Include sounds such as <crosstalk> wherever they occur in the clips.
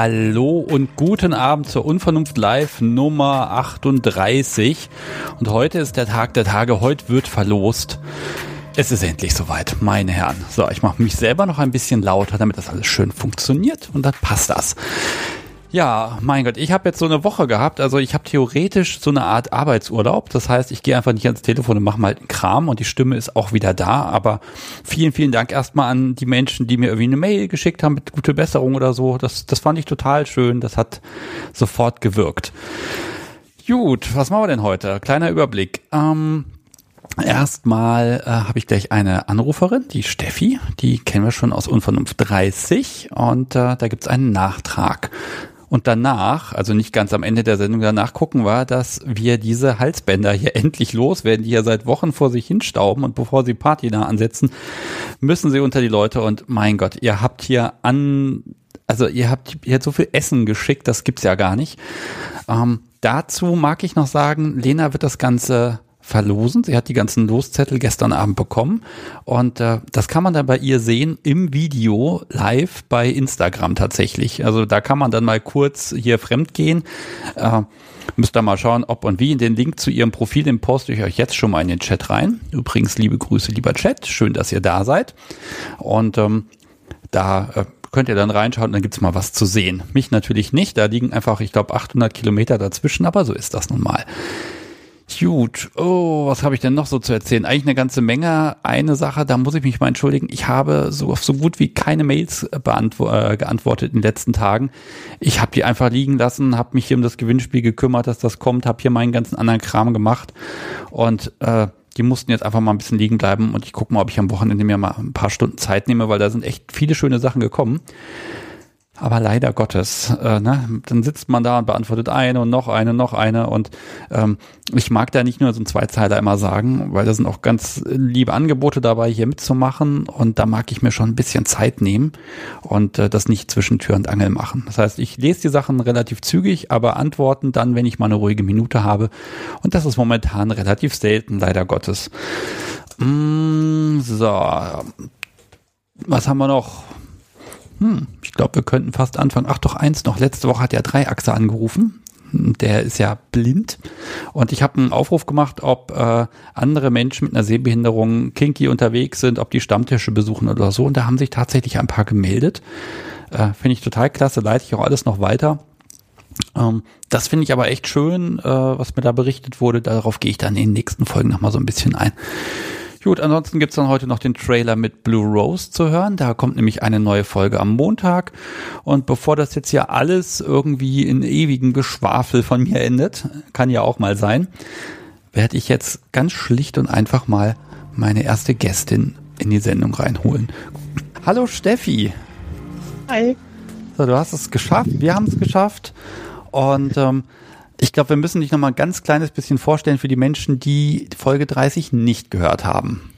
Hallo und guten Abend zur Unvernunft Live Nummer 38. Und heute ist der Tag der Tage. Heute wird verlost. Es ist endlich soweit, meine Herren. So, ich mache mich selber noch ein bisschen lauter, damit das alles schön funktioniert und dann passt das. Ja, mein Gott, ich habe jetzt so eine Woche gehabt. Also ich habe theoretisch so eine Art Arbeitsurlaub. Das heißt, ich gehe einfach nicht ans Telefon und mache mal einen Kram und die Stimme ist auch wieder da. Aber vielen, vielen Dank erstmal an die Menschen, die mir irgendwie eine Mail geschickt haben mit gute Besserung oder so. Das, das fand ich total schön. Das hat sofort gewirkt. Gut, was machen wir denn heute? Kleiner Überblick. Ähm, Erstmal äh, habe ich gleich eine Anruferin, die Steffi, die kennen wir schon aus Unvernunft 30 und äh, da gibt's einen Nachtrag. Und danach, also nicht ganz am Ende der Sendung, danach gucken wir, dass wir diese Halsbänder hier <laughs> endlich loswerden, die ja seit Wochen vor sich hinstauben und bevor sie Party da ansetzen, müssen sie unter die Leute und mein Gott, ihr habt hier an, also ihr habt hier so viel Essen geschickt, das gibt's ja gar nicht. Ähm, dazu mag ich noch sagen, Lena wird das Ganze verlosen. Sie hat die ganzen Loszettel gestern Abend bekommen und äh, das kann man dann bei ihr sehen im Video live bei Instagram tatsächlich. Also da kann man dann mal kurz hier fremd gehen. Äh, müsst ihr mal schauen, ob und wie. Den Link zu ihrem Profil, den poste ich euch jetzt schon mal in den Chat rein. Übrigens, liebe Grüße, lieber Chat. Schön, dass ihr da seid. Und ähm, da äh, könnt ihr dann reinschauen und dann gibt's mal was zu sehen. Mich natürlich nicht. Da liegen einfach, ich glaube, 800 Kilometer dazwischen, aber so ist das nun mal. Gut, oh, was habe ich denn noch so zu erzählen? Eigentlich eine ganze Menge. Eine Sache, da muss ich mich mal entschuldigen. Ich habe so so gut wie keine Mails beantwo äh, geantwortet in den letzten Tagen. Ich habe die einfach liegen lassen, habe mich hier um das Gewinnspiel gekümmert, dass das kommt, habe hier meinen ganzen anderen Kram gemacht und äh, die mussten jetzt einfach mal ein bisschen liegen bleiben und ich gucke mal, ob ich am Wochenende mir mal ein paar Stunden Zeit nehme, weil da sind echt viele schöne Sachen gekommen. Aber leider Gottes, äh, ne, dann sitzt man da und beantwortet eine und noch eine, noch eine. Und ähm, ich mag da nicht nur so ein Zweizeiler immer sagen, weil da sind auch ganz liebe Angebote dabei, hier mitzumachen. Und da mag ich mir schon ein bisschen Zeit nehmen und äh, das nicht zwischen Tür und Angel machen. Das heißt, ich lese die Sachen relativ zügig, aber antworten dann, wenn ich mal eine ruhige Minute habe. Und das ist momentan relativ selten, leider Gottes. Mm, so. Was haben wir noch? hm, ich glaube, wir könnten fast anfangen. Ach doch, eins noch. Letzte Woche hat ja Dreiachse angerufen. Der ist ja blind. Und ich habe einen Aufruf gemacht, ob äh, andere Menschen mit einer Sehbehinderung kinky unterwegs sind, ob die Stammtische besuchen oder so. Und da haben sich tatsächlich ein paar gemeldet. Äh, finde ich total klasse, leite ich auch alles noch weiter. Ähm, das finde ich aber echt schön, äh, was mir da berichtet wurde. Darauf gehe ich dann in den nächsten Folgen nochmal so ein bisschen ein. Gut, ansonsten gibt's dann heute noch den Trailer mit Blue Rose zu hören. Da kommt nämlich eine neue Folge am Montag. Und bevor das jetzt hier alles irgendwie in ewigem Geschwafel von mir endet, kann ja auch mal sein, werde ich jetzt ganz schlicht und einfach mal meine erste Gästin in die Sendung reinholen. Hallo Steffi. Hi. So, du hast es geschafft. Wir haben es geschafft. Und ähm, ich glaube, wir müssen dich noch mal ein ganz kleines bisschen vorstellen für die Menschen, die Folge 30 nicht gehört haben.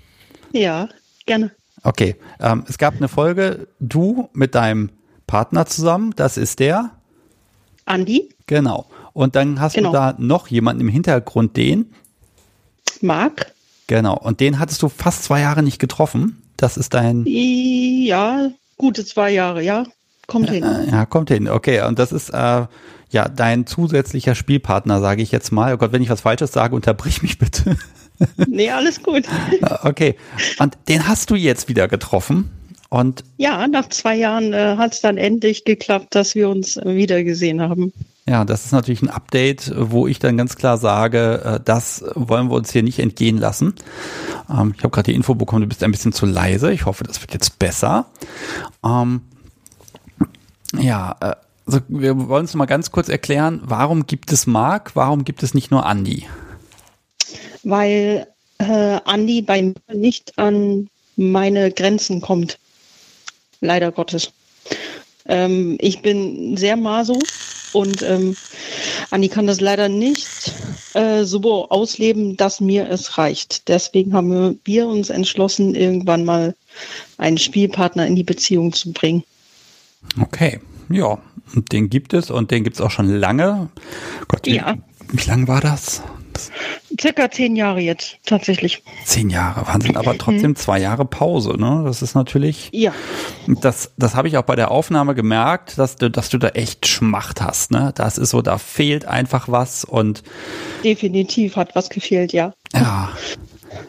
Ja, gerne. Okay, ähm, es gab eine Folge, du mit deinem Partner zusammen, das ist der? Andi. Genau. Und dann hast genau. du da noch jemanden im Hintergrund, den? Marc. Genau. Und den hattest du fast zwei Jahre nicht getroffen. Das ist dein. Ja, gute zwei Jahre, ja. Kommt hin. Ja, kommt hin. Okay, und das ist äh, ja, dein zusätzlicher Spielpartner, sage ich jetzt mal. Oh Gott, wenn ich was Falsches sage, unterbrich mich bitte. <laughs> Nee, alles gut. Okay. Und den hast du jetzt wieder getroffen. Und ja, nach zwei Jahren äh, hat es dann endlich geklappt, dass wir uns äh, wieder gesehen haben. Ja, das ist natürlich ein Update, wo ich dann ganz klar sage, äh, das wollen wir uns hier nicht entgehen lassen. Ähm, ich habe gerade die Info bekommen, du bist ein bisschen zu leise. Ich hoffe, das wird jetzt besser. Ähm, ja, äh, also wir wollen es mal ganz kurz erklären, warum gibt es Marc, warum gibt es nicht nur Andi? Weil äh, Andi bei mir nicht an meine Grenzen kommt. Leider Gottes. Ähm, ich bin sehr maso und ähm, Andi kann das leider nicht äh, so ausleben, dass mir es reicht. Deswegen haben wir uns entschlossen, irgendwann mal einen Spielpartner in die Beziehung zu bringen. Okay, ja, den gibt es und den gibt es auch schon lange. Gott, wie, ja. wie lang war das? unterwegs? Circa zehn Jahre jetzt, tatsächlich. Zehn Jahre, Wahnsinn, aber trotzdem mhm. zwei Jahre Pause, ne? Das ist natürlich. Ja. Das, das habe ich auch bei der Aufnahme gemerkt, dass du, dass du da echt Schmacht hast, ne? Das ist so, da fehlt einfach was und. Definitiv hat was gefehlt, ja. Ja.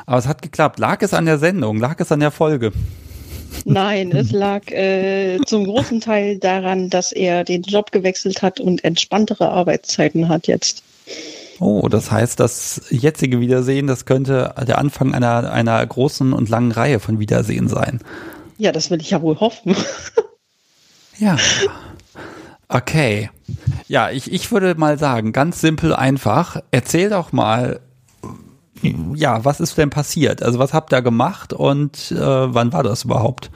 Aber es hat geklappt. Lag es an der Sendung? Lag es an der Folge? Nein, es <laughs> lag äh, zum großen Teil daran, dass er den Job gewechselt hat und entspanntere Arbeitszeiten hat jetzt. Oh, das heißt, das jetzige Wiedersehen, das könnte der Anfang einer, einer großen und langen Reihe von Wiedersehen sein. Ja, das will ich ja wohl hoffen. ja. Okay. Ja, ich, ich würde mal sagen, ganz simpel einfach, erzähl doch mal, ja, was ist denn passiert? Also was habt ihr gemacht und äh, wann war das überhaupt?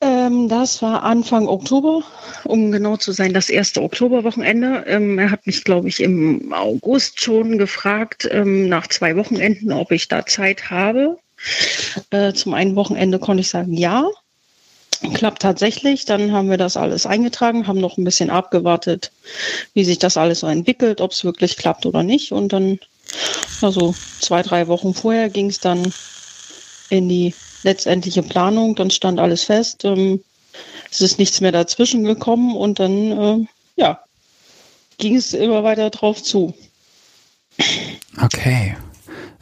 Ähm, das war Anfang Oktober, um genau zu sein, das erste Oktoberwochenende. Ähm, er hat mich, glaube ich, im August schon gefragt, ähm, nach zwei Wochenenden, ob ich da Zeit habe. Äh, zum einen Wochenende konnte ich sagen, ja. Klappt tatsächlich. Dann haben wir das alles eingetragen, haben noch ein bisschen abgewartet, wie sich das alles so entwickelt, ob es wirklich klappt oder nicht. Und dann also zwei, drei Wochen vorher ging es dann in die letztendliche Planung. Dann stand alles fest. Ähm, es ist nichts mehr dazwischen gekommen und dann, äh, ja, ging es immer weiter drauf zu. Okay.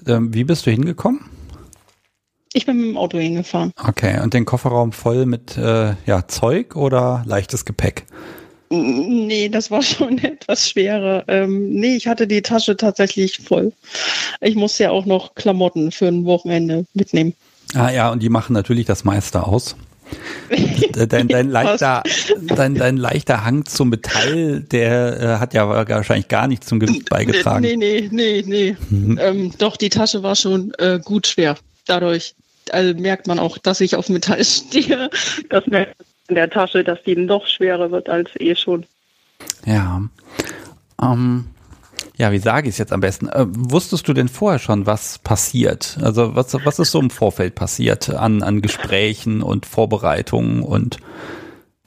Ähm, wie bist du hingekommen? Ich bin mit dem Auto hingefahren. Okay, und den Kofferraum voll mit äh, ja, Zeug oder leichtes Gepäck? Nee, das war <laughs> schon etwas schwerer. Ähm, nee, ich hatte die Tasche tatsächlich voll. Ich musste ja auch noch Klamotten für ein Wochenende mitnehmen. Ah ja, und die machen natürlich das meiste aus. <laughs> dein, dein, leichter, dein, dein leichter Hang zum Metall, der äh, hat ja wahrscheinlich gar nichts zum Gewicht beigetragen. Nee, nee, nee, nee. Mhm. Ähm, doch, die Tasche war schon äh, gut schwer. Dadurch also merkt man auch, dass ich auf Metall <laughs> stehe. Das merkt in der Tasche, dass die noch schwerer wird als eh schon. Ja. Ähm, ja, wie sage ich es jetzt am besten? Äh, wusstest du denn vorher schon, was passiert? Also was, was ist so im Vorfeld passiert an, an Gesprächen und Vorbereitungen und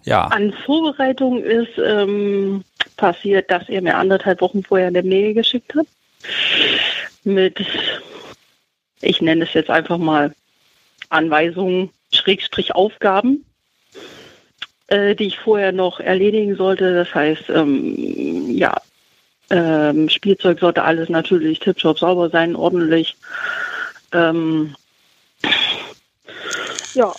ja. An Vorbereitung ist ähm, passiert, dass er mir anderthalb Wochen vorher eine Mail geschickt hat. Mit, ich nenne es jetzt einfach mal Anweisungen, Schrägstrich Aufgaben, äh, die ich vorher noch erledigen sollte. Das heißt, ähm, ja, ähm, Spielzeug sollte alles natürlich tiptop sauber sein, ordentlich. Ähm, ja,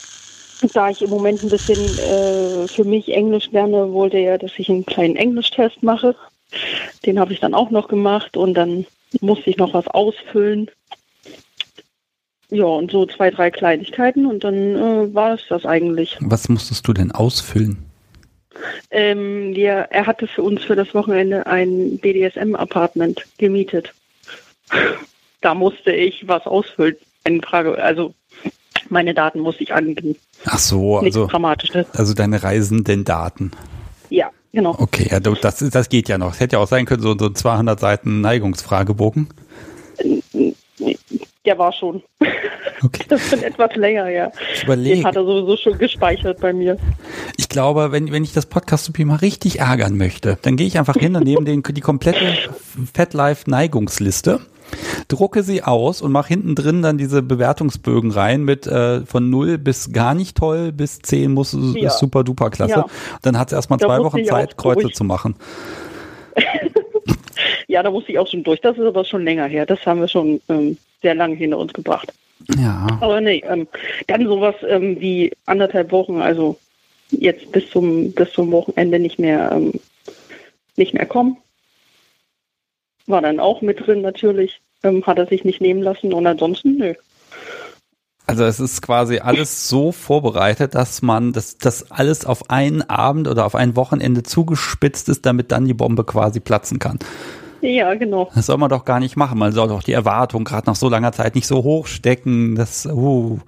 da ich im Moment ein bisschen äh, für mich Englisch lerne, wollte er, dass ich einen kleinen Englischtest mache. Den habe ich dann auch noch gemacht und dann musste ich noch was ausfüllen. Ja, und so zwei, drei Kleinigkeiten und dann äh, war es das eigentlich. Was musstest du denn ausfüllen? Ähm, ja, er hatte für uns für das Wochenende ein BDSM-Apartment gemietet. <laughs> da musste ich was ausfüllen. Eine Frage, also meine Daten musste ich angeben. Ach so, also, also deine reisenden Daten. Ja, genau. Okay, ja, das, das geht ja noch. Es hätte ja auch sein können, so, so 200 Seiten Neigungsfragebogen der war schon. <laughs> Okay. Das ist schon etwas länger, ja. Ich überlege. Den hat er sowieso schon gespeichert bei mir. Ich glaube, wenn, wenn ich das podcast mal richtig ärgern möchte, dann gehe ich einfach hin und nehme den, die komplette FatLife-Neigungsliste, drucke sie aus und mache hinten drin dann diese Bewertungsbögen rein mit äh, von 0 bis gar nicht toll bis 10 muss ja. super duper klasse. Ja. Dann hat es erstmal zwei Wochen Zeit, Kreuze zu machen. Ja, da musste ich auch schon durch. Das ist aber schon länger her. Das haben wir schon ähm, sehr lange hinter uns gebracht. Ja. Aber nee, ähm, dann sowas ähm, wie anderthalb Wochen, also jetzt bis zum, bis zum Wochenende nicht mehr, ähm, nicht mehr kommen. War dann auch mit drin natürlich, ähm, hat er sich nicht nehmen lassen und ansonsten nö. Also es ist quasi alles so vorbereitet, dass man das, das alles auf einen Abend oder auf ein Wochenende zugespitzt ist, damit dann die Bombe quasi platzen kann. Ja, genau. Das soll man doch gar nicht machen. Man soll doch die Erwartung gerade nach so langer Zeit nicht so hoch stecken. Das, uh,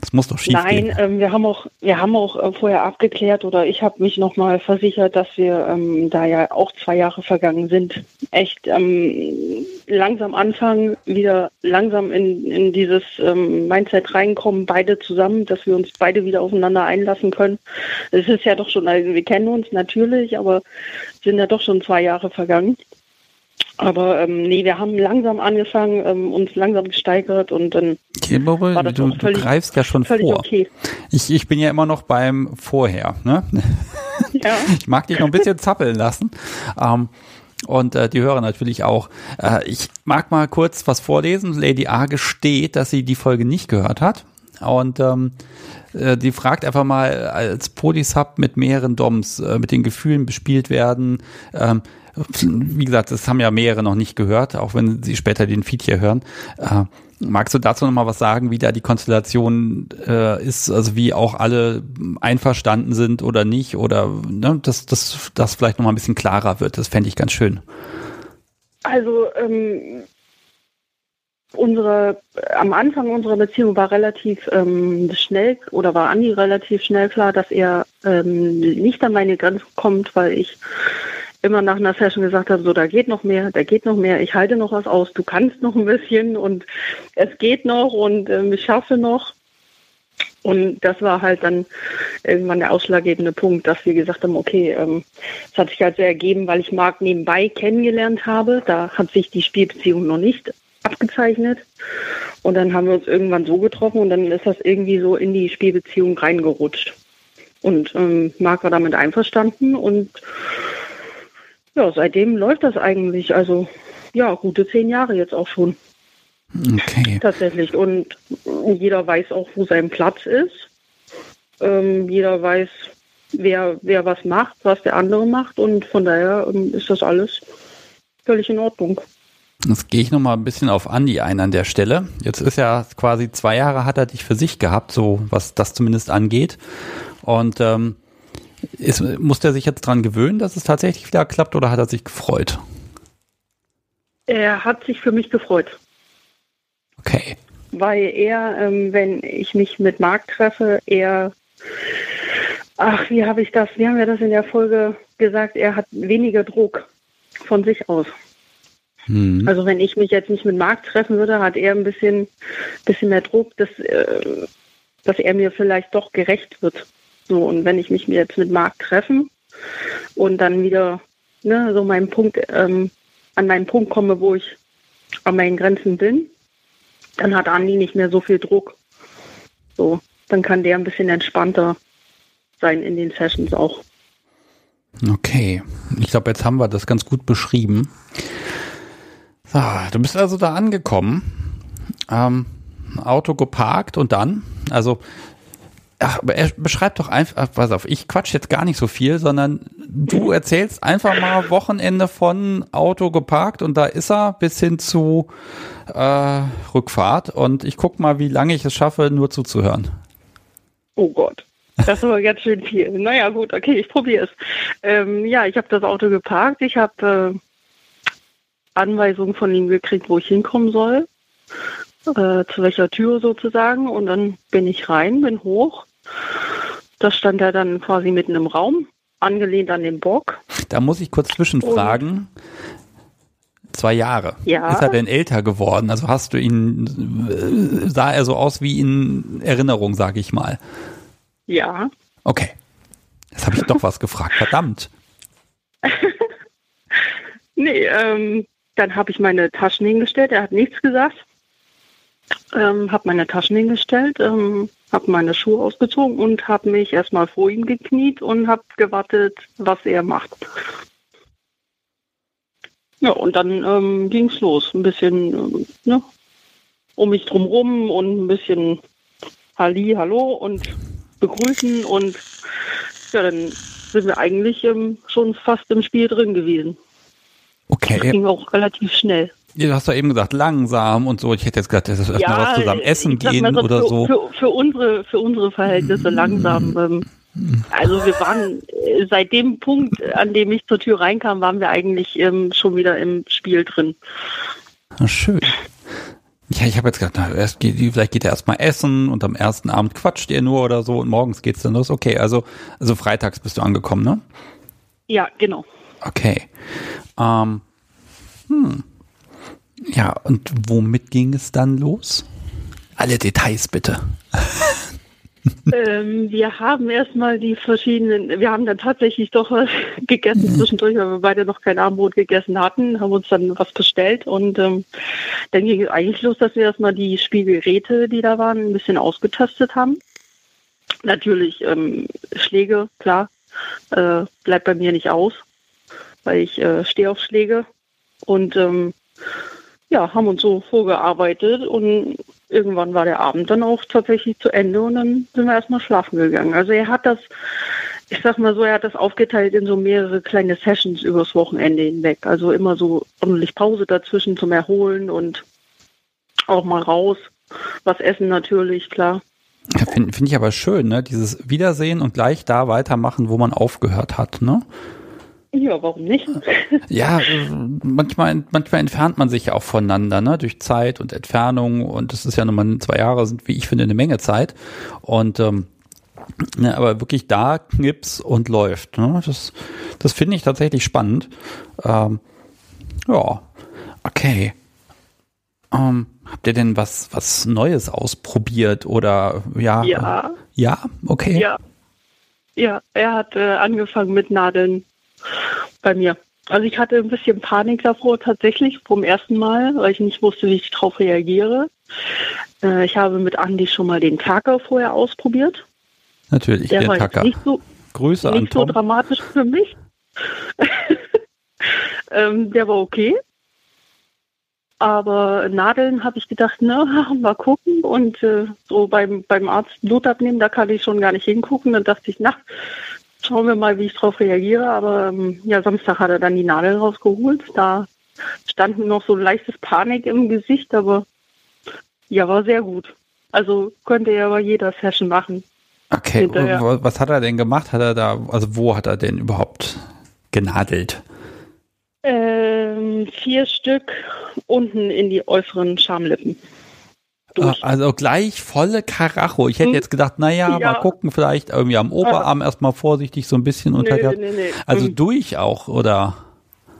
das muss doch schief Nein, gehen. Ähm, wir haben auch, wir haben auch äh, vorher abgeklärt oder ich habe mich nochmal versichert, dass wir, ähm, da ja auch zwei Jahre vergangen sind, echt ähm, langsam anfangen, wieder langsam in, in dieses ähm, Mindset reinkommen, beide zusammen, dass wir uns beide wieder aufeinander einlassen können. Es ist ja doch schon, also wir kennen uns natürlich, aber sind ja doch schon zwei Jahre vergangen. Aber ähm, nee, wir haben langsam angefangen, ähm, uns langsam gesteigert und dann okay, Bobo, war das du, völlig, du greifst ja schon vor. Okay. Ich, ich bin ja immer noch beim Vorher. Ne? <laughs> Ja. <laughs> Ich mag dich noch ein bisschen zappeln lassen. Ähm, und äh, die Hörer natürlich auch. Äh, ich mag mal kurz was vorlesen. Lady A gesteht, dass sie die Folge nicht gehört hat. Und ähm, äh, die fragt einfach mal, als Polysub mit mehreren DOMs, äh, mit den Gefühlen bespielt werden, ähm, wie gesagt, das haben ja mehrere noch nicht gehört, auch wenn sie später den Feed hier hören. Äh, magst du dazu noch mal was sagen, wie da die Konstellation äh, ist, also wie auch alle einverstanden sind oder nicht oder ne, dass das, das vielleicht noch mal ein bisschen klarer wird. Das fände ich ganz schön. Also ähm, unsere am Anfang unserer Beziehung war relativ ähm, schnell oder war Andi relativ schnell klar, dass er ähm, nicht an meine Grenze kommt, weil ich immer nach einer Session gesagt habe, so da geht noch mehr, da geht noch mehr, ich halte noch was aus, du kannst noch ein bisschen und es geht noch und ähm, ich schaffe noch. Und das war halt dann irgendwann der ausschlaggebende Punkt, dass wir gesagt haben, okay, ähm, es ähm, hat sich halt so ergeben, weil ich Marc nebenbei kennengelernt habe. Da hat sich die Spielbeziehung noch nicht abgezeichnet. Und dann haben wir uns irgendwann so getroffen und dann ist das irgendwie so in die Spielbeziehung reingerutscht. Und ähm, Marc war damit einverstanden und ja, seitdem läuft das eigentlich. Also ja, gute zehn Jahre jetzt auch schon. Okay. Tatsächlich. Und jeder weiß auch, wo sein Platz ist. Ähm, jeder weiß, wer, wer was macht, was der andere macht. Und von daher ähm, ist das alles völlig in Ordnung. Jetzt gehe ich nochmal ein bisschen auf Andi ein an der Stelle. Jetzt ist ja quasi zwei Jahre hat er dich für sich gehabt, so was das zumindest angeht. Und ähm, ist, muss der sich jetzt dran gewöhnen, dass es tatsächlich wieder klappt oder hat er sich gefreut? Er hat sich für mich gefreut. Okay. Weil er, ähm, wenn ich mich mit Marc treffe, er, ach, wie habe ich das, wie haben wir das in der Folge gesagt, er hat weniger Druck von sich aus. Mhm. Also wenn ich mich jetzt nicht mit Marc treffen würde, hat er ein bisschen, bisschen mehr Druck, dass, äh, dass er mir vielleicht doch gerecht wird. So, und wenn ich mich jetzt mit Marc treffen und dann wieder ne, so meinen Punkt, ähm, an meinen Punkt komme, wo ich an meinen Grenzen bin, dann hat Andi nicht mehr so viel Druck. So, dann kann der ein bisschen entspannter sein in den Sessions auch. Okay, ich glaube, jetzt haben wir das ganz gut beschrieben. So, du bist also da angekommen, ähm, Auto geparkt und dann, also Ach, aber beschreibt doch einfach, pass auf, ich quatsch jetzt gar nicht so viel, sondern du erzählst einfach mal Wochenende von Auto geparkt und da ist er bis hin zu äh, Rückfahrt und ich guck mal, wie lange ich es schaffe, nur zuzuhören. Oh Gott. Das ist aber ganz schön viel. Naja, gut, okay, ich probiere es. Ähm, ja, ich habe das Auto geparkt. Ich habe äh, Anweisungen von ihm gekriegt, wo ich hinkommen soll äh, zu welcher Tür sozusagen. Und dann bin ich rein, bin hoch. Da stand er dann quasi mitten im Raum, angelehnt an den Bock. Da muss ich kurz zwischenfragen. Zwei Jahre. Ja. Ist er denn älter geworden? Also hast du ihn, äh, sah er so aus wie in Erinnerung, sage ich mal? Ja. Okay. Jetzt habe ich doch was gefragt, verdammt. <laughs> nee, ähm, dann habe ich meine Taschen hingestellt, er hat nichts gesagt ähm, habe meine Taschen hingestellt, ähm, habe meine Schuhe ausgezogen und habe mich erstmal vor ihm gekniet und habe gewartet, was er macht. Ja, und dann ähm, ging es los. Ein bisschen ähm, ne, um mich drumrum und ein bisschen Halli, Hallo und begrüßen und ja, dann sind wir eigentlich ähm, schon fast im Spiel drin gewesen. Okay. Das ging auch relativ schnell. Du hast ja eben gesagt, langsam und so. Ich hätte jetzt gesagt, das ist erstmal ja, was zusammen essen gehen so, oder für, so. Für, für, unsere, für unsere Verhältnisse langsam. Ähm, also wir waren äh, seit dem Punkt, an dem ich zur Tür reinkam, waren wir eigentlich ähm, schon wieder im Spiel drin. Ach, schön. Ja, ich habe jetzt gedacht, na, erst geht, vielleicht geht er erstmal essen und am ersten Abend quatscht ihr nur oder so und morgens geht's dann los. Okay, also, also freitags bist du angekommen, ne? Ja, genau. Okay. Ähm, hm. Ja, und womit ging es dann los? Alle Details bitte. ähm, wir haben erstmal die verschiedenen, wir haben dann tatsächlich doch was <laughs> gegessen zwischendurch, weil wir beide noch kein Abendbrot gegessen hatten, haben uns dann was bestellt und ähm, dann ging es eigentlich los, dass wir erstmal die Spielgeräte, die da waren, ein bisschen ausgetestet haben. Natürlich ähm, Schläge, klar, äh, bleibt bei mir nicht aus, weil ich äh, stehe auf Schläge und ähm, ja, haben uns so vorgearbeitet und irgendwann war der Abend dann auch tatsächlich zu Ende und dann sind wir erstmal schlafen gegangen. Also er hat das, ich sag mal so, er hat das aufgeteilt in so mehrere kleine Sessions übers Wochenende hinweg. Also immer so ordentlich Pause dazwischen zum Erholen und auch mal raus. Was essen natürlich, klar. Finde find ich aber schön, ne? Dieses Wiedersehen und gleich da weitermachen, wo man aufgehört hat, ne? Ja, warum nicht? <laughs> Ja, manchmal, manchmal entfernt man sich ja auch voneinander, ne? Durch Zeit und Entfernung. Und das ist ja nochmal zwei Jahre, sind, wie ich finde, eine Menge Zeit. Und ähm, ne, aber wirklich da knips und läuft. Ne? Das, das finde ich tatsächlich spannend. Ähm, ja, okay. Ähm, habt ihr denn was, was Neues ausprobiert oder ja? Ja. Ja, okay. Ja. Ja, er hat äh, angefangen mit Nadeln bei mir. Also ich hatte ein bisschen Panik davor tatsächlich vom ersten Mal, weil ich nicht wusste, wie ich darauf reagiere. Äh, ich habe mit Andi schon mal den Tacker vorher ausprobiert. Natürlich, der, der war Tacker. Nicht so, Grüße nicht an so Tom. dramatisch für mich. <laughs> ähm, der war okay. Aber Nadeln habe ich gedacht, na, <laughs> mal gucken. Und äh, so beim, beim Arzt Blut abnehmen, da kann ich schon gar nicht hingucken. Dann dachte ich, na, schauen wir mal, wie ich darauf reagiere. Aber ähm, ja, Samstag hat er dann die Nadeln rausgeholt. Da stand noch so ein leichtes Panik im Gesicht, aber ja, war sehr gut. Also könnte er bei jeder Session machen. Okay, hinterher. wa- was hat er denn gemacht? Hat er da, also wo hat er denn überhaupt genadelt? Ähm, vier Stück unten in die äußeren Schamlippen. Durch. Ah, Also gleich volle Karacho. Ich hätte Hm. jetzt gedacht, naja, Ja. mal gucken, vielleicht irgendwie am Oberarm erstmal vorsichtig so ein bisschen unter der. nee, nee. Also Hm. durch auch, oder?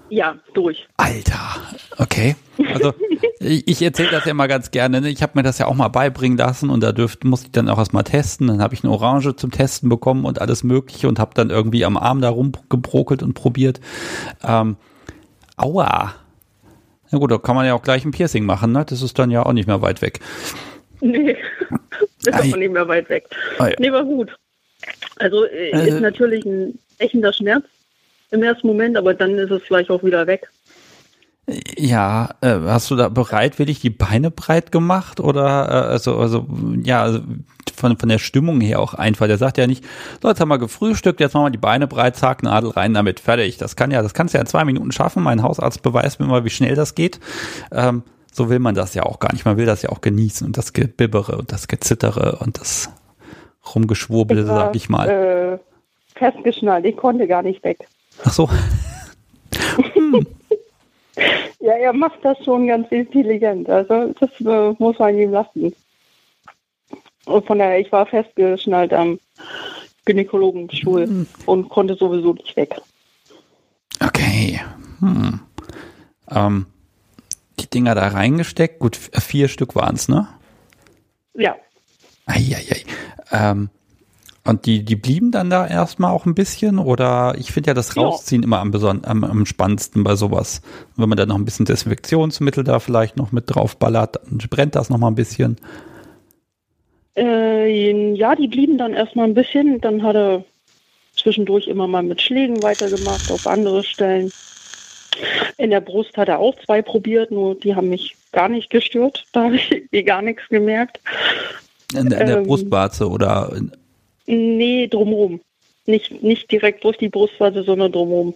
Ja, durch. Alter, okay. Also <laughs> ich, ich erzähle das ja immer ganz gerne. Ne? Ich habe mir das ja auch mal beibringen lassen und da dürft, musste ich dann auch erstmal testen. Dann habe ich eine Orange zum Testen bekommen und alles Mögliche und habe dann irgendwie am Arm da rumgebrokelt und probiert. Ähm, aua. Na gut, da kann man ja auch gleich ein Piercing machen, ne? Das ist dann ja auch nicht mehr weit weg. Nee, <laughs> ist Ei. aber nicht mehr weit weg. Ah, ja. Nee, war gut. Also äh, Äh. ist natürlich ein ächender Schmerz im ersten Moment, aber dann ist es gleich auch wieder weg. Ja, äh, hast du da bereitwillig die Beine breit gemacht oder äh, also also ja also von von der Stimmung her auch einfach. Der sagt ja nicht, so jetzt haben wir gefrühstückt, jetzt machen wir die Beine breit, zack, Nadel rein, damit fertig. Das kann ja, das kannst du ja in zwei Minuten schaffen. Mein Hausarzt beweist mir mal, wie schnell das geht. Ähm, so will man das ja auch gar nicht. Man will das ja auch genießen und das Gebibbere und das Gezittere und das Rumgeschwurbele, war, sag ich mal. Äh, festgeschnallt, ich konnte gar nicht weg. Ach so. <laughs> Ja, er macht das schon ganz intelligent. Also das äh, muss man ihm lassen. Und von daher, ich war festgeschnallt am Gynäkologenstuhl Mhm. und konnte sowieso nicht weg. Okay. Hm. Ähm, die Dinger da reingesteckt, gut, vier Stück waren's, ne? Ja, Eieiei. Ähm, und die, die blieben dann da erstmal auch ein bisschen oder ich finde ja das Ja. Rausziehen immer am, beson am, am spannendsten bei sowas. Wenn man dann noch ein bisschen Desinfektionsmittel da vielleicht noch mit drauf ballert, dann brennt das noch mal ein bisschen. Äh, ja, die blieben dann erstmal ein bisschen. Dann hat er zwischendurch immer mal mit Schlägen weitergemacht auf andere Stellen. In der Brust hat er auch zwei probiert, nur die haben mich gar nicht gestört. <laughs> Da habe ich gar nichts gemerkt. In, der- in der Ähm. Brustwarze oder in, Nee, drumherum. Nicht, nicht direkt durch die Brustwarze, sondern drumherum.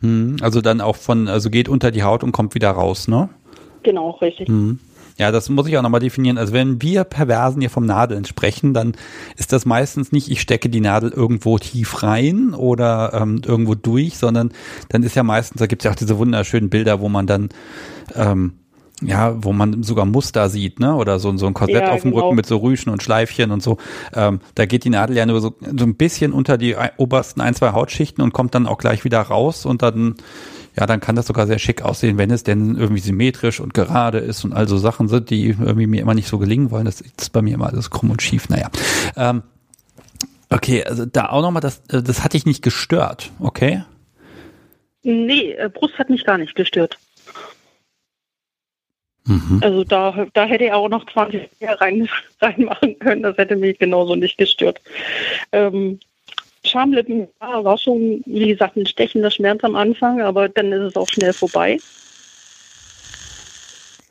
hm, also dann auch von, also geht unter die Haut und kommt wieder raus, ne? Genau, richtig. Mhm. Ja, das muss ich auch nochmal definieren. Also wenn wir Perversen hier vom Nadeln sprechen, dann ist das meistens nicht, ich stecke die Nadel irgendwo tief rein oder ähm, irgendwo durch, sondern dann ist ja meistens, da gibt es ja auch diese wunderschönen Bilder, wo man dann ähm, ja, wo man sogar Muster sieht, ne? Oder so, so ein Korsett Ja, auf dem genau. Rücken mit so Rüschen und Schleifchen und so. Ähm, da geht die Nadel ja nur so, so ein bisschen unter die obersten ein, zwei Hautschichten und kommt dann auch gleich wieder raus und dann, ja, dann kann das sogar sehr schick aussehen, wenn es denn irgendwie symmetrisch und gerade ist und all so Sachen sind, die irgendwie mir immer nicht so gelingen wollen. Das ist bei mir immer alles krumm und schief. Naja. Ähm, Okay, also da auch nochmal, das, äh, das hat dich nicht gestört, okay? Nee, äh, Brust hat mich gar nicht gestört. Mhm. Also da, da hätte er auch noch 20 Jahre rein, <laughs> reinmachen können, das hätte mich genauso nicht gestört. Ähm, Schamlippen ja, war schon, wie gesagt, ein stechender Schmerz am Anfang, aber dann ist es auch schnell vorbei.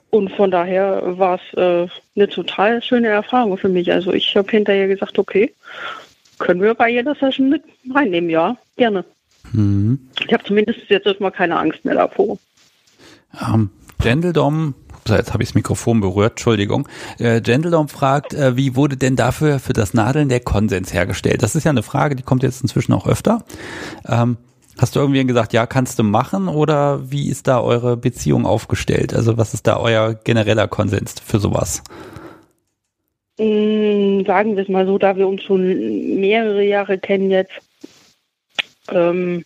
Und von daher war es äh, eine total schöne Erfahrung für mich. Also ich habe hinterher gesagt, okay, können wir bei jeder Session mit reinnehmen, ja, gerne. Mhm. Ich habe zumindest jetzt erstmal keine Angst mehr davor. Ähm, Gendeldom, jetzt habe ich das Mikrofon berührt, Entschuldigung. Äh, Gendeldom fragt, äh, wie wurde denn dafür für das Nadeln der Konsens hergestellt? Das ist ja eine Frage, die kommt jetzt inzwischen auch öfter. Ähm, Hast du irgendwie gesagt, ja, kannst du machen oder wie ist da eure Beziehung aufgestellt? Also was ist da euer genereller Konsens für sowas? Mm, sagen wir es mal so, da wir uns schon mehrere Jahre kennen jetzt, ähm,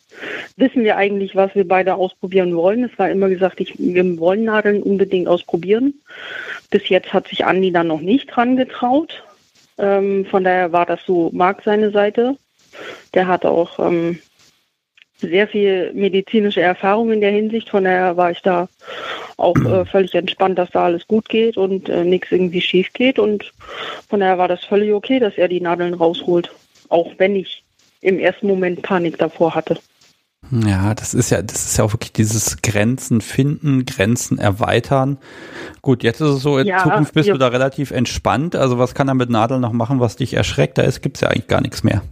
wissen wir eigentlich, was wir beide ausprobieren wollen. Es war immer gesagt, ich, wir wollen Nadeln unbedingt ausprobieren. Bis jetzt hat sich Andi dann noch nicht dran getraut. Ähm, von daher war das so, mag seine Seite. Der hat auch ähm, sehr viel medizinische Erfahrung in der Hinsicht. Von daher war ich da auch äh, völlig entspannt, dass da alles gut geht und äh, nichts irgendwie schief geht. Und von daher war das völlig okay, dass er die Nadeln rausholt. Auch wenn ich im ersten Moment Panik davor hatte. Ja, das ist ja, das ist ja auch wirklich dieses Grenzen finden, Grenzen erweitern. Gut, jetzt ist es so, in ja, Zukunft bist ja. du da relativ entspannt. Also was kann er mit Nadeln noch machen, was dich erschreckt? Da ist, gibt's ja eigentlich gar nichts mehr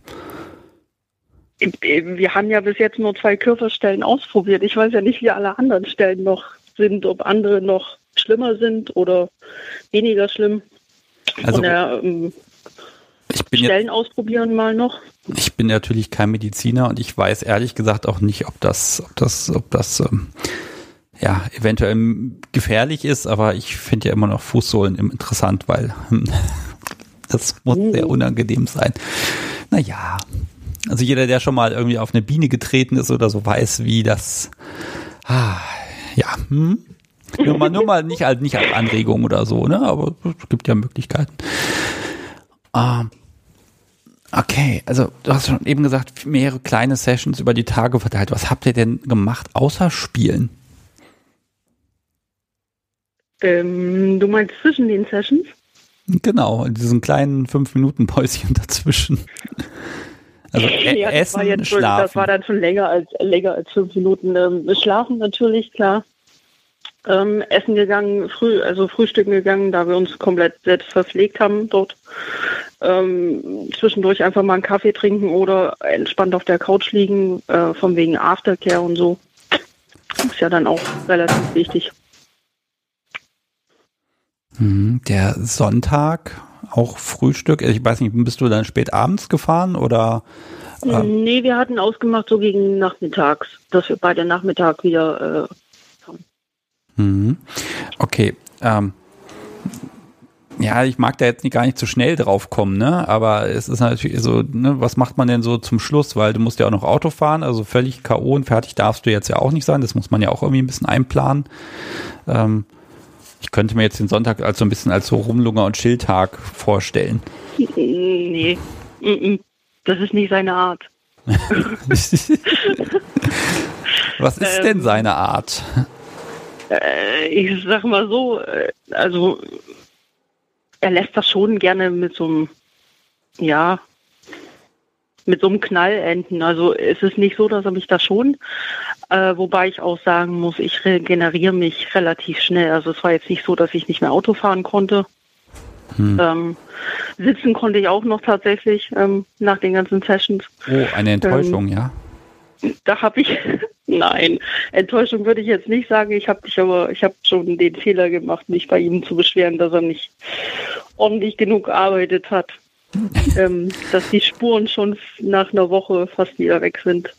wir haben ja bis jetzt nur zwei Körperstellen ausprobiert. Ich weiß ja nicht, wie alle anderen Stellen noch sind, ob andere noch schlimmer sind oder weniger schlimm. Also der, ähm, ich bin Stellen jetzt, ausprobieren mal noch. Ich bin natürlich kein Mediziner und ich weiß ehrlich gesagt auch nicht, ob das, ob das, ob das ähm, ja eventuell gefährlich ist, aber ich finde ja immer noch Fußsohlen interessant, weil <laughs> das muss uh. sehr unangenehm sein. Naja, also jeder, der schon mal irgendwie auf eine Biene getreten ist oder so, weiß, wie das, ah, ja, hm? nur mal, nur mal nicht, halt nicht als Anregung oder so, ne, aber es gibt ja Möglichkeiten. Ähm, okay, also du hast schon eben gesagt, mehrere kleine Sessions über die Tage verteilt. Was habt ihr denn gemacht außer Spielen? Ähm, du meinst zwischen den Sessions? Genau, in diesen kleinen fünf Minuten Päuschen <laughs> dazwischen. Also e ja, Essen, das war, schon, das war dann schon länger als länger als fünf Minuten. Ähm, schlafen natürlich, klar. Ähm, essen gegangen, früh, also frühstücken gegangen, da wir uns komplett selbst verpflegt haben dort. Ähm, zwischendurch einfach mal einen Kaffee trinken oder entspannt auf der Couch liegen, äh, von wegen Aftercare und so. Ist ja dann auch relativ wichtig. Mhm, der Sonntag auch Frühstück? Ich weiß nicht, bist du dann spät abends gefahren oder? Äh? Nee, wir hatten ausgemacht so gegen nachmittags, dass wir beide Nachmittag wieder äh. Mhm. Okay. Ähm, ja, ich mag da jetzt nicht, gar nicht zu schnell drauf kommen, ne? Aber es ist natürlich so, ne, was macht man denn so zum Schluss? Weil du musst ja auch noch Auto fahren, also völlig K.O. und fertig darfst du jetzt ja auch nicht sein. Das muss man ja auch irgendwie ein bisschen einplanen. Ähm, ich könnte mir jetzt den Sonntag als so ein bisschen als so Rumlunger und Chilltag vorstellen. Nee, das ist nicht seine Art. <laughs> <laughs> Was ist ähm, denn seine Art? Äh, ich sag mal so, äh, also er lässt das schon gerne mit so einem, ja, mit so einem Knall enden. Also es ist nicht so, dass er mich da schon, äh, wobei ich auch sagen muss, ich regeneriere mich relativ schnell. Also es war jetzt nicht so, dass ich nicht mehr Auto fahren konnte. Hm. Ähm, sitzen konnte ich auch noch tatsächlich ähm, nach den ganzen Sessions. Oh, eine Enttäuschung, ähm, ja. Da habe ich, <laughs> nein, Enttäuschung würde ich jetzt nicht sagen. Ich habe dich aber, ich habe schon den Fehler gemacht, mich bei ihm zu beschweren, dass er nicht ordentlich genug gearbeitet hat. <laughs> ähm, dass die Spuren schon nach einer Woche fast wieder weg sind.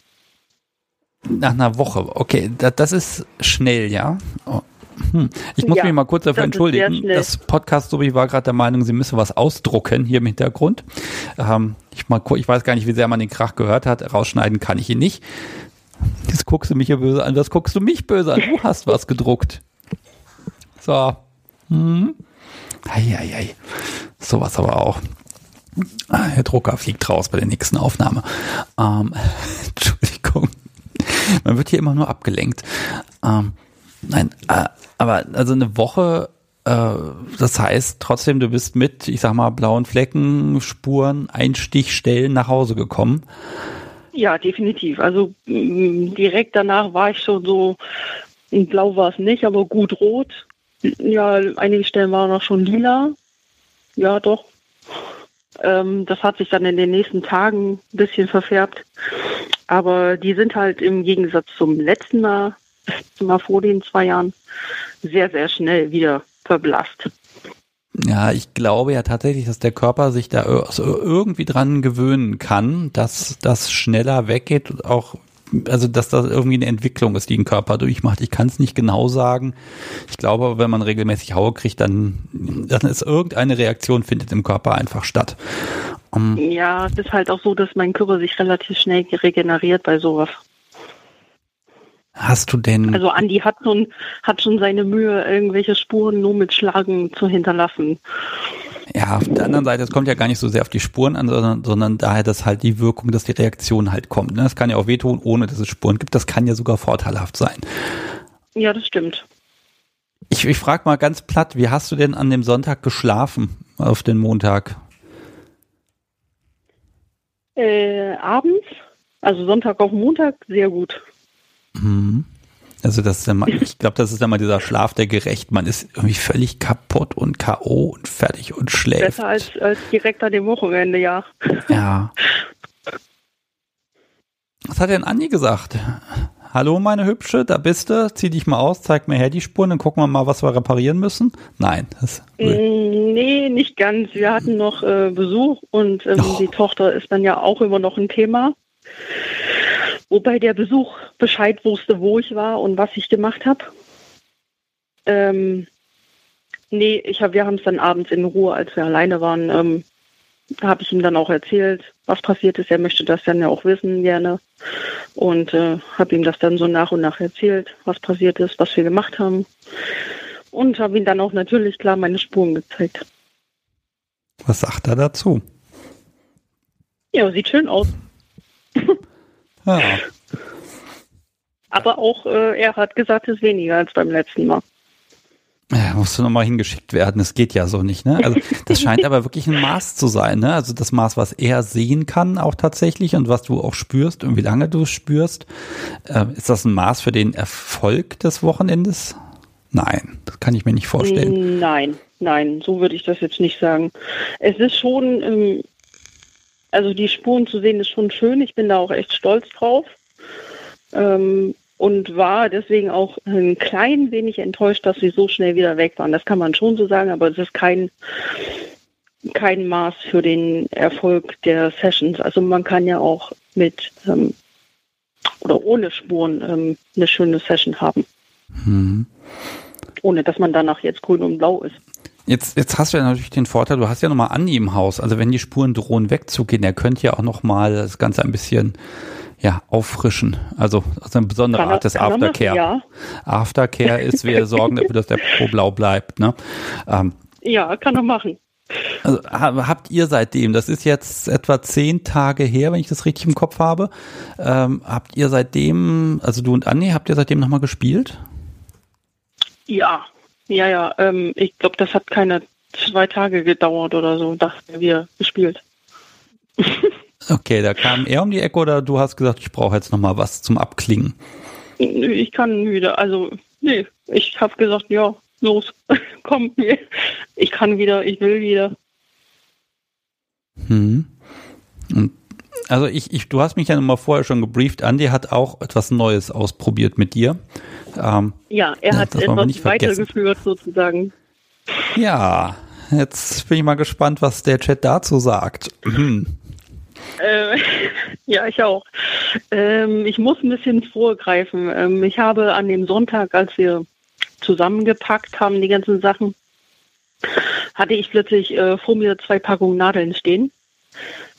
Nach einer Woche, okay, das ist schnell, ja. Hm. Ich muss ja, mich mal kurz dafür entschuldigen. Das Podcast, so wie war gerade der Meinung, sie müsse was ausdrucken hier im Hintergrund. Ähm, ich, mal, ich weiß gar nicht, wie sehr man den Krach gehört hat. Rausschneiden kann ich ihn nicht. Jetzt guckst du mich hier böse an. Das guckst du mich böse an. Du hast was gedruckt. So. Hm. Eieiei. Sowas aber auch. Ah, Herr Drucker fliegt raus bei der nächsten Aufnahme. Ähm, <laughs> Entschuldigung. Man wird hier immer nur abgelenkt. Ähm, nein, äh, aber also eine Woche, äh, das heißt trotzdem, du bist mit, ich sag mal, blauen Flecken, Spuren, Einstichstellen nach Hause gekommen. Ja, definitiv. Also mh, direkt danach war ich schon so, blau war es nicht, aber gut rot. Ja, einige Stellen waren noch schon lila. Ja, doch. Ähm, das hat sich dann in den nächsten Tagen ein bisschen verfärbt. Aber die sind halt im Gegensatz zum letzten Mal, mal vor den zwei Jahren, sehr, sehr schnell wieder verblasst. Ja, ich glaube ja tatsächlich, dass der Körper sich da irgendwie dran gewöhnen kann, dass das schneller weggeht und auch also dass das irgendwie eine Entwicklung ist, die ein Körper durchmacht. Ich kann es nicht genau sagen. Ich glaube, wenn man regelmäßig Haue kriegt, dann, dann ist irgendeine Reaktion findet im Körper einfach statt. Um, ja, es ist halt auch so, dass mein Körper sich relativ schnell regeneriert bei sowas. Hast du denn? Also Andi hat schon, hat schon seine Mühe, irgendwelche Spuren nur mit Schlagen zu hinterlassen. Ja, auf der anderen Seite, es kommt ja gar nicht so sehr auf die Spuren an, sondern, sondern daher, dass halt die Wirkung, dass die Reaktion halt kommt. Ne? Das kann ja auch wehtun, ohne dass es Spuren gibt. Das kann ja sogar vorteilhaft sein. Ja, das stimmt. Ich, ich frage mal ganz platt, wie hast du denn an dem Sonntag geschlafen auf den Montag? Äh, abends, also Sonntag auf Montag, sehr gut. Mhm. Also das ist immer, ich glaube, das ist immer dieser Schlaf der gerecht. Man ist irgendwie völlig kaputt und K.O. und fertig und schläft. Besser als, als direkt an dem Wochenende, ja. Ja. Was hat denn Andi gesagt? Hallo, meine Hübsche, da bist du. Zieh dich mal aus, zeig mir her die Spuren, dann gucken wir mal, was wir reparieren müssen. Nein. Das, mm, nee, nicht ganz. Wir hatten noch äh, Besuch und ähm, oh. die Tochter ist dann ja auch immer noch ein Thema. Wobei der Besuch Bescheid wusste, wo ich war und was ich gemacht habe. Ähm, nee, ich hab, wir haben es dann abends in Ruhe, als wir alleine waren, ähm, habe ich ihm dann auch erzählt, was passiert ist. Er möchte das dann ja auch wissen gerne. Und äh, habe ihm das dann so nach und nach erzählt, was passiert ist, was wir gemacht haben. Und habe ihm dann auch natürlich klar meine Spuren gezeigt. Was sagt er dazu? Ja, sieht schön aus. Ja. Aber auch äh, er hat gesagt, es ist weniger als beim letzten Mal. Ja, musst du nochmal hingeschickt werden. Das geht ja so nicht, ne? Also das scheint aber wirklich ein Maß zu sein, ne? Also das Maß, was er sehen kann, auch tatsächlich und was du auch spürst und wie lange du es spürst. Äh, ist das ein Maß für den Erfolg des Wochenendes? Nein, das kann ich mir nicht vorstellen. Nein, nein, so würde ich das jetzt nicht sagen. Es ist schon ähm, also die Spuren zu sehen ist schon schön. Ich bin da auch echt stolz drauf. Ähm, und war deswegen auch ein klein wenig enttäuscht, dass sie so schnell wieder weg waren. Das kann man schon so sagen, aber es ist kein, kein Maß für den Erfolg der Sessions. Also man kann ja auch mit ähm, oder ohne Spuren ähm, eine schöne Session haben. Mhm. Ohne dass man danach jetzt grün und blau ist. Jetzt, jetzt hast du ja natürlich den Vorteil, du hast ja nochmal Andi im Haus. Also wenn die Spuren drohen wegzugehen, er könnte ja auch nochmal das Ganze ein bisschen ja, auffrischen. Also, also eine besondere Art des Aftercare. Ja. Aftercare ist, wir <laughs> sorgen dafür, dass der Pro blau bleibt. Ne? Ähm, ja, kann er machen. Also habt ihr seitdem, das ist jetzt etwa zehn Tage her, wenn ich das richtig im Kopf habe, ähm, habt ihr seitdem, also du und Andi, habt ihr seitdem nochmal gespielt? Ja, ja, ja. Ähm, ich glaube, das hat keine zwei Tage gedauert oder so, dachten wir gespielt. <laughs> okay, da kam er um die Ecke oder du hast gesagt, ich brauche jetzt nochmal was zum Abklingen? Ich kann wieder, also, nee, ich habe gesagt, ja, los, <laughs> komm, ich kann wieder, ich will wieder. Hm. Und also ich, ich, du hast mich ja nochmal vorher schon gebrieft. Andi hat auch etwas Neues ausprobiert mit dir. Ähm, ja, er hat etwas weitergeführt sozusagen. Ja, jetzt bin ich mal gespannt, was der Chat dazu sagt. Äh, <laughs> ja, ich auch. Ähm, ich muss ein bisschen vorgreifen. Ähm, ich habe an dem Sonntag, als wir zusammengepackt haben, die ganzen Sachen, hatte ich plötzlich äh, vor mir zwei Packungen Nadeln stehen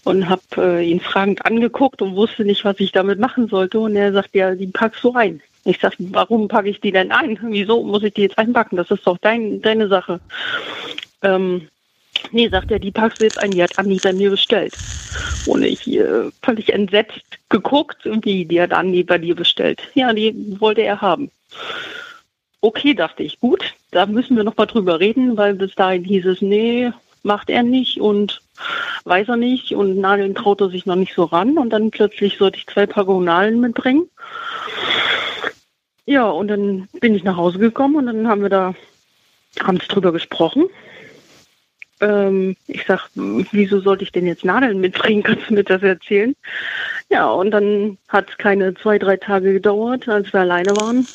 und habe äh, ihn fragend angeguckt und wusste nicht, was ich damit machen sollte. Und er sagt, ja, die packst du ein. Ich sage, warum packe ich die denn ein? <laughs> Wieso muss ich die jetzt einpacken? Das ist doch dein, deine Sache. Ähm, Nee, sagt er, die packst du jetzt ein, die hat Andi bei mir bestellt. Und ich äh, völlig entsetzt geguckt, wie, die hat Andi bei dir bestellt. Ja, die wollte er haben. Okay, dachte ich, gut, da müssen wir noch mal drüber reden, weil bis dahin hieß es, nee, macht er nicht und weiß er nicht und Nadeln traut er sich noch nicht so ran und dann plötzlich sollte ich zwei Packungen Nadeln mitbringen. Ja, und dann bin ich nach Hause gekommen und dann haben wir da abends drüber gesprochen. Ähm, ich sag, wieso sollte ich denn jetzt Nadeln mitbringen? <laughs> Kannst du mir das erzählen? Ja, und dann hat es keine zwei, drei Tage gedauert, als wir alleine waren.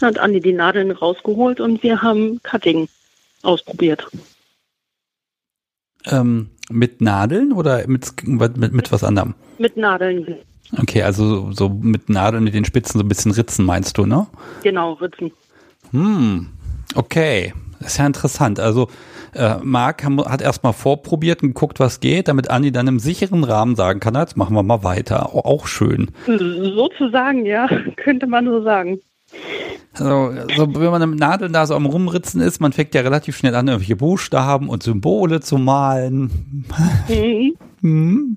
Hat Andi die Nadeln rausgeholt und wir haben Cutting ausprobiert. Ähm, mit Nadeln oder mit, mit, mit was anderem? Mit Nadeln. Okay, also so mit Nadeln mit den Spitzen so ein bisschen Ritzen meinst du, ne? Genau, Ritzen. Hm, okay. Das ist ja interessant. Also äh, Marc hat erstmal vorprobiert und geguckt, was geht, damit Andi dann im sicheren Rahmen sagen kann, jetzt machen wir mal weiter. Auch schön. Sozusagen, ja, <laughs> könnte man so sagen. Also, also wenn man mit Nadeln da so am Rumritzen ist, man fängt ja relativ schnell an, irgendwelche Buchstaben und Symbole zu malen. Mhm. hm.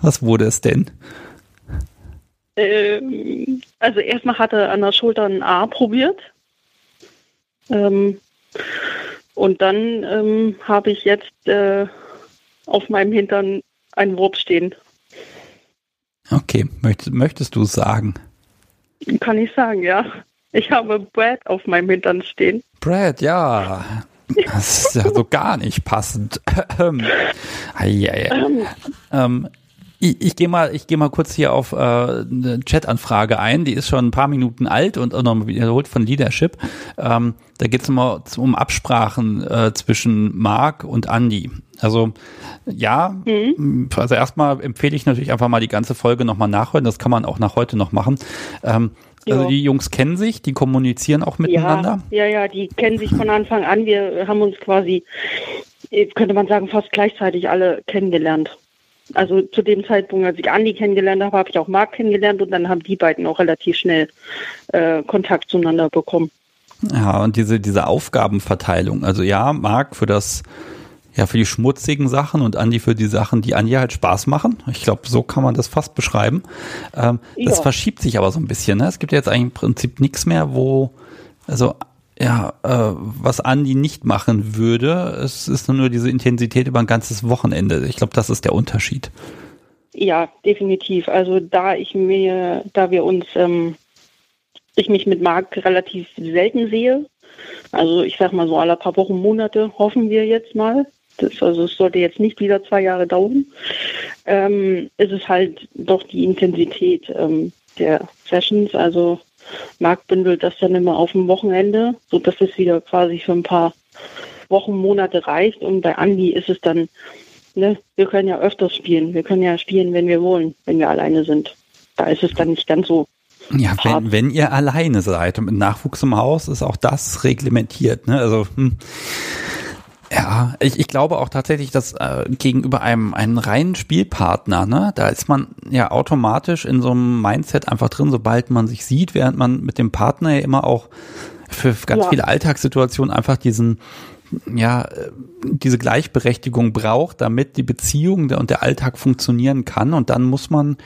Was wurde es denn? Ähm, also erstmal hatte er an der Schulter ein A probiert. Ähm, und dann ähm, habe ich jetzt äh, auf meinem Hintern ein Wort stehen. Okay, möchtest, möchtest du es sagen? Kann ich sagen, ja. Ich habe Brad auf meinem Hintern stehen. Brad, ja. Das ist ja so gar nicht passend. ähm, ähm, ich, ich gehe mal, ich gehe mal kurz hier auf äh, eine Chat-Anfrage ein. Die ist schon ein paar Minuten alt und auch noch wiederholt von Leadership. Ähm, da geht es immer um Absprachen äh, zwischen Marc und Andy. Also ja, mhm. also erstmal empfehle ich natürlich einfach mal die ganze Folge nochmal nachhören. Das kann man auch nach heute noch machen. Ähm, also die Jungs kennen sich, die kommunizieren auch miteinander. Ja, ja, ja, die kennen sich von Anfang an. Wir haben uns quasi, könnte man sagen, fast gleichzeitig alle kennengelernt. Also zu dem Zeitpunkt, als ich Andi kennengelernt habe, habe ich auch Marc kennengelernt und dann haben die beiden auch relativ schnell äh, Kontakt zueinander bekommen. Ja, und diese, diese Aufgabenverteilung. Also ja, Marc für das ja, für die schmutzigen Sachen und Andi für die Sachen, die Andi halt Spaß machen. Ich glaube, so kann man das fast beschreiben. Ähm, ja. Das verschiebt sich aber so ein bisschen. Ne? Es gibt ja jetzt eigentlich im Prinzip nichts mehr, wo, also ja, äh, was Andi nicht machen würde. Es ist nur diese Intensität über ein ganzes Wochenende. Ich glaube, das ist der Unterschied. Ja, definitiv. Also da ich mir, da wir uns, ähm, ich mich mit Marc relativ selten sehe, also ich sag mal so alle paar Wochen, Monate hoffen wir jetzt mal, das, also es sollte jetzt nicht wieder zwei Jahre dauern. Ähm, ist es halt doch die Intensität ähm, der Sessions. Also Marc bündelt das dann immer auf dem Wochenende, sodass es wieder quasi für ein paar Wochen, Monate reicht. Und bei Andi ist es dann, ne, wir können ja öfters spielen. Wir können ja spielen, wenn wir wollen, wenn wir alleine sind. Da ist es dann nicht ganz so ja, wenn, wenn ihr alleine seid und mit Nachwuchs im Haus, ist auch das reglementiert. Ne? Also hm. Ja, ich, ich glaube auch tatsächlich, dass äh, gegenüber einem einen reinen Spielpartner, ne, da ist man ja automatisch in so einem Mindset einfach drin, sobald man sich sieht, während man mit dem Partner ja immer auch für ganz ja. viele Alltagssituationen einfach diesen ja, diese Gleichberechtigung braucht, damit die Beziehung und der Alltag funktionieren kann. Und dann muss man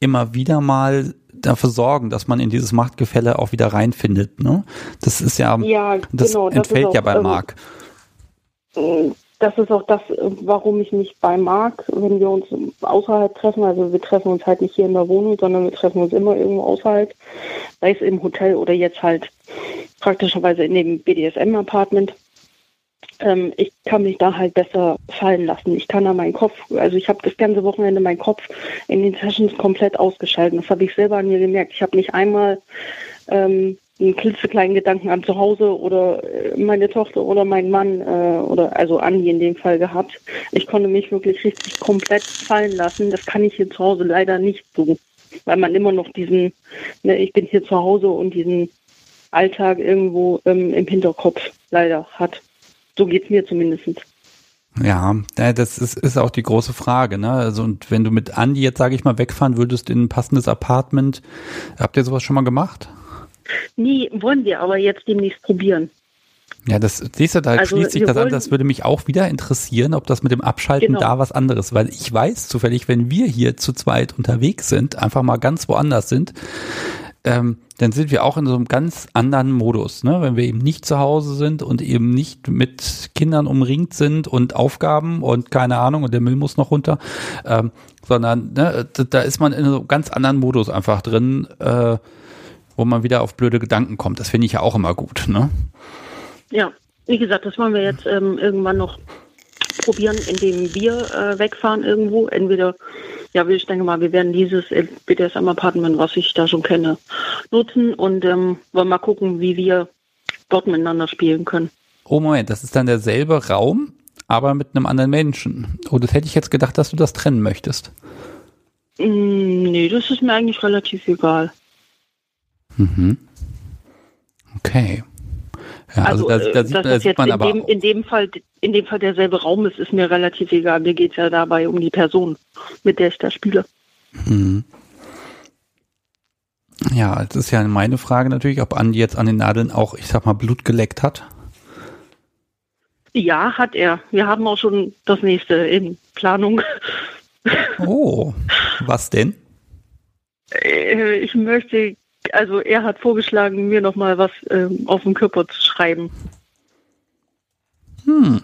immer wieder mal dafür sorgen, dass man in dieses Machtgefälle auch wieder reinfindet. Ne? Das ist ja, ja das genau, entfällt das ja bei ähm, Marc. Das ist auch das, warum ich mich bei Marc, wenn wir uns außerhalb treffen, also wir treffen uns halt nicht hier in der Wohnung, sondern wir treffen uns immer irgendwo außerhalb, sei es im Hotel oder jetzt halt praktischerweise in dem BDSM-Apartment. Ähm, ich kann mich da halt besser fallen lassen. Ich kann da meinen Kopf, also ich habe das ganze Wochenende meinen Kopf in den Sessions komplett ausgeschaltet. Das habe ich selber an mir gemerkt. Ich habe nicht einmal ähm, einen klitzekleinen Gedanken an zu Hause oder äh, meine Tochter oder mein Mann äh, oder also Andi in dem Fall gehabt. Ich konnte mich wirklich richtig komplett fallen lassen. Das kann ich hier zu Hause leider nicht so, weil man immer noch diesen, ne, ich bin hier zu Hause und diesen Alltag irgendwo ähm, im Hinterkopf leider hat. So geht es mir zumindest. Ja, das ist, ist auch die große Frage. Ne? Also und wenn du mit Andi jetzt, sage ich mal, wegfahren würdest in ein passendes Apartment, habt ihr sowas schon mal gemacht? Nie wollen wir aber jetzt demnächst probieren. Ja, das siehst du, da also, schließt sich das an, das würde mich auch wieder interessieren, ob das mit dem Abschalten genau. da was anderes, weil ich weiß zufällig, wenn wir hier zu zweit unterwegs sind, einfach mal ganz woanders sind, ähm, dann sind wir auch in so einem ganz anderen Modus, ne? Wenn wir eben nicht zu Hause sind und eben nicht mit Kindern umringt sind und Aufgaben und keine Ahnung und der Müll muss noch runter, ähm, sondern ne, da ist man in so einem ganz anderen Modus einfach drin, äh, wo man wieder auf blöde Gedanken kommt. Das finde ich ja auch immer gut, ne? Ja, wie gesagt, das wollen wir jetzt ähm, irgendwann noch probieren, indem wir äh, wegfahren irgendwo. Entweder, ja, ich denke mal, wir werden dieses BDSM-Apartment, was ich da schon kenne, nutzen und ähm, wollen mal gucken, wie wir dort miteinander spielen können. Oh Moment, das ist dann derselbe Raum, aber mit einem anderen Menschen. Oh, das hätte ich jetzt gedacht, dass du das trennen möchtest. Mm, nee, das ist mir eigentlich relativ egal. Mhm. Okay. Ja, also, also da, da, sieht, da sieht man in aber. Dem, in, dem Fall, in dem Fall derselbe Raum ist, ist mir relativ egal. Mir geht es ja dabei um die Person, mit der ich da spiele. Mhm. Ja, es ist ja meine Frage natürlich, ob Andi jetzt an den Nadeln auch, ich sag mal, Blut geleckt hat. Ja, hat er. Wir haben auch schon das nächste in Planung. Oh, was denn? Äh, ich möchte also er hat vorgeschlagen, mir nochmal was ähm, auf dem Körper zu schreiben. Hm.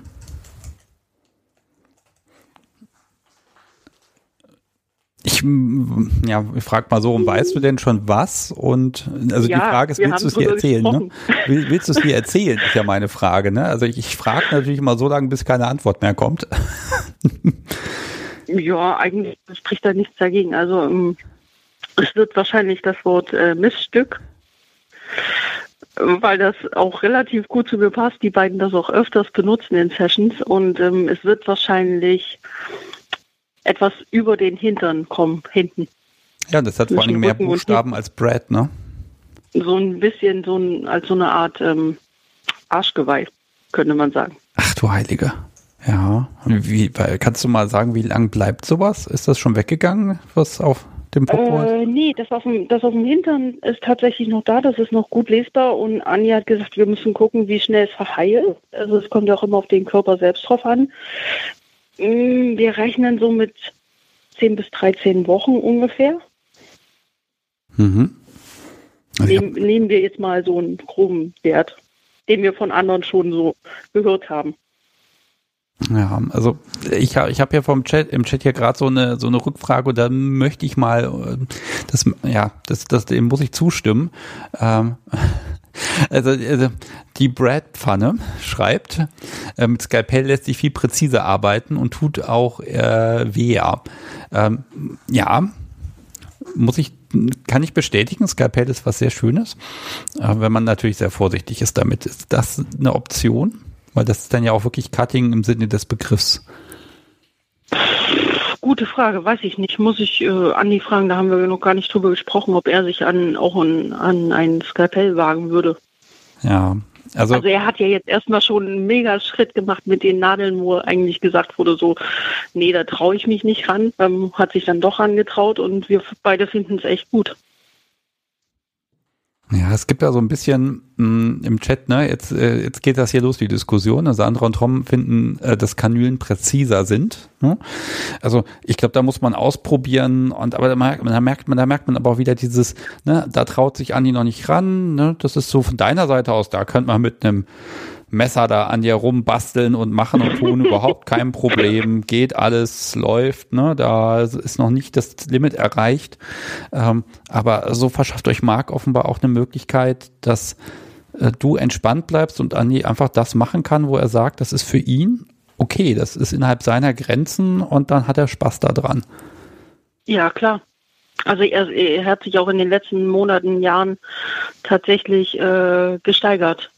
Ich, ja, ich frage mal so rum, weißt du denn schon was? Und also ja, die Frage ist, willst du es dir erzählen? Ne? Will, willst du es dir erzählen, ist ja meine Frage. Ne? Also ich, ich frage natürlich immer so lange, bis keine Antwort mehr kommt. <laughs> ja, eigentlich spricht da nichts dagegen. Also ähm, es wird wahrscheinlich das Wort äh, Missstück, weil das auch relativ gut zu mir passt. Die beiden das auch öfters benutzen in Sessions und ähm, es wird wahrscheinlich etwas über den Hintern kommen, hinten. Ja, das hat vor allem mehr Buchstaben als Brad, ne? So ein bisschen so ein, als so eine Art ähm, Arschgeweih, könnte man sagen. Ach du Heilige. Ja. Wie, kannst du mal sagen, wie lang bleibt sowas? Ist das schon weggegangen, was auf dem Popo äh, Nee, das auf, dem, das auf dem Hintern ist tatsächlich noch da, das ist noch gut lesbar und Anja hat gesagt, wir müssen gucken, wie schnell es verheilt. Also es kommt ja auch immer auf den Körper selbst drauf an. Mm, wir rechnen so mit 10 bis 13 Wochen ungefähr. Mhm. Also Nehm, nehmen wir jetzt mal so einen groben Wert, den wir von anderen schon so gehört haben. Ja, also ich, ich habe ja vom Chat im Chat hier gerade so eine so eine Rückfrage und da möchte ich mal äh, das ja das das dem muss ich zustimmen. Ähm, <laughs> also, also die Brad Pfanne schreibt äh, mit Skalpell lässt sich viel präziser arbeiten und tut auch äh, weh. Ähm, ja, muss ich kann ich bestätigen. Skalpell ist was sehr Schönes, äh, wenn man natürlich sehr vorsichtig ist damit. Ist das eine Option? Weil das ist dann ja auch wirklich Cutting im Sinne des Begriffs. Gute Frage, weiß ich nicht. Muss ich äh, Andi fragen, da haben wir noch gar nicht drüber gesprochen, ob er sich an, auch an, an ein Skalpell wagen würde. Ja, also, also er hat ja jetzt erstmal schon einen mega Schritt gemacht mit den Nadeln, wo eigentlich gesagt wurde, so, nee, da traue ich mich nicht ran. Ähm, hat sich dann doch angetraut und wir beide finden es echt gut. Ja, es gibt ja so ein bisschen mh, mm, im Chat, ne, jetzt, äh, jetzt geht das hier los, die Diskussion. Also Sandra und Tom finden, äh, dass Kanülen präziser sind. Ne? Also ich glaube, da muss man ausprobieren und aber da merkt man, da merkt man, da merkt man aber auch wieder dieses, ne, da traut sich Andi noch nicht ran. Ne? Das ist so von deiner Seite aus, da könnte man mit einem Messer da an dir rumbasteln und machen und tun, überhaupt kein Problem, geht alles, läuft, ne, da ist noch nicht das Limit erreicht, ähm, aber so verschafft euch Marc offenbar auch eine Möglichkeit, dass äh, du entspannt bleibst und Andi einfach das machen kann, wo er sagt, das ist für ihn okay, das ist innerhalb seiner Grenzen und dann hat er Spaß daran. Ja, klar. Also er, er hat sich auch in den letzten Monaten, Jahren tatsächlich äh, gesteigert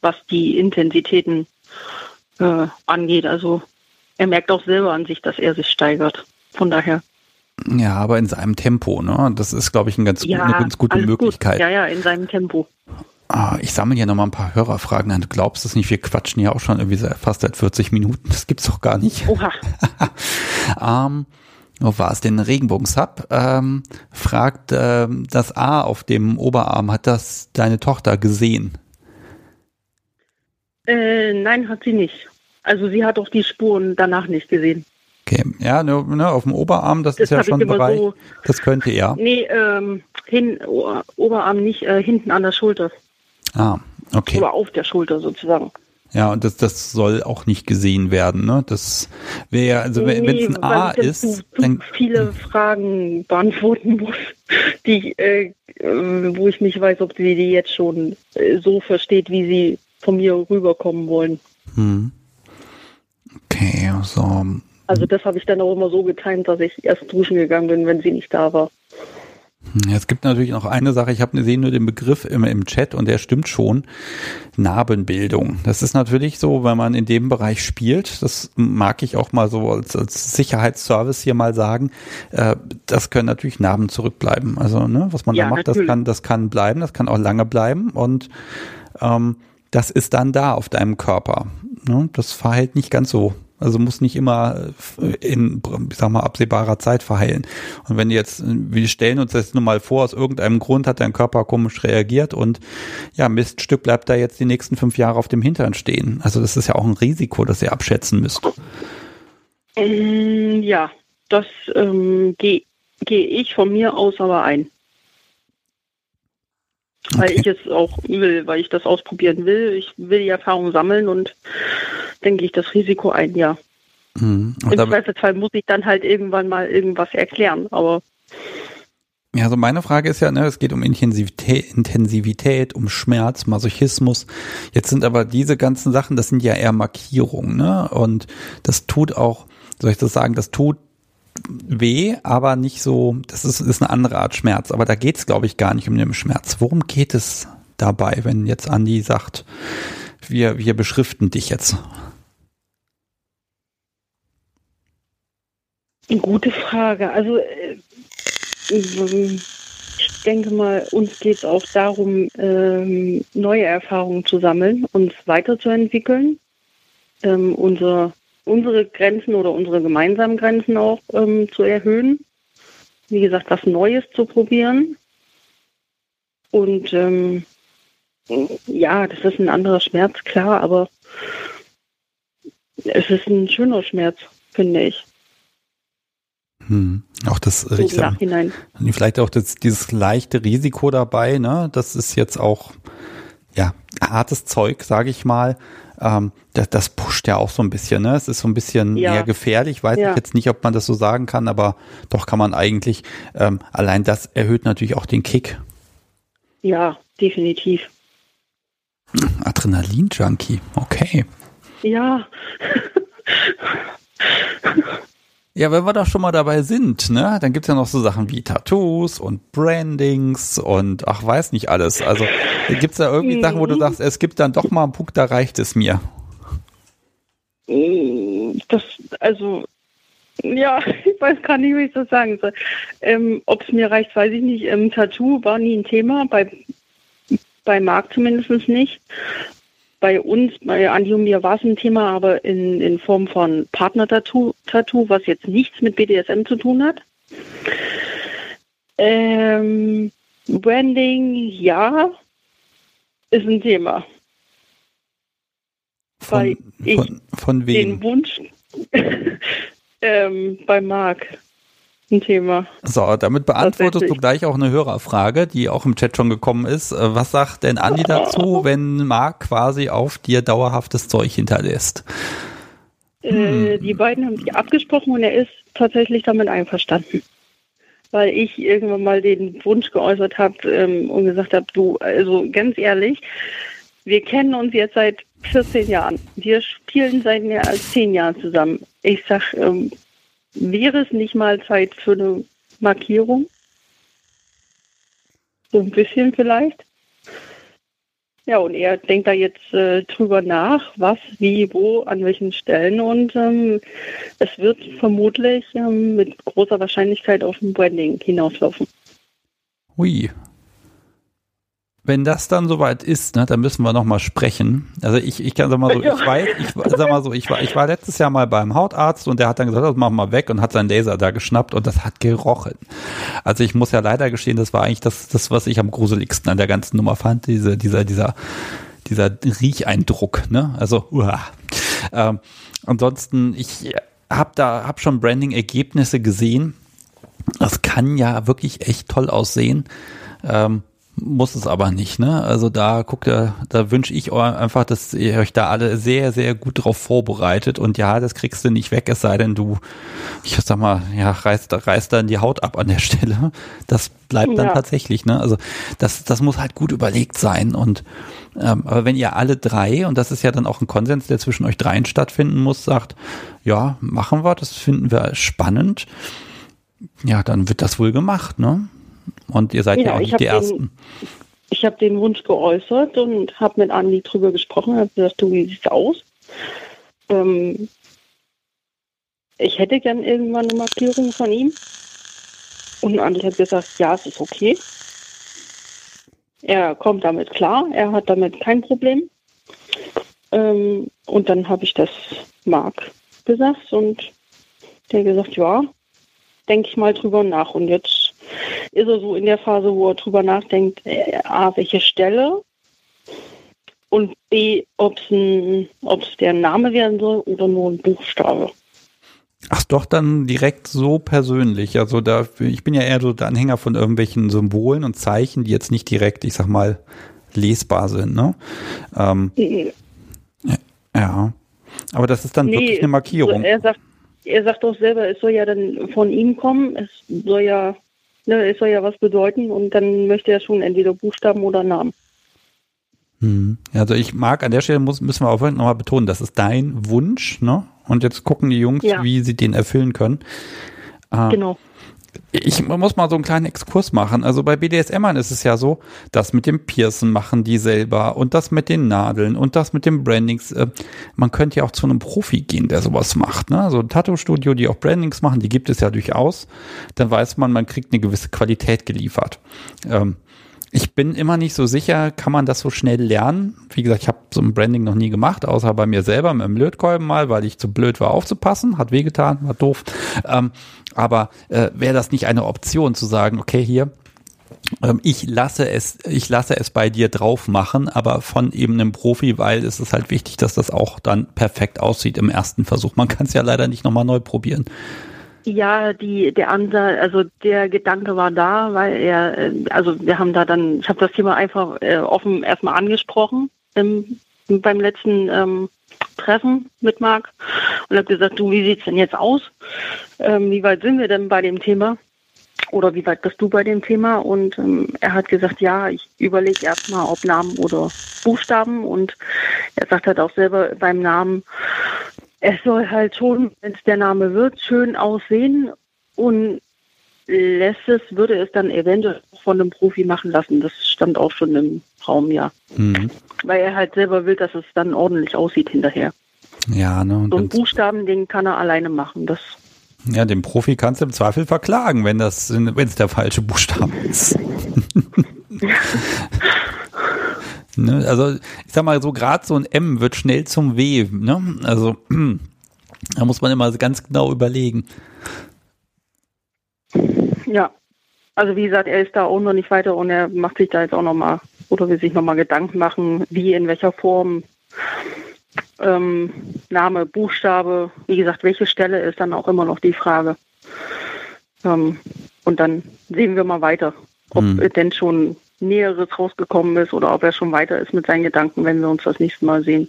was die Intensitäten äh, angeht. Also er merkt auch selber an sich, dass er sich steigert. Von daher. Ja, aber in seinem Tempo, ne? Das ist, glaube ich, ein ganz, ja, eine ganz gute Möglichkeit. Gut. Ja, ja, in seinem Tempo. Ah, ich sammle hier nochmal ein paar Hörerfragen Du glaubst es nicht, wir quatschen ja auch schon irgendwie fast seit 40 Minuten. Das gibt's doch gar nicht. Oha. <laughs> ähm, wo war es denn? Regenbogensub ähm, fragt, ähm, das A auf dem Oberarm, hat das deine Tochter gesehen? Äh, nein, hat sie nicht. Also sie hat auch die Spuren danach nicht gesehen. Okay, ja, ne, ne, auf dem Oberarm, das, das ist ja schon ein Bereich, so, das könnte ja. Nee, ähm, hin, Oberarm nicht, äh, hinten an der Schulter. Ah, okay. Oder auf der Schulter sozusagen. Ja, und das, das soll auch nicht gesehen werden, ne? Das wäre also wenn es ein A ist, zu, dann viele Fragen beantworten muss, die, äh, wo ich nicht weiß, ob sie die jetzt schon äh, so versteht, wie sie von mir rüberkommen wollen. Hm. Okay, so. Also das habe ich dann auch immer so getimt, dass ich erst duschen gegangen bin, wenn sie nicht da war. Hm, es gibt natürlich noch eine Sache, ich habe gesehen nur den Begriff immer im Chat und der stimmt schon. Narbenbildung. Das ist natürlich so, wenn man in dem Bereich spielt, das mag ich auch mal so als, als Sicherheitsservice hier mal sagen, äh, das können natürlich Narben zurückbleiben. Also, ne, was man ja, da macht, das kann, das kann bleiben, das kann auch lange bleiben und ähm, das ist dann da auf deinem Körper. Ne? Das verhält nicht ganz so also muss nicht immer äh, in, ich sag mal, absehbarer Zeit verheilen. Und wenn jetzt, wir stellen uns das nur mal vor, aus irgendeinem Grund hat dein Körper komisch reagiert und ja, Miststück bleibt da jetzt die nächsten fünf Jahre auf dem Hintern stehen. Also das ist ja auch ein Risiko, das ihr abschätzen müsst. Ähm, ja, das ähm, gehe geh ich von mir aus aber ein. Weil okay. ich es auch will, weil ich das ausprobieren will. Ich will die Erfahrung sammeln und denke ich das Risiko ein, ja. Mhm. Im Zweifelsfall muss ich dann halt irgendwann mal irgendwas erklären, aber. Ja, also meine Frage ist ja, ne, es geht um Intensivität, Intensivität, um Schmerz, Masochismus. Jetzt sind aber diese ganzen Sachen, das sind ja eher Markierungen, ne? Und das tut auch, soll ich das sagen, das tut weh, aber nicht so, das ist, ist eine andere Art Schmerz. Aber da geht es, glaube ich, gar nicht um den Schmerz. Worum geht es dabei, wenn jetzt Andi sagt, wir, wir beschriften dich jetzt? Gute Frage. Also äh, ich denke mal, uns geht es auch darum, ähm, neue Erfahrungen zu sammeln, uns weiterzuentwickeln, ähm, unser, unsere Grenzen oder unsere gemeinsamen Grenzen auch ähm, zu erhöhen. Wie gesagt, was Neues zu probieren. Und ähm, ja, das ist ein anderer Schmerz, klar, aber es ist ein schöner Schmerz, finde ich. Hm. Auch das so Nachhinein. vielleicht auch das, dieses leichte Risiko dabei, ne? Das ist jetzt auch ja hartes Zeug, sage ich mal. Ähm, das, das, pusht ja auch so ein bisschen, ne? Es ist so ein bisschen ja. mehr gefährlich. Weiß ja. ich jetzt nicht, ob man das so sagen kann, aber doch kann man eigentlich. Ähm, allein das erhöht natürlich auch den Kick. Ja, definitiv. Adrenalin-Junkie, okay. Ja. <laughs> Ja, wenn wir doch schon mal dabei sind, ne, dann gibt's ja noch so Sachen wie Tattoos und Brandings und ach, weiß nicht alles. Also gibt's da irgendwie mhm. Sachen, wo du mhm. sagst, es gibt dann doch mal einen Punkt, da reicht es mir. Das, also, ja, <laughs> ich weiß gar nicht, wie ich das sagen soll. Ähm, Ob es mir reicht, weiß ich nicht. Ähm, Tattoo war nie ein Thema, bei, bei Marc zumindest nicht bei uns, bei Andi und mir war es ein Thema, aber in, in Form von Partner-Tattoo, Tattoo, was jetzt nichts mit BDSM zu tun hat. Ähm, Branding, ja, ist ein Thema. Von, Weil ich von, von wem? den Wunsch <laughs> ähm, bei Marc ein Thema. So, damit beantwortest du gleich auch eine Hörerfrage, die auch im Chat schon gekommen ist. Äh, was sagt denn Andi dazu, <laughs> wenn Marc quasi auf dir dauerhaftes Zeug hinterlässt? Äh, hm. die beiden haben sich abgesprochen und er ist tatsächlich damit einverstanden. Weil ich irgendwann mal den Wunsch geäußert habe ähm, und gesagt habe, du, also ganz ehrlich, wir kennen uns jetzt seit 14 Jahren. Wir spielen seit mehr als 10 Jahren zusammen. Ich sag, ähm, Wäre es nicht mal Zeit für eine Markierung? So ein bisschen vielleicht. Ja, und er denkt da jetzt äh, drüber nach, was, wie, wo, an welchen Stellen. Und ähm, es wird vermutlich ähm, mit großer Wahrscheinlichkeit auf ein Branding hinauslaufen. Hui, wenn das dann soweit ist, ne, dann müssen wir noch mal sprechen. Also ich, ich kann sag mal so, ich weiß, ich sag mal so, ich war, ich war letztes Jahr mal beim Hautarzt und der hat dann gesagt, das machen wir weg und hat seinen Laser da geschnappt und das hat gerochen. Also ich muss ja leider gestehen, das war eigentlich das, das was ich am gruseligsten an der ganzen Nummer fand, diese, dieser, dieser, dieser Riecheindruck, ne? Also, uah. Ähm, ansonsten, ich habe da, hab schon Branding-Ergebnisse gesehen. Das kann ja wirklich echt toll aussehen. Ähm, muss es aber nicht, ne? Also da guckt er, da wünsche ich euch einfach, dass ihr euch da alle sehr, sehr gut drauf vorbereitet und ja, das kriegst du nicht weg, es sei denn du, ich sag mal, ja, reißt, reißt dann die Haut ab an der Stelle. Das bleibt dann ja. tatsächlich, ne? Also das, das muss halt gut überlegt sein und ähm, aber wenn ihr alle drei, und das ist ja dann auch ein Konsens, der zwischen euch dreien stattfinden muss, sagt, ja, machen wir, das finden wir spannend, ja, dann wird das wohl gemacht, ne? Und ihr seid ja, ja auch nicht die Ersten. Den, ich habe den Wunsch geäußert und habe mit Andi drüber gesprochen, habe gesagt, du, wie sieht's aus? Ähm, ich hätte gern irgendwann eine Markierung von ihm. Und Andi hat gesagt, ja, es ist okay. Er kommt damit klar, er hat damit kein Problem. Ähm, und dann habe ich das Marc gesagt und der gesagt, ja, denke ich mal drüber nach. Und jetzt ist er so in der Phase, wo er drüber nachdenkt, äh, A, welche Stelle und B, ob es der Name werden soll oder nur ein Buchstabe. Ach doch, dann direkt so persönlich. Also da, ich bin ja eher so der Anhänger von irgendwelchen Symbolen und Zeichen, die jetzt nicht direkt, ich sag mal, lesbar sind, ne? Ähm, nee. Ja. Aber das ist dann nee, wirklich eine Markierung. Also er sagt, er sagt doch selber, es soll ja dann von ihm kommen, es soll ja, ne, es soll ja was bedeuten und dann möchte er schon entweder Buchstaben oder Namen. Hm. Also ich mag an der Stelle muss, müssen wir auch nochmal betonen, das ist dein Wunsch, ne? Und jetzt gucken die Jungs, ja. wie sie den erfüllen können. Äh, genau. Ich muss mal so einen kleinen Exkurs machen. Also bei BDSMern ist es ja so, das mit dem Piercen machen die selber und das mit den Nadeln und das mit dem Brandings. Äh, man könnte ja auch zu einem Profi gehen, der sowas macht. Ne? So ein Tattoo-Studio, die auch Brandings machen, die gibt es ja durchaus. Dann weiß man, man kriegt eine gewisse Qualität geliefert. Ähm, ich bin immer nicht so sicher, kann man das so schnell lernen? Wie gesagt, ich habe so ein Branding noch nie gemacht, außer bei mir selber mit dem Lötkolben mal, weil ich zu blöd war aufzupassen. Hat wehgetan, war doof. Ähm, aber äh, wäre das nicht eine Option zu sagen, okay, hier, ähm, ich lasse es, ich lasse es bei dir drauf machen, aber von eben einem Profi, weil es ist halt wichtig, dass das auch dann perfekt aussieht im ersten Versuch. Man kann es ja leider nicht nochmal neu probieren. Ja, die, der Ansatz, also der Gedanke war da, weil er, äh, also wir haben da dann, ich habe das Thema einfach äh, offen erstmal angesprochen im, beim letzten ähm, Treffen mit Marc und habe gesagt, du, wie sieht's denn jetzt aus? Ähm, wie weit sind wir denn bei dem Thema? Oder wie weit bist du bei dem Thema? Und ähm, er hat gesagt, ja, ich überlege erstmal, ob Namen oder Buchstaben. Und er sagt halt auch selber beim Namen, es soll halt schon, wenn es der Name wird, schön aussehen und lässt es, würde es dann eventuell von einem Profi machen lassen. Das stand auch schon im Raum, ja. Mhm. Weil er halt selber will, dass es dann ordentlich aussieht hinterher. Ja, ne? So ein Buchstaben, den kann er alleine machen. Das ja, den Profi kannst du im Zweifel verklagen, wenn das, wenn es der falsche Buchstabe ist. <laughs> Ne? Also ich sag mal so, gerade so ein M wird schnell zum W. Ne? Also <clears throat> da muss man immer ganz genau überlegen. Ja, also wie gesagt, er ist da auch noch nicht weiter und er macht sich da jetzt auch nochmal oder will sich nochmal Gedanken machen, wie, in welcher Form, ähm, Name, Buchstabe, wie gesagt, welche Stelle ist dann auch immer noch die Frage. Ähm, und dann sehen wir mal weiter, ob hm. denn schon Näheres rausgekommen ist oder ob er schon weiter ist mit seinen Gedanken, wenn wir uns das nächste Mal sehen.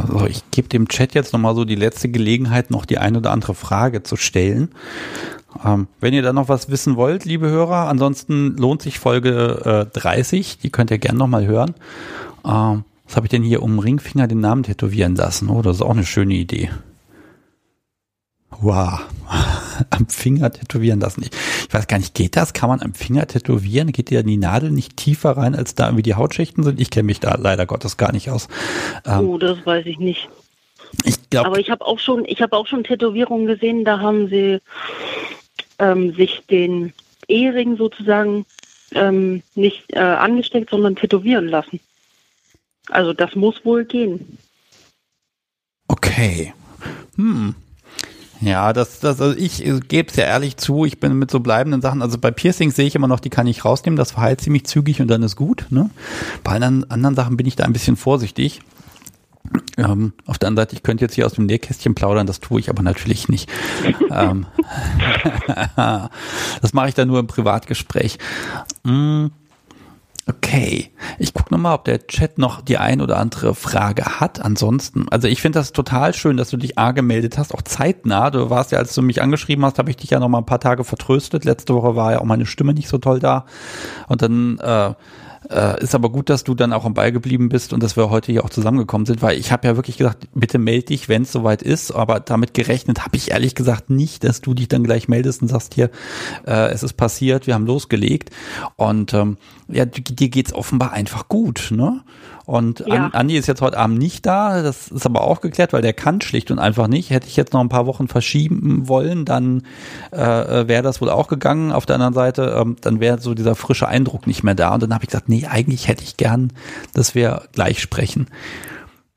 Also ich gebe dem Chat jetzt nochmal so die letzte Gelegenheit, noch die eine oder andere Frage zu stellen. Ähm, wenn ihr da noch was wissen wollt, liebe Hörer, ansonsten lohnt sich Folge äh, 30, die könnt ihr gerne nochmal hören. Ähm, was habe ich denn hier um Ringfinger den Namen tätowieren lassen? Oh, das ist auch eine schöne Idee. Wow. <laughs> am Finger tätowieren lassen. Ich, ich, weiß gar nicht, geht das? Kann man am Finger tätowieren? Geht ja die Nadel nicht tiefer rein, als da irgendwie die Hautschichten sind? Ich kenne mich da leider Gottes gar nicht aus. Ähm, oh, das weiß ich nicht. Ich glaub, Aber ich habe auch schon, ich habe auch schon Tätowierungen gesehen, da haben sie ähm, sich den Ehering sozusagen ähm, nicht äh, angesteckt, sondern tätowieren lassen. Also das muss wohl gehen. Okay. Hm. Ja, das, das, also ich gebe es ja ehrlich zu, ich bin mit so bleibenden Sachen, also bei Piercings sehe ich immer noch, die kann ich rausnehmen, das verheilt ziemlich zügig und dann ist gut. Ne? Bei anderen, anderen Sachen bin ich da ein bisschen vorsichtig. Ähm, auf der anderen Seite, ich könnte jetzt hier aus dem Nähkästchen plaudern, das tue ich aber natürlich nicht. ähm, <laughs> das mache ich dann nur im Privatgespräch. Mm. Okay, ich gucke nochmal, ob der Chat noch die ein oder andere Frage hat. Ansonsten, also ich finde das total schön, dass du dich A gemeldet hast, auch zeitnah. Du warst ja, als du mich angeschrieben hast, habe ich dich ja noch mal ein paar Tage vertröstet. Letzte Woche war ja auch meine Stimme nicht so toll da. Und dann äh, äh, ist aber gut, dass du dann auch am Ball geblieben bist und dass wir heute hier auch zusammengekommen sind, weil ich habe ja wirklich gesagt, bitte melde dich, wenn es soweit ist. Aber damit gerechnet habe ich ehrlich gesagt nicht, dass du dich dann gleich meldest und sagst hier, äh, es ist passiert, wir haben losgelegt. Und ähm, ja, dir geht's offenbar einfach gut, ne? Und ja. Andi ist jetzt heute Abend nicht da. Das ist aber auch geklärt, weil der kann schlicht und einfach nicht. Hätte ich jetzt noch ein paar Wochen verschieben wollen, dann äh, wäre das wohl auch gegangen. Auf der anderen Seite, ähm, dann wäre so dieser frische Eindruck nicht mehr da. Und dann habe ich gesagt, nee, eigentlich hätte ich gern, dass wir gleich sprechen.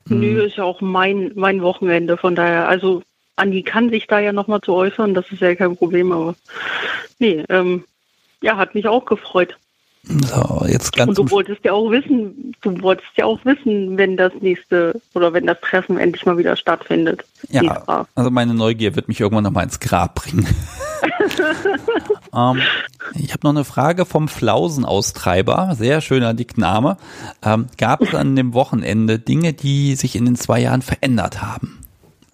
Nö, hm. ist ja auch mein, mein Wochenende. Von daher, also Andi kann sich da ja nochmal zu äußern. Das ist ja kein Problem. Aber nee, ähm, ja, hat mich auch gefreut. So, jetzt ganz Und du wolltest ja auch wissen, du wolltest ja auch wissen, wenn das nächste oder wenn das Treffen endlich mal wieder stattfindet. Ja, also meine Neugier wird mich irgendwann nochmal ins Grab bringen. <laughs> ähm, ich habe noch eine Frage vom Flausenaustreiber, sehr schöner Dickname. Ähm, Gab es an dem Wochenende Dinge, die sich in den zwei Jahren verändert haben?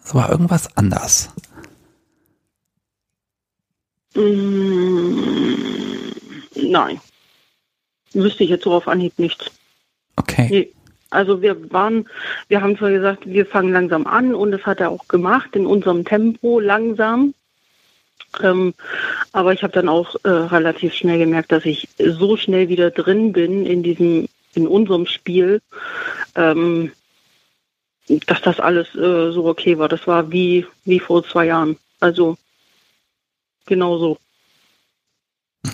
Es war irgendwas anders. Mm, nein wüsste ich jetzt so auf Anhieb nichts. Okay. Nee. Also wir waren, wir haben zwar gesagt, wir fangen langsam an und das hat er auch gemacht in unserem Tempo langsam. Ähm, aber ich habe dann auch äh, relativ schnell gemerkt, dass ich so schnell wieder drin bin in diesem, in unserem Spiel, ähm, dass das alles äh, so okay war. Das war wie, wie vor zwei Jahren. Also genau so.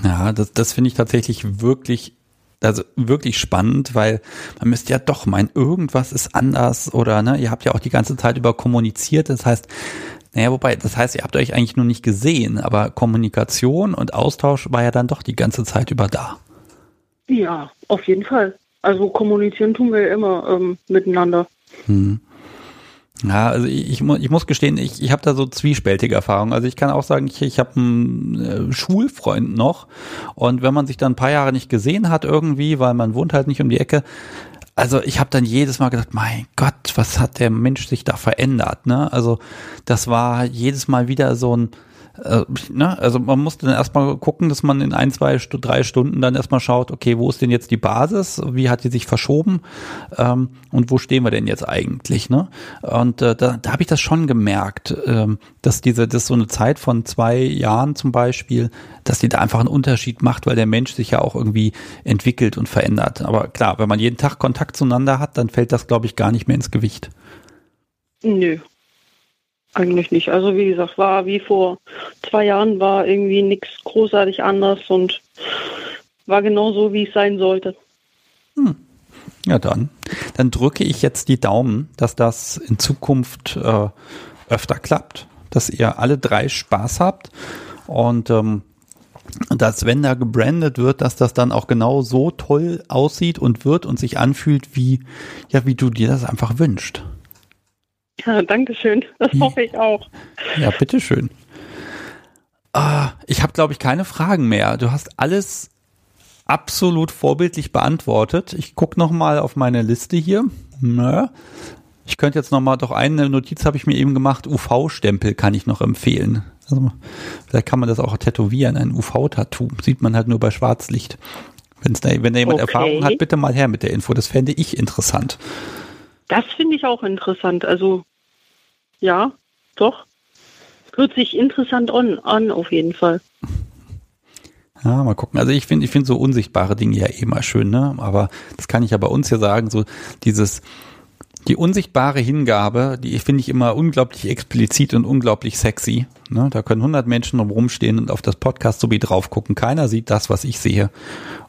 Ja, das, das finde ich tatsächlich wirklich also wirklich spannend, weil man müsste ja doch meinen, irgendwas ist anders oder ne, ihr habt ja auch die ganze Zeit über kommuniziert, das heißt, naja, wobei, das heißt, ihr habt euch eigentlich nur nicht gesehen, aber Kommunikation und Austausch war ja dann doch die ganze Zeit über da. Ja, auf jeden Fall. Also kommunizieren tun wir immer ähm, miteinander. Hm. Ja, also ich, ich, ich muss gestehen, ich, ich habe da so zwiespältige Erfahrungen. Also ich kann auch sagen, ich, ich habe einen äh, Schulfreund noch und wenn man sich dann ein paar Jahre nicht gesehen hat irgendwie, weil man wohnt halt nicht um die Ecke, also ich habe dann jedes Mal gedacht, mein Gott, was hat der Mensch sich da verändert? Ne? Also das war jedes Mal wieder so ein äh, ne? Also man musste dann erstmal gucken, dass man in ein, zwei, drei Stunden dann erstmal schaut, okay, wo ist denn jetzt die Basis? Wie hat die sich verschoben? Ähm, und wo stehen wir denn jetzt eigentlich? Ne? Und äh, da, da habe ich das schon gemerkt, ähm, dass diese, dass so eine Zeit von zwei Jahren zum Beispiel, dass die da einfach einen Unterschied macht, weil der Mensch sich ja auch irgendwie entwickelt und verändert. Aber klar, wenn man jeden Tag Kontakt zueinander hat, dann fällt das, glaube ich, gar nicht mehr ins Gewicht. Nö, eigentlich nicht. Also wie gesagt, war wie vor zwei Jahren, war irgendwie nichts großartig anders und war genau so, wie es sein sollte. Hm. Ja, dann. Dann drücke ich jetzt die Daumen, dass das in Zukunft äh, öfter klappt, dass ihr alle drei Spaß habt und ähm, dass wenn da gebrandet wird, dass das dann auch genau so toll aussieht und wird und sich anfühlt, wie, ja, wie du dir das einfach wünschst. Ja, danke schön. Das hoffe ich auch. Ja, bitteschön. Ah, ich habe, glaube ich, keine Fragen mehr. Du hast alles absolut vorbildlich beantwortet. Ich gucke noch mal auf meine Liste hier. Na, ich könnte jetzt noch mal, doch eine Notiz habe ich mir eben gemacht. UV-Stempel kann ich noch empfehlen. Also, vielleicht kann man das auch tätowieren, ein UV-Tattoo. Sieht man halt nur bei Schwarzlicht. Wenn's da, wenn da jemand okay. Erfahrung hat, bitte mal her mit der Info. Das fände ich interessant. Das finde ich auch interessant. Also ja, doch. Hört sich interessant an, an auf jeden Fall. Ja, mal gucken. Also ich finde, ich finde so unsichtbare Dinge ja eh mal schön, ne? Aber das kann ich ja bei uns ja sagen, so dieses, die unsichtbare Hingabe, die finde ich immer unglaublich explizit und unglaublich sexy. Ne? Da können 100 Menschen rumstehen und auf das Podcast so wie drauf gucken. Keiner sieht das, was ich sehe.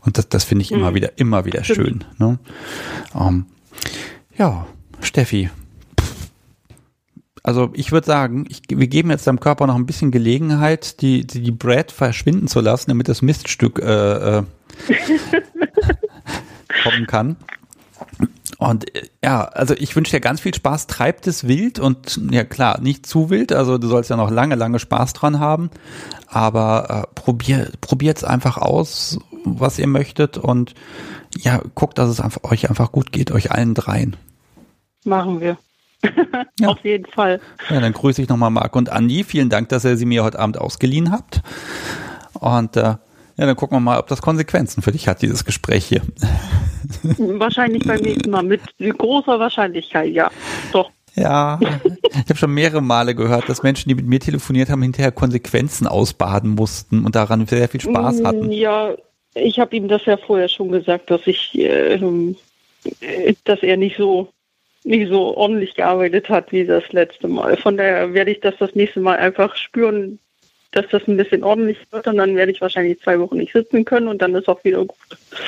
Und das, das finde ich immer mhm. wieder, immer wieder Stimmt. schön. Ne? Um, ähm, ja, Steffi, also ich würde sagen, ich, wir geben jetzt deinem Körper noch ein bisschen Gelegenheit, die, die, die Brad verschwinden zu lassen, damit das Miststück äh, äh, <laughs> kommen kann. Und äh, ja, also ich wünsche dir ganz viel Spaß, treibt es wild und ja klar, nicht zu wild, also du sollst ja noch lange, lange Spaß dran haben, aber äh, probier, probiert's einfach aus, was ihr möchtet und ja, guckt, dass es einfach, euch einfach gut geht, euch allen dreien. Machen wir. Ja. Auf jeden Fall. Ja, dann grüße ich nochmal Marc und Andi. Vielen Dank, dass ihr sie mir heute Abend ausgeliehen habt. Und äh, ja, dann gucken wir mal, ob das Konsequenzen für dich hat, dieses Gespräch hier. <laughs> Wahrscheinlich beim nächsten Mal mit großer Wahrscheinlichkeit, ja. Doch. Ja, ich habe schon mehrere Male gehört, dass Menschen, die mit mir telefoniert haben, hinterher Konsequenzen ausbaden mussten und daran sehr viel Spaß mm, hatten. Ja, ich habe ihm das ja vorher schon gesagt, dass ich, äh, dass er nicht so nicht so ordentlich gearbeitet hat wie das letzte Mal. Von daher werde ich das das nächste Mal einfach spüren, dass das ein bisschen ordentlich wird und dann werde ich wahrscheinlich zwei Wochen nicht sitzen können und dann ist auch wieder gut.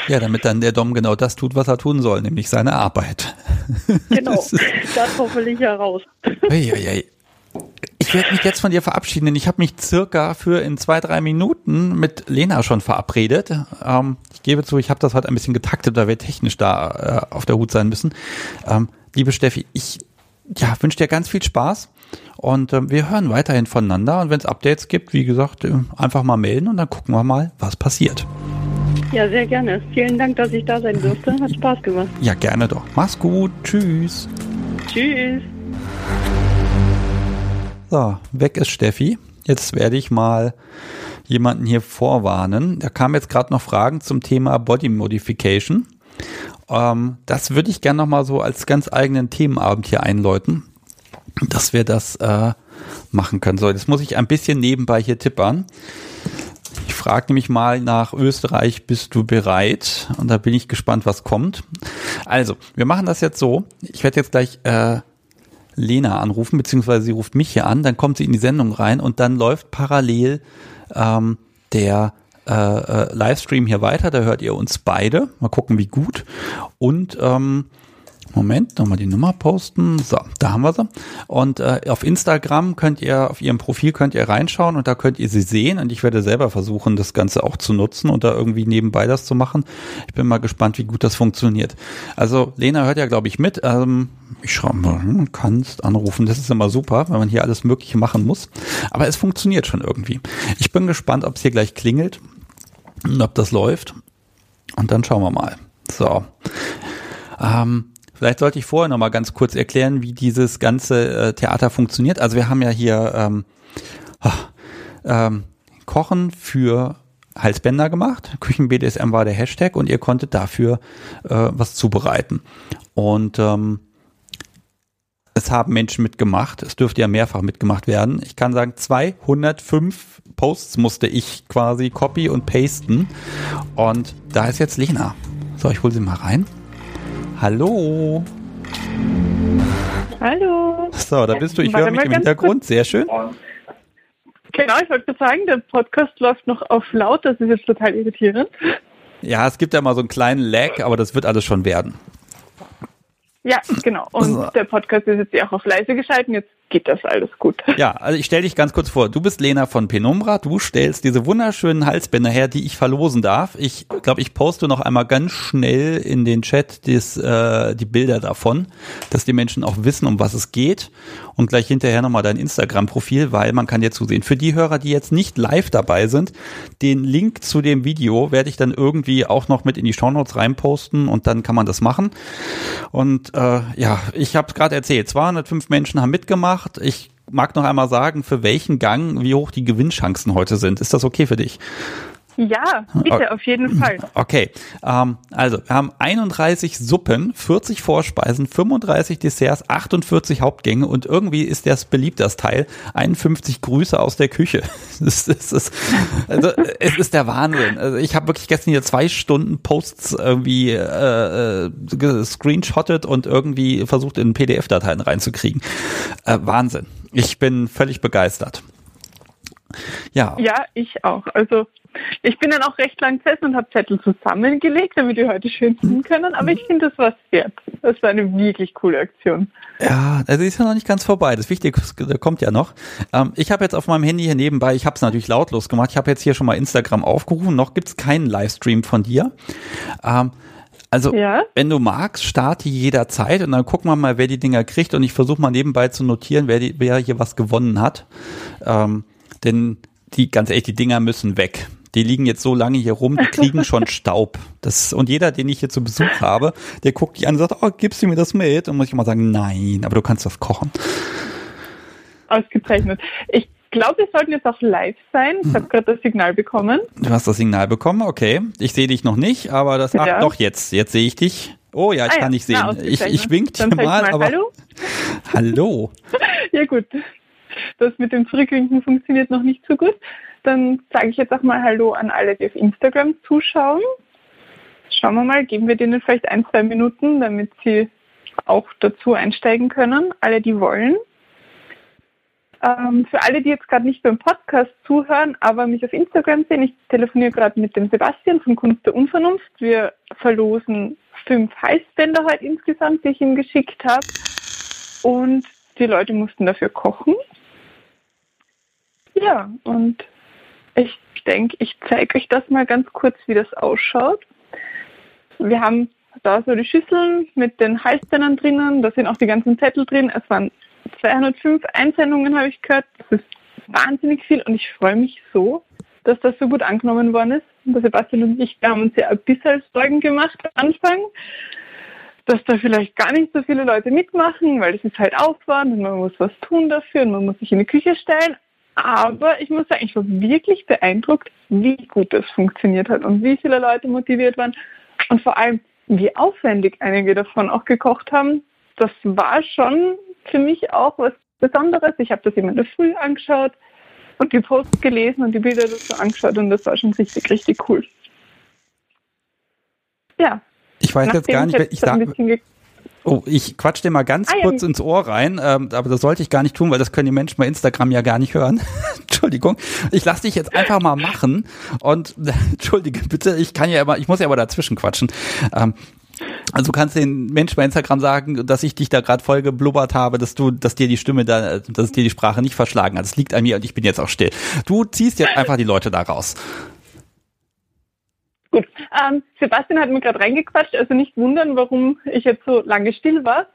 Ja, damit dann der Dom genau das tut, was er tun soll, nämlich seine Arbeit. <laughs> Genau, das hoffentlich heraus. Eieiei. Ich werde mich jetzt von dir verabschieden, denn ich habe mich circa für in zwei, drei Minuten mit Lena schon verabredet. Ähm, ich gebe zu, ich habe das heute ein bisschen getaktet, da wir technisch da äh, auf der Hut sein müssen. Ähm, liebe Steffi, ich ja, wünsche dir ganz viel Spaß und äh, wir hören weiterhin voneinander. Und wenn es Updates gibt, wie gesagt, äh, einfach mal melden und dann gucken wir mal, was passiert. Ja, sehr gerne. Vielen Dank, dass ich da sein durfte. Hat Spaß gemacht. Ja, gerne doch. Mach's gut. Tschüss. Tschüss. So, weg ist Steffi. Jetzt werde ich mal jemanden hier vorwarnen. Da kamen jetzt gerade noch Fragen zum Thema Body Modification. Ähm, das würde ich gerne nochmal so als ganz eigenen Themenabend hier einläuten dass wir das äh, machen können. So, jetzt muss ich ein bisschen nebenbei hier tippern. Ich frage nämlich mal nach Österreich, bist du bereit? Und da bin ich gespannt, was kommt. Also, wir machen das jetzt so. Ich werde jetzt gleich äh, Lena anrufen, beziehungsweise sie ruft mich hier an, dann kommt sie in die Sendung rein und dann läuft parallel ähm, der äh, äh, Livestream hier weiter. Da hört ihr uns beide. Mal gucken, wie gut. Und ähm, Moment, nochmal die Nummer posten. So, da haben wir sie. Und äh, auf Instagram könnt ihr, auf ihrem Profil könnt ihr reinschauen und da könnt ihr sie sehen. Und ich werde selber versuchen, das Ganze auch zu nutzen und da irgendwie nebenbei das zu machen. Ich bin mal gespannt, wie gut das funktioniert. Also Lena hört ja, glaube ich, mit. Ähm, ich schreibe mal, hm, kannst anrufen. Das ist immer super, wenn man hier alles Mögliche machen muss. Aber es funktioniert schon irgendwie. Ich bin gespannt, ob es hier gleich klingelt und ob das läuft. Und dann schauen wir mal. So. Ähm, Vielleicht sollte ich vorher noch mal ganz kurz erklären, wie dieses ganze äh, Theater funktioniert. Also wir haben ja hier ähm, ähm, Kochen für Halsbänder gemacht. Küchen-BDSM war der Hashtag und ihr konntet dafür äh, was zubereiten. Und ähm, es haben Menschen mitgemacht. Es dürfte ja mehrfach mitgemacht werden. Ich kann sagen, 205 Posts musste ich quasi copy und pasten. Und da ist jetzt Lena. So, ich hole sie mal rein. Hallo. Hallo. So, da bist du. Ich höre mich im Hintergrund. Kurz. Sehr schön. Genau, ich wollte sagen, der Podcast läuft noch auf laut. Das ist jetzt total irritierend. Ja, es gibt ja mal so einen kleinen Lag, aber das wird alles schon werden. Ja, genau. Und so. der Podcast ist jetzt ja auch auf leise geschalten. Jetzt geht das alles gut. Ja, also ich stelle dich ganz kurz vor. Du bist Lena von Penumbra. Du stellst diese wunderschönen Halsbänder her, die ich verlosen darf. Ich glaube, ich poste noch einmal ganz schnell in den Chat des, äh, die Bilder davon, dass die Menschen auch wissen, um was es geht. Und gleich hinterher nochmal dein Instagram-Profil, weil man kann dir zusehen. Für die Hörer, die jetzt nicht live dabei sind, den Link zu dem Video werde ich dann irgendwie auch noch mit in die Shownotes reinposten und dann kann man das machen. Und äh, ja, ich habe es gerade erzählt, 205 Menschen haben mitgemacht gemacht. Ich mag noch einmal sagen, für welchen Gang, wie hoch die Gewinnchancen heute sind. Ist das okay für dich? Ja, bitte, auf jeden Fall. <clears throat> Okay, ähm, also wir haben 31 Suppen, 40 Vorspeisen, 35 Desserts, 48 Hauptgänge und irgendwie ist das beliebt, das Teil. 51 Grüße aus der Küche. <laughs> Das, das ist, also es ist der Wahnsinn. Also ich habe wirklich gestern hier zwei Stunden Posts irgendwie äh, äh, gescreenshottet und irgendwie versucht in PDF-Dateien reinzukriegen. Äh, Wahnsinn. Ich bin völlig begeistert. Ja. Ja, ich auch. Also Ich bin dann auch recht lang gesessen und habe Zettel zusammengelegt, damit wir heute schön ziehen können. Aber ich finde, das war wert. Das war eine wirklich coole Aktion. Ja, also ist ja noch nicht ganz vorbei. Das Wichtigste kommt ja noch. Ähm, ich habe jetzt auf meinem Handy hier nebenbei, ich habe es natürlich lautlos gemacht. Ich habe jetzt hier schon mal Instagram aufgerufen. Noch gibt's keinen Livestream von dir. Ähm, also, ja. wenn du magst, starte jederzeit und dann gucken wir mal, wer die Dinger kriegt und ich versuche mal nebenbei zu notieren, wer, die, wer hier was gewonnen hat. Ähm, denn die, ganz ehrlich, die Dinger müssen weg. Die liegen jetzt so lange hier rum, die kriegen <laughs> schon Staub. Das, und jeder, den ich hier zu Besuch habe, der guckt dich an und sagt, oh, gibst du mir das mit? Und muss ich immer sagen, nein, aber du kannst das kochen. Ausgezeichnet. Ich glaube, wir sollten jetzt auch live sein. Ich habe gerade das Signal bekommen. Du hast das Signal bekommen, okay. Ich sehe dich noch nicht, aber das, ach, ja. doch jetzt, jetzt sehe ich dich. Oh ja, ich ah, kann dich sehen. Na, ich, ich wink dir mal, mal, aber. Hallo? <laughs> Hallo. <laughs> ja, gut. Das mit dem Zurückwinken funktioniert noch nicht so gut. Dann sage ich jetzt auch mal Hallo an alle, die auf Instagram zuschauen. Schauen wir mal, geben wir denen vielleicht ein, zwei Minuten, damit sie auch dazu einsteigen können, alle, die wollen. Ähm, für alle, die jetzt gerade nicht beim Podcast zuhören, aber mich auf Instagram sehen, ich telefoniere gerade mit dem Sebastian von Kunst der Unvernunft. Wir verlosen fünf Heißbänder heute insgesamt, die ich ihm geschickt habe. Und die Leute mussten dafür kochen. Ja, und ich denke, ich zeige euch das mal ganz kurz, wie das ausschaut. Wir haben da so die Schüsseln mit den Heißbändern drinnen, da sind auch die ganzen Zettel drin. Es waren 205 Einsendungen habe ich gehört. Das ist wahnsinnig viel und ich freue mich so, dass das so gut angenommen worden ist. Und Sebastian und ich, wir haben uns ja ein bisschen Sorgen gemacht am Anfang, dass da vielleicht gar nicht so viele Leute mitmachen, weil es ist halt Aufwand und man muss was tun dafür und man muss sich in die Küche stellen. Aber ich muss sagen, ich war wirklich beeindruckt, wie gut das funktioniert hat und wie viele Leute motiviert waren und vor allem, wie aufwendig einige davon auch gekocht haben. Das war schon für mich auch was Besonderes. Ich habe das immer in der Früh angeschaut und die Posts gelesen und die Bilder dazu angeschaut und das war schon richtig, richtig cool. Ja. Ich weiß jetzt gar nicht, ich, ich sage. Oh, ich quatsch dir mal ganz ah, kurz ja. ins Ohr rein, ähm, aber das sollte ich gar nicht tun, weil das können die Menschen bei Instagram ja gar nicht hören. <laughs> Entschuldigung. Ich lasse dich jetzt einfach mal machen und <laughs> entschuldige bitte, ich kann ja immer, ich muss ja aber dazwischen quatschen. Ähm, also du kannst den Menschen bei Instagram sagen, dass ich dich da gerade voll geblubbert habe, dass du, dass dir die Stimme da, dass dir die Sprache nicht verschlagen hat. Das liegt an mir und ich bin jetzt auch still. Du ziehst jetzt einfach die Leute da raus. Gut, ähm, Sebastian hat mir gerade reingequatscht, also nicht wundern, warum ich jetzt so lange still war.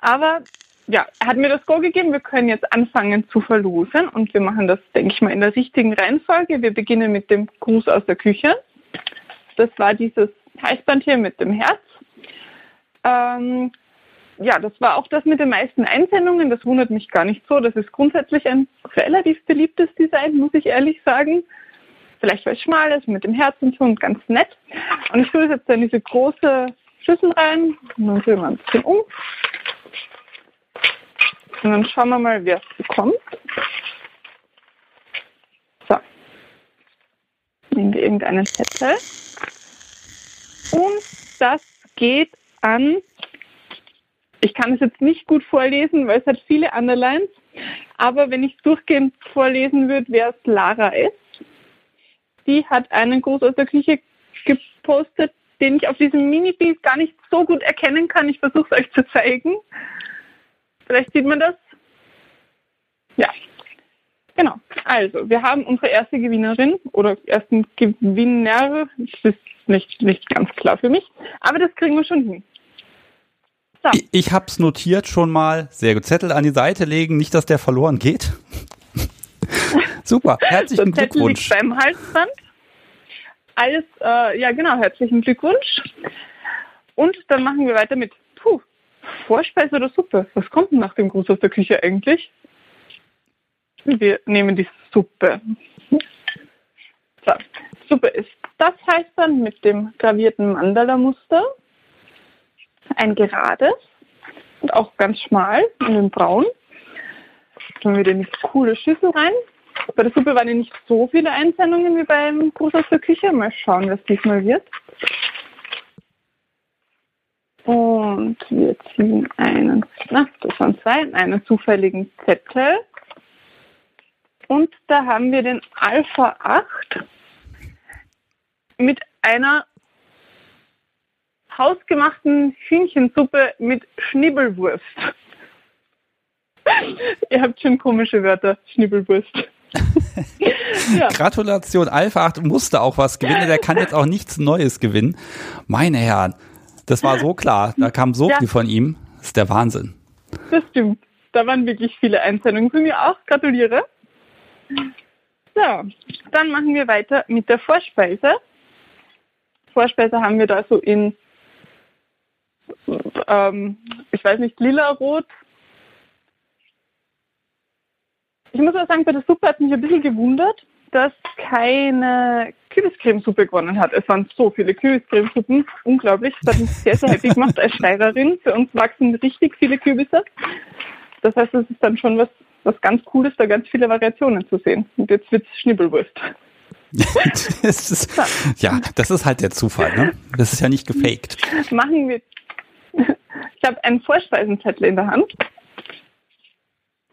Aber ja, er hat mir das Go gegeben, wir können jetzt anfangen zu verlosen und wir machen das, denke ich mal, in der richtigen Reihenfolge. Wir beginnen mit dem Gruß aus der Küche. Das war dieses Heißband hier mit dem Herz. Ähm, ja, das war auch das mit den meisten Einsendungen. Das wundert mich gar nicht so. Das ist grundsätzlich ein relativ beliebtes Design, muss ich ehrlich sagen. Vielleicht weil es schmal ist, mit dem Herz und so und ganz nett. Und ich tue jetzt in diese große Schüssel rein und dann drehen wir ein bisschen um. Und dann schauen wir mal, wer es bekommt. So. Nehmen wir irgendeinen Zettel. Und das geht an, ich kann es jetzt nicht gut vorlesen, weil es hat viele Underlines, aber wenn ich durchgehend vorlesen würde, wer es Lara ist. Die hat einen Gruß aus der Küche gepostet, den ich auf diesem Mini-Bild gar nicht so gut erkennen kann. Ich versuche es euch zu zeigen. Vielleicht sieht man das. Ja, genau. Also, wir haben unsere erste Gewinnerin oder ersten Gewinner. Das ist nicht, nicht ganz klar für mich, aber das kriegen wir schon hin. So. Ich, ich habe es notiert schon mal. Sehr gut. Zettel an die Seite legen, nicht, dass der verloren geht. Super, herzlichen Zettel Glückwunsch. Liegt beim Halsband. Alles, äh, ja genau, herzlichen Glückwunsch. Und dann machen wir weiter mit puh, Vorspeise oder Suppe. Was kommt denn nach dem Gruß aus der Küche eigentlich? Wir nehmen die Suppe. So, Suppe ist das heißt dann mit dem gravierten Mandala-Muster ein gerades und auch ganz schmal in den Braun. Tun wir die coole Schüssel rein. Bei der Suppe waren ja nicht so viele Einsendungen wie beim Gruß aus der Küche. Mal schauen, was diesmal wird. Und wir ziehen einen, na, das waren zwei, einen zufälligen Zettel. Und da haben wir den Alpha 8 mit einer hausgemachten Hühnchensuppe mit Schnibbelwurst. <laughs> Ihr habt schon komische Wörter, Schnibbelwurst. <laughs> ja. Gratulation, Alpha 8 musste auch was gewinnen, der kann jetzt auch nichts Neues gewinnen. Meine Herren, das war so klar, da kam so ja. viel von ihm, das ist der Wahnsinn. Das stimmt, da waren wirklich viele Einsendungen von mir auch, gratuliere. So, dann machen wir weiter mit der Vorspeise. Vorspeise haben wir da so in, ähm, ich weiß nicht, lila-rot, Ich muss auch sagen, bei der Suppe hat mich ein bisschen gewundert, dass keine Kürbiscremesuppe gewonnen hat. Es waren so viele Kürbiscremesuppen, unglaublich. Das hat mich sehr, sehr happy gemacht als Steirerin. Für uns wachsen richtig viele Kürbisse. Das heißt, es ist dann schon was, was ganz Cooles, da ganz viele Variationen zu sehen. Und jetzt wird es Schnibbelwurst. <laughs> das ist, ja, das ist halt der Zufall, ne? Das ist ja nicht gefaked. Machen wir. Ich habe einen Vorspeisenzettel in der Hand.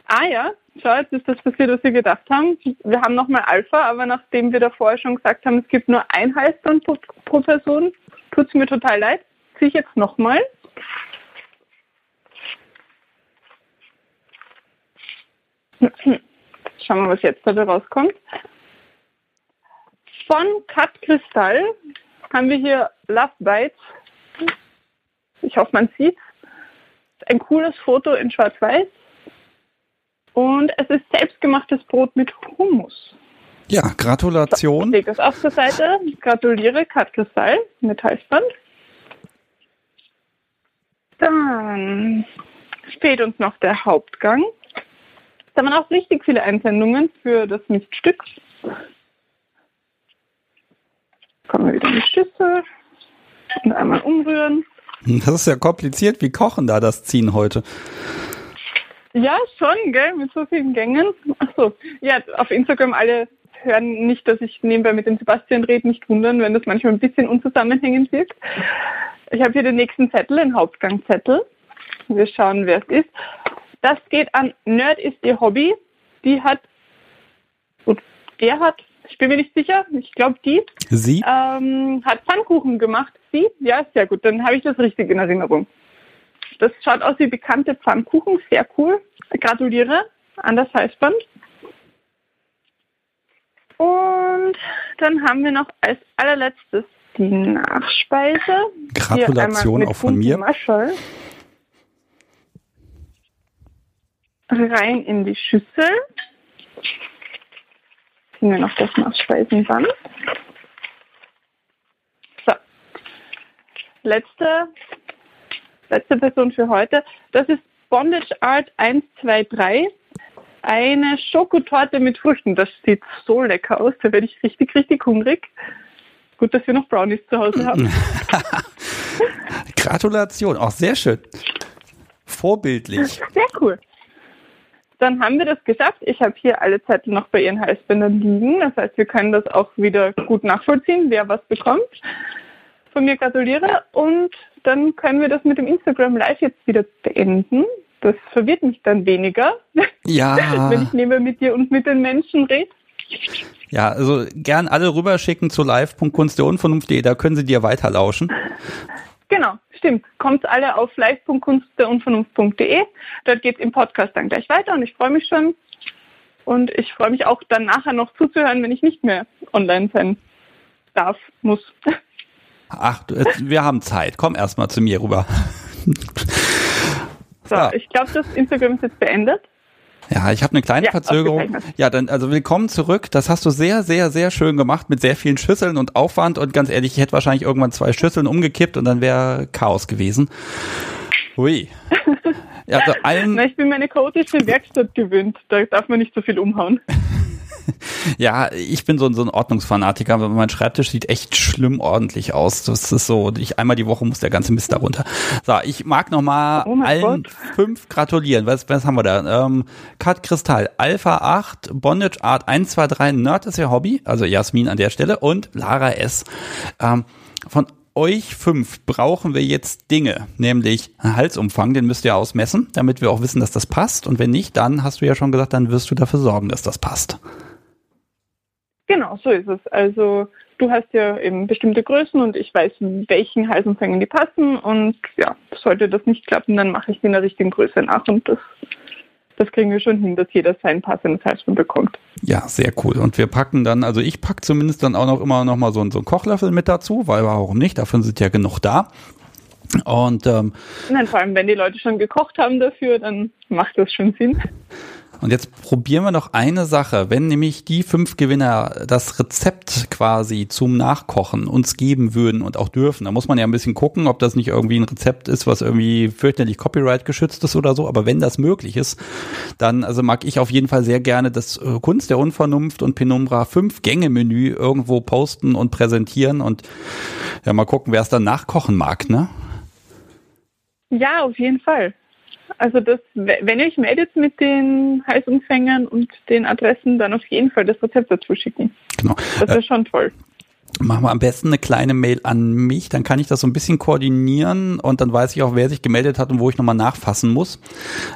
Ah ja, schau, jetzt ist das passiert, was wir gedacht haben. Wir haben nochmal Alpha, aber nachdem wir davor schon gesagt haben, es gibt nur ein Highstone pro, pro Person, tut es mir total leid. Ziehe ich jetzt nochmal. Schauen wir, was jetzt dabei rauskommt. Von Cut Kristall haben wir hier Love Bites. Ich hoffe, man sieht Ein cooles Foto in Schwarz-Weiß und es ist selbstgemachtes Brot mit Hummus. Ja, Gratulation. So, ich lege das auf zur Seite. Gratuliere, Kat Kristall mit Halsband. Dann fehlt uns noch der Hauptgang. Da haben wir auch richtig viele Einsendungen für das Miststück. Kommen wir wieder in die Schüssel und einmal umrühren. Das ist ja kompliziert. Wie kochen da das Ziehen heute? Ja, schon, gell, mit so vielen Gängen. Achso, ja, auf Instagram alle hören nicht, dass ich nebenbei mit dem Sebastian rede, nicht wundern, wenn das manchmal ein bisschen unzusammenhängend wirkt. Ich habe hier den nächsten Zettel, den Hauptgangzettel. Wir schauen, wer es ist. Das geht an Nerd ist ihr Hobby. Die hat, und er hat, ich bin mir nicht sicher, ich glaube die. Sie? Ähm, hat Pfannkuchen gemacht. Sie? Ja, sehr gut, dann habe ich das richtig in Erinnerung. Das schaut aus wie bekannte Pfannkuchen, sehr cool. Gratuliere an das Halsband. Und dann haben wir noch als allerletztes die Nachspeise. Gratulation auch von mir. Maschel. Rein in die Schüssel. Ziehen wir noch das Nachspeisenband. So. Letzte letzte Person für heute. Das ist Bondage Art 123. Eine Schokotorte mit Früchten. Das sieht so lecker aus. Da werde ich richtig, richtig hungrig. Gut, dass wir noch Brownies zu Hause haben. <laughs> Gratulation, auch sehr schön. Vorbildlich. Sehr cool. Dann haben wir das geschafft. Ich habe hier alle Zettel noch bei Ihren Halsbändern liegen. Das heißt, wir können das auch wieder gut nachvollziehen, wer was bekommt. Von mir gratuliere und dann können wir das mit dem Instagram Live jetzt wieder beenden. Das verwirrt mich dann weniger, <laughs> ja. wenn ich neben mit dir und mit den Menschen rede. Ja, also gern alle rüberschicken zu live.kunstderunvernunft.de, da können sie dir weiterlauschen. Genau, stimmt. Kommt alle auf live.kunstderunvernunft.de. Dort geht es im Podcast dann gleich weiter und ich freue mich schon. Und ich freue mich auch dann nachher noch zuzuhören, wenn ich nicht mehr online sein darf, muss. Ach, wir haben Zeit. Komm erstmal zu mir rüber. <laughs> So, ja. ich glaube, das Instagram ist jetzt beendet. Ja, ich habe eine kleine ja, Verzögerung. Ja, dann also willkommen zurück. Das hast du sehr, sehr, sehr schön gemacht mit sehr vielen Schüsseln und Aufwand. Und ganz ehrlich, ich hätte wahrscheinlich irgendwann zwei Schüsseln umgekippt und dann wäre Chaos gewesen. Hui. Ja, also <laughs> allen Na, ich bin meine chaotische Werkstatt gewöhnt. Da darf man nicht so viel umhauen. <laughs> <laughs> ja, ich bin so, so ein Ordnungsfanatiker, aber mein Schreibtisch sieht echt schlimm ordentlich aus. Das ist so, ich einmal die Woche muss der ganze Mist darunter. So, ich mag nochmal oh allen Gott. fünf gratulieren. Was, was haben wir da? Ähm, Kat Kristall, Alpha 8, Bondage Art 123, Nerd ist ihr Hobby, also Jasmin an der Stelle und Lara S. Ähm, von euch fünf brauchen wir jetzt Dinge, nämlich einen Halsumfang, den müsst ihr ausmessen, damit wir auch wissen, dass das passt. Und wenn nicht, dann hast du ja schon gesagt, dann wirst du dafür sorgen, dass das passt. Genau, so ist es. Also du hast ja eben bestimmte Größen und ich weiß, welchen Halsumfängen die passen und ja, sollte das nicht klappen, dann mache ich die in der richtigen Größe nach und das, das kriegen wir schon hin, dass jeder sein passendes Halsband bekommt. Ja, sehr cool. Und wir packen dann, also ich packe zumindest dann auch noch immer noch mal so, so einen Kochlöffel mit dazu, weil warum nicht? Dafür sind ja genug da. Und ähm, Nein, vor allem, wenn die Leute schon gekocht haben dafür, dann macht das schon Sinn. Und jetzt probieren wir noch eine Sache. Wenn nämlich die fünf Gewinner das Rezept quasi zum Nachkochen uns geben würden und auch dürfen, da muss man ja ein bisschen gucken, ob das nicht irgendwie ein Rezept ist, was irgendwie fürchterlich Copyright geschützt ist oder so. Aber wenn das möglich ist, dann also mag ich auf jeden Fall sehr gerne das äh, Kunst der Unvernunft und Penumbra fünf Gänge Menü irgendwo posten und präsentieren und ja mal gucken, wer es dann nachkochen mag, ne? Ja, auf jeden Fall. Also das, wenn ihr euch meldet mit den Heißumfängern und den Adressen, dann auf jeden Fall das Rezept dazu schicken. Genau. Das ist schon toll. Machen wir am besten eine kleine Mail an mich, dann kann ich das so ein bisschen koordinieren und dann weiß ich auch, wer sich gemeldet hat und wo ich nochmal nachfassen muss.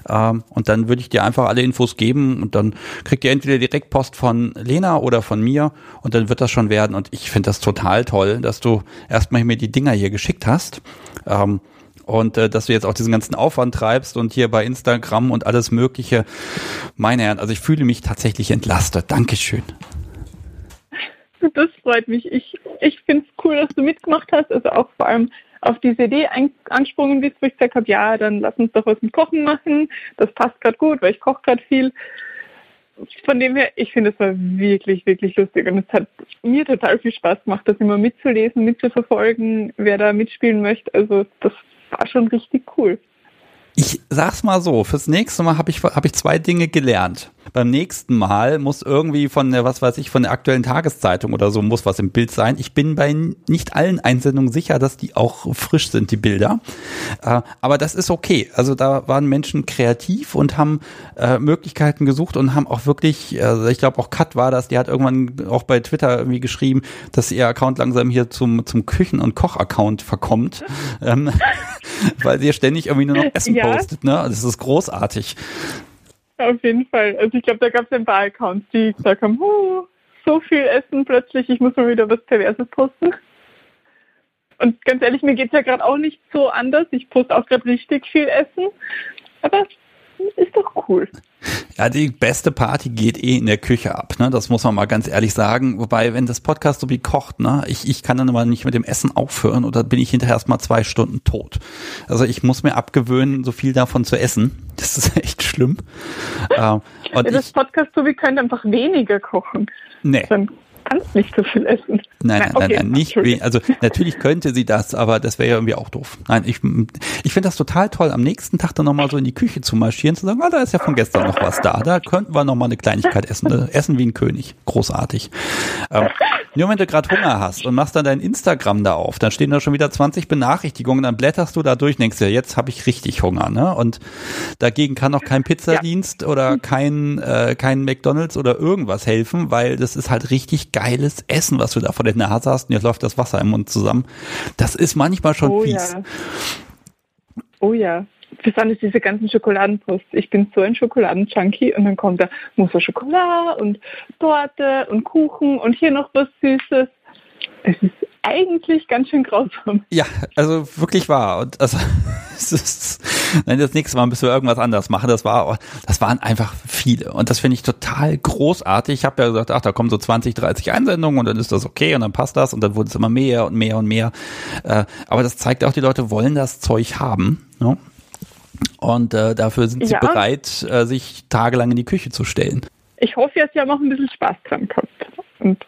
Ähm, und dann würde ich dir einfach alle Infos geben und dann kriegt ihr entweder direkt Post von Lena oder von mir und dann wird das schon werden. Und ich finde das total toll, dass du erstmal mir die Dinger hier geschickt hast. Und äh, dass du jetzt auch diesen ganzen Aufwand treibst und hier bei Instagram und alles Mögliche. Meine Herren, also ich fühle mich tatsächlich entlastet. Dankeschön. Das freut mich. Ich, ich finde es cool, dass du mitgemacht hast. Also auch vor allem auf diese Idee angesprungen bist, wo ich gesagt habe, ja, dann lass uns doch was mit Kochen machen. Das passt gerade gut, weil ich koche gerade viel. Von dem her, ich finde, es war wirklich, wirklich lustig und es hat mir total viel Spaß gemacht, das immer mitzulesen, mitzuverfolgen, wer da mitspielen möchte. Also das war schon richtig cool. Ich sag's mal so, fürs nächste Mal habe ich, hab ich zwei Dinge gelernt. Beim nächsten Mal muss irgendwie von der, was weiß ich, von der aktuellen Tageszeitung oder so muss was im Bild sein. Ich bin bei nicht allen Einsendungen sicher, dass die auch frisch sind, die Bilder. Äh, aber das ist okay. Also da waren Menschen kreativ und haben äh, Möglichkeiten gesucht und haben auch wirklich, also ich glaube auch Kat war das, die hat irgendwann auch bei Twitter irgendwie geschrieben, dass ihr Account langsam hier zum, zum Küchen- und Koch-Account verkommt. Ähm, <laughs> weil sie ja ständig irgendwie nur noch Essen ja. postet. Ne? Das ist großartig. Auf jeden Fall. Also ich glaube, da gab es ein paar Accounts, die gesagt haben, oh, so viel Essen plötzlich, ich muss mal wieder was Perverses posten. Und ganz ehrlich, mir geht es ja gerade auch nicht so anders. Ich poste auch gerade richtig viel Essen. Aber ist doch cool. Ja, die beste Party geht eh in der Küche ab, ne? Das muss man mal ganz ehrlich sagen. Wobei, wenn das Podcast so wie kocht, ne, ich, ich kann dann aber nicht mit dem Essen aufhören oder bin ich hinterher erst mal zwei Stunden tot. Also ich muss mir abgewöhnen, so viel davon zu essen. Das ist <laughs> echt schlimm. ähm, und das Podcast so wie könnte einfach weniger kochen. Nee. Dann kannst nicht so viel essen. Nein, nein, okay. nein, nein, nicht. Also natürlich könnte sie das, aber das wäre ja irgendwie auch doof. Nein, ich, ich finde das total toll, am nächsten Tag dann nochmal so in die Küche zu marschieren, zu sagen, ah, da ist ja von gestern noch was da. Da könnten wir nochmal eine Kleinigkeit essen. Ne? Essen wie ein König. Großartig. Ähm, nur wenn du gerade Hunger hast und machst dann dein Instagram da auf, dann stehen da schon wieder 20 Benachrichtigungen, dann blätterst du da durch, denkst dir, jetzt habe ich richtig Hunger, ne? Und dagegen kann auch kein Pizzadienst ja. oder kein, äh, kein McDonalds oder irgendwas helfen, weil das ist halt richtig geiles Essen, was du da vor der Nase hast und jetzt läuft das Wasser im Mund zusammen. Das ist manchmal schon oh, fies. Ja. Oh ja. Besonders diese ganzen Schokoladenposts. Ich bin so ein Schokoladenjunkie und dann kommt da Mousse Schokolade und Torte und Kuchen und hier noch was Süßes. Es ist eigentlich ganz schön grausam. Ja, also wirklich wahr. Und also <laughs> ist, nein, das nächste Mal müssen wir irgendwas anderes machen. Das war, das waren einfach viele. Und das finde ich total großartig. Ich habe ja gesagt, ach, da kommen so 20, 30 Einsendungen und dann ist das okay und dann passt das und dann wurde es immer mehr und mehr und mehr. Äh, aber das zeigt auch, die Leute wollen das Zeug haben. Ne? Und äh, dafür sind sie ja. bereit, äh, sich tagelang in die Küche zu stellen. Ich hoffe, ihr habt ja auch ein bisschen Spaß dran gehabt. Und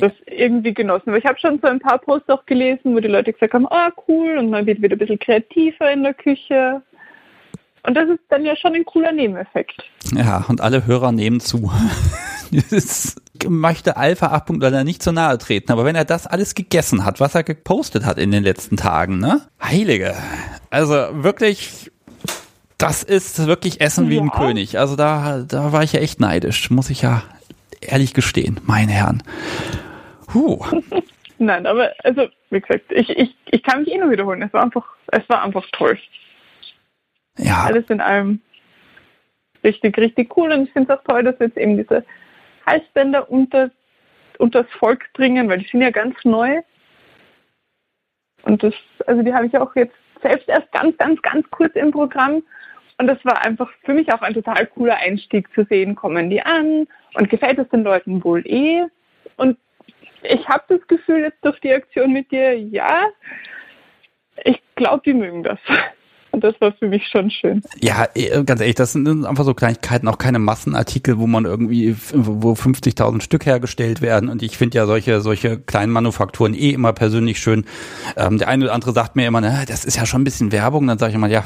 das irgendwie genossen. Weil ich habe schon so ein paar Posts auch gelesen, wo die Leute gesagt haben, ah oh, cool, und man wird wieder ein bisschen kreativer in der Küche. Und das ist dann ja schon ein cooler Nebeneffekt. Ja, und alle Hörer nehmen zu. <laughs> ich möchte Alpha 8.0 nicht zu nahe treten, aber wenn er das alles gegessen hat, was er gepostet hat in den letzten Tagen, ne? Heilige. Also wirklich, das ist wirklich Essen wie ja. ein König. Also da, da war ich ja echt neidisch, muss ich ja ehrlich gestehen, meine Herren. Huh. <laughs> Nein, aber also, wie gesagt, ich, ich, ich kann mich eh nur wiederholen. Es war einfach, es war einfach toll. Ja. Alles in allem richtig, richtig cool. Und ich finde es auch toll, dass jetzt eben diese Halsbänder unter, unters Volk dringen, weil die sind ja ganz neu. Und das, also die habe ich auch jetzt selbst erst ganz, ganz, ganz kurz im Programm. Und das war einfach für mich auch ein total cooler Einstieg zu sehen, kommen die an und gefällt es den Leuten wohl eh. Und ich habe das Gefühl jetzt durch die Aktion mit dir, ja, ich glaube, die mögen das. Und das war für mich schon schön. Ja, eh, ganz ehrlich, das sind einfach so Kleinigkeiten, auch keine Massenartikel, wo man irgendwie, wo 50.000 Stück hergestellt werden. Und ich finde ja solche, solche kleinen Manufakturen eh immer persönlich schön. Ähm, der eine oder andere sagt mir immer, na, das ist ja schon ein bisschen Werbung. Dann sage ich immer, ja,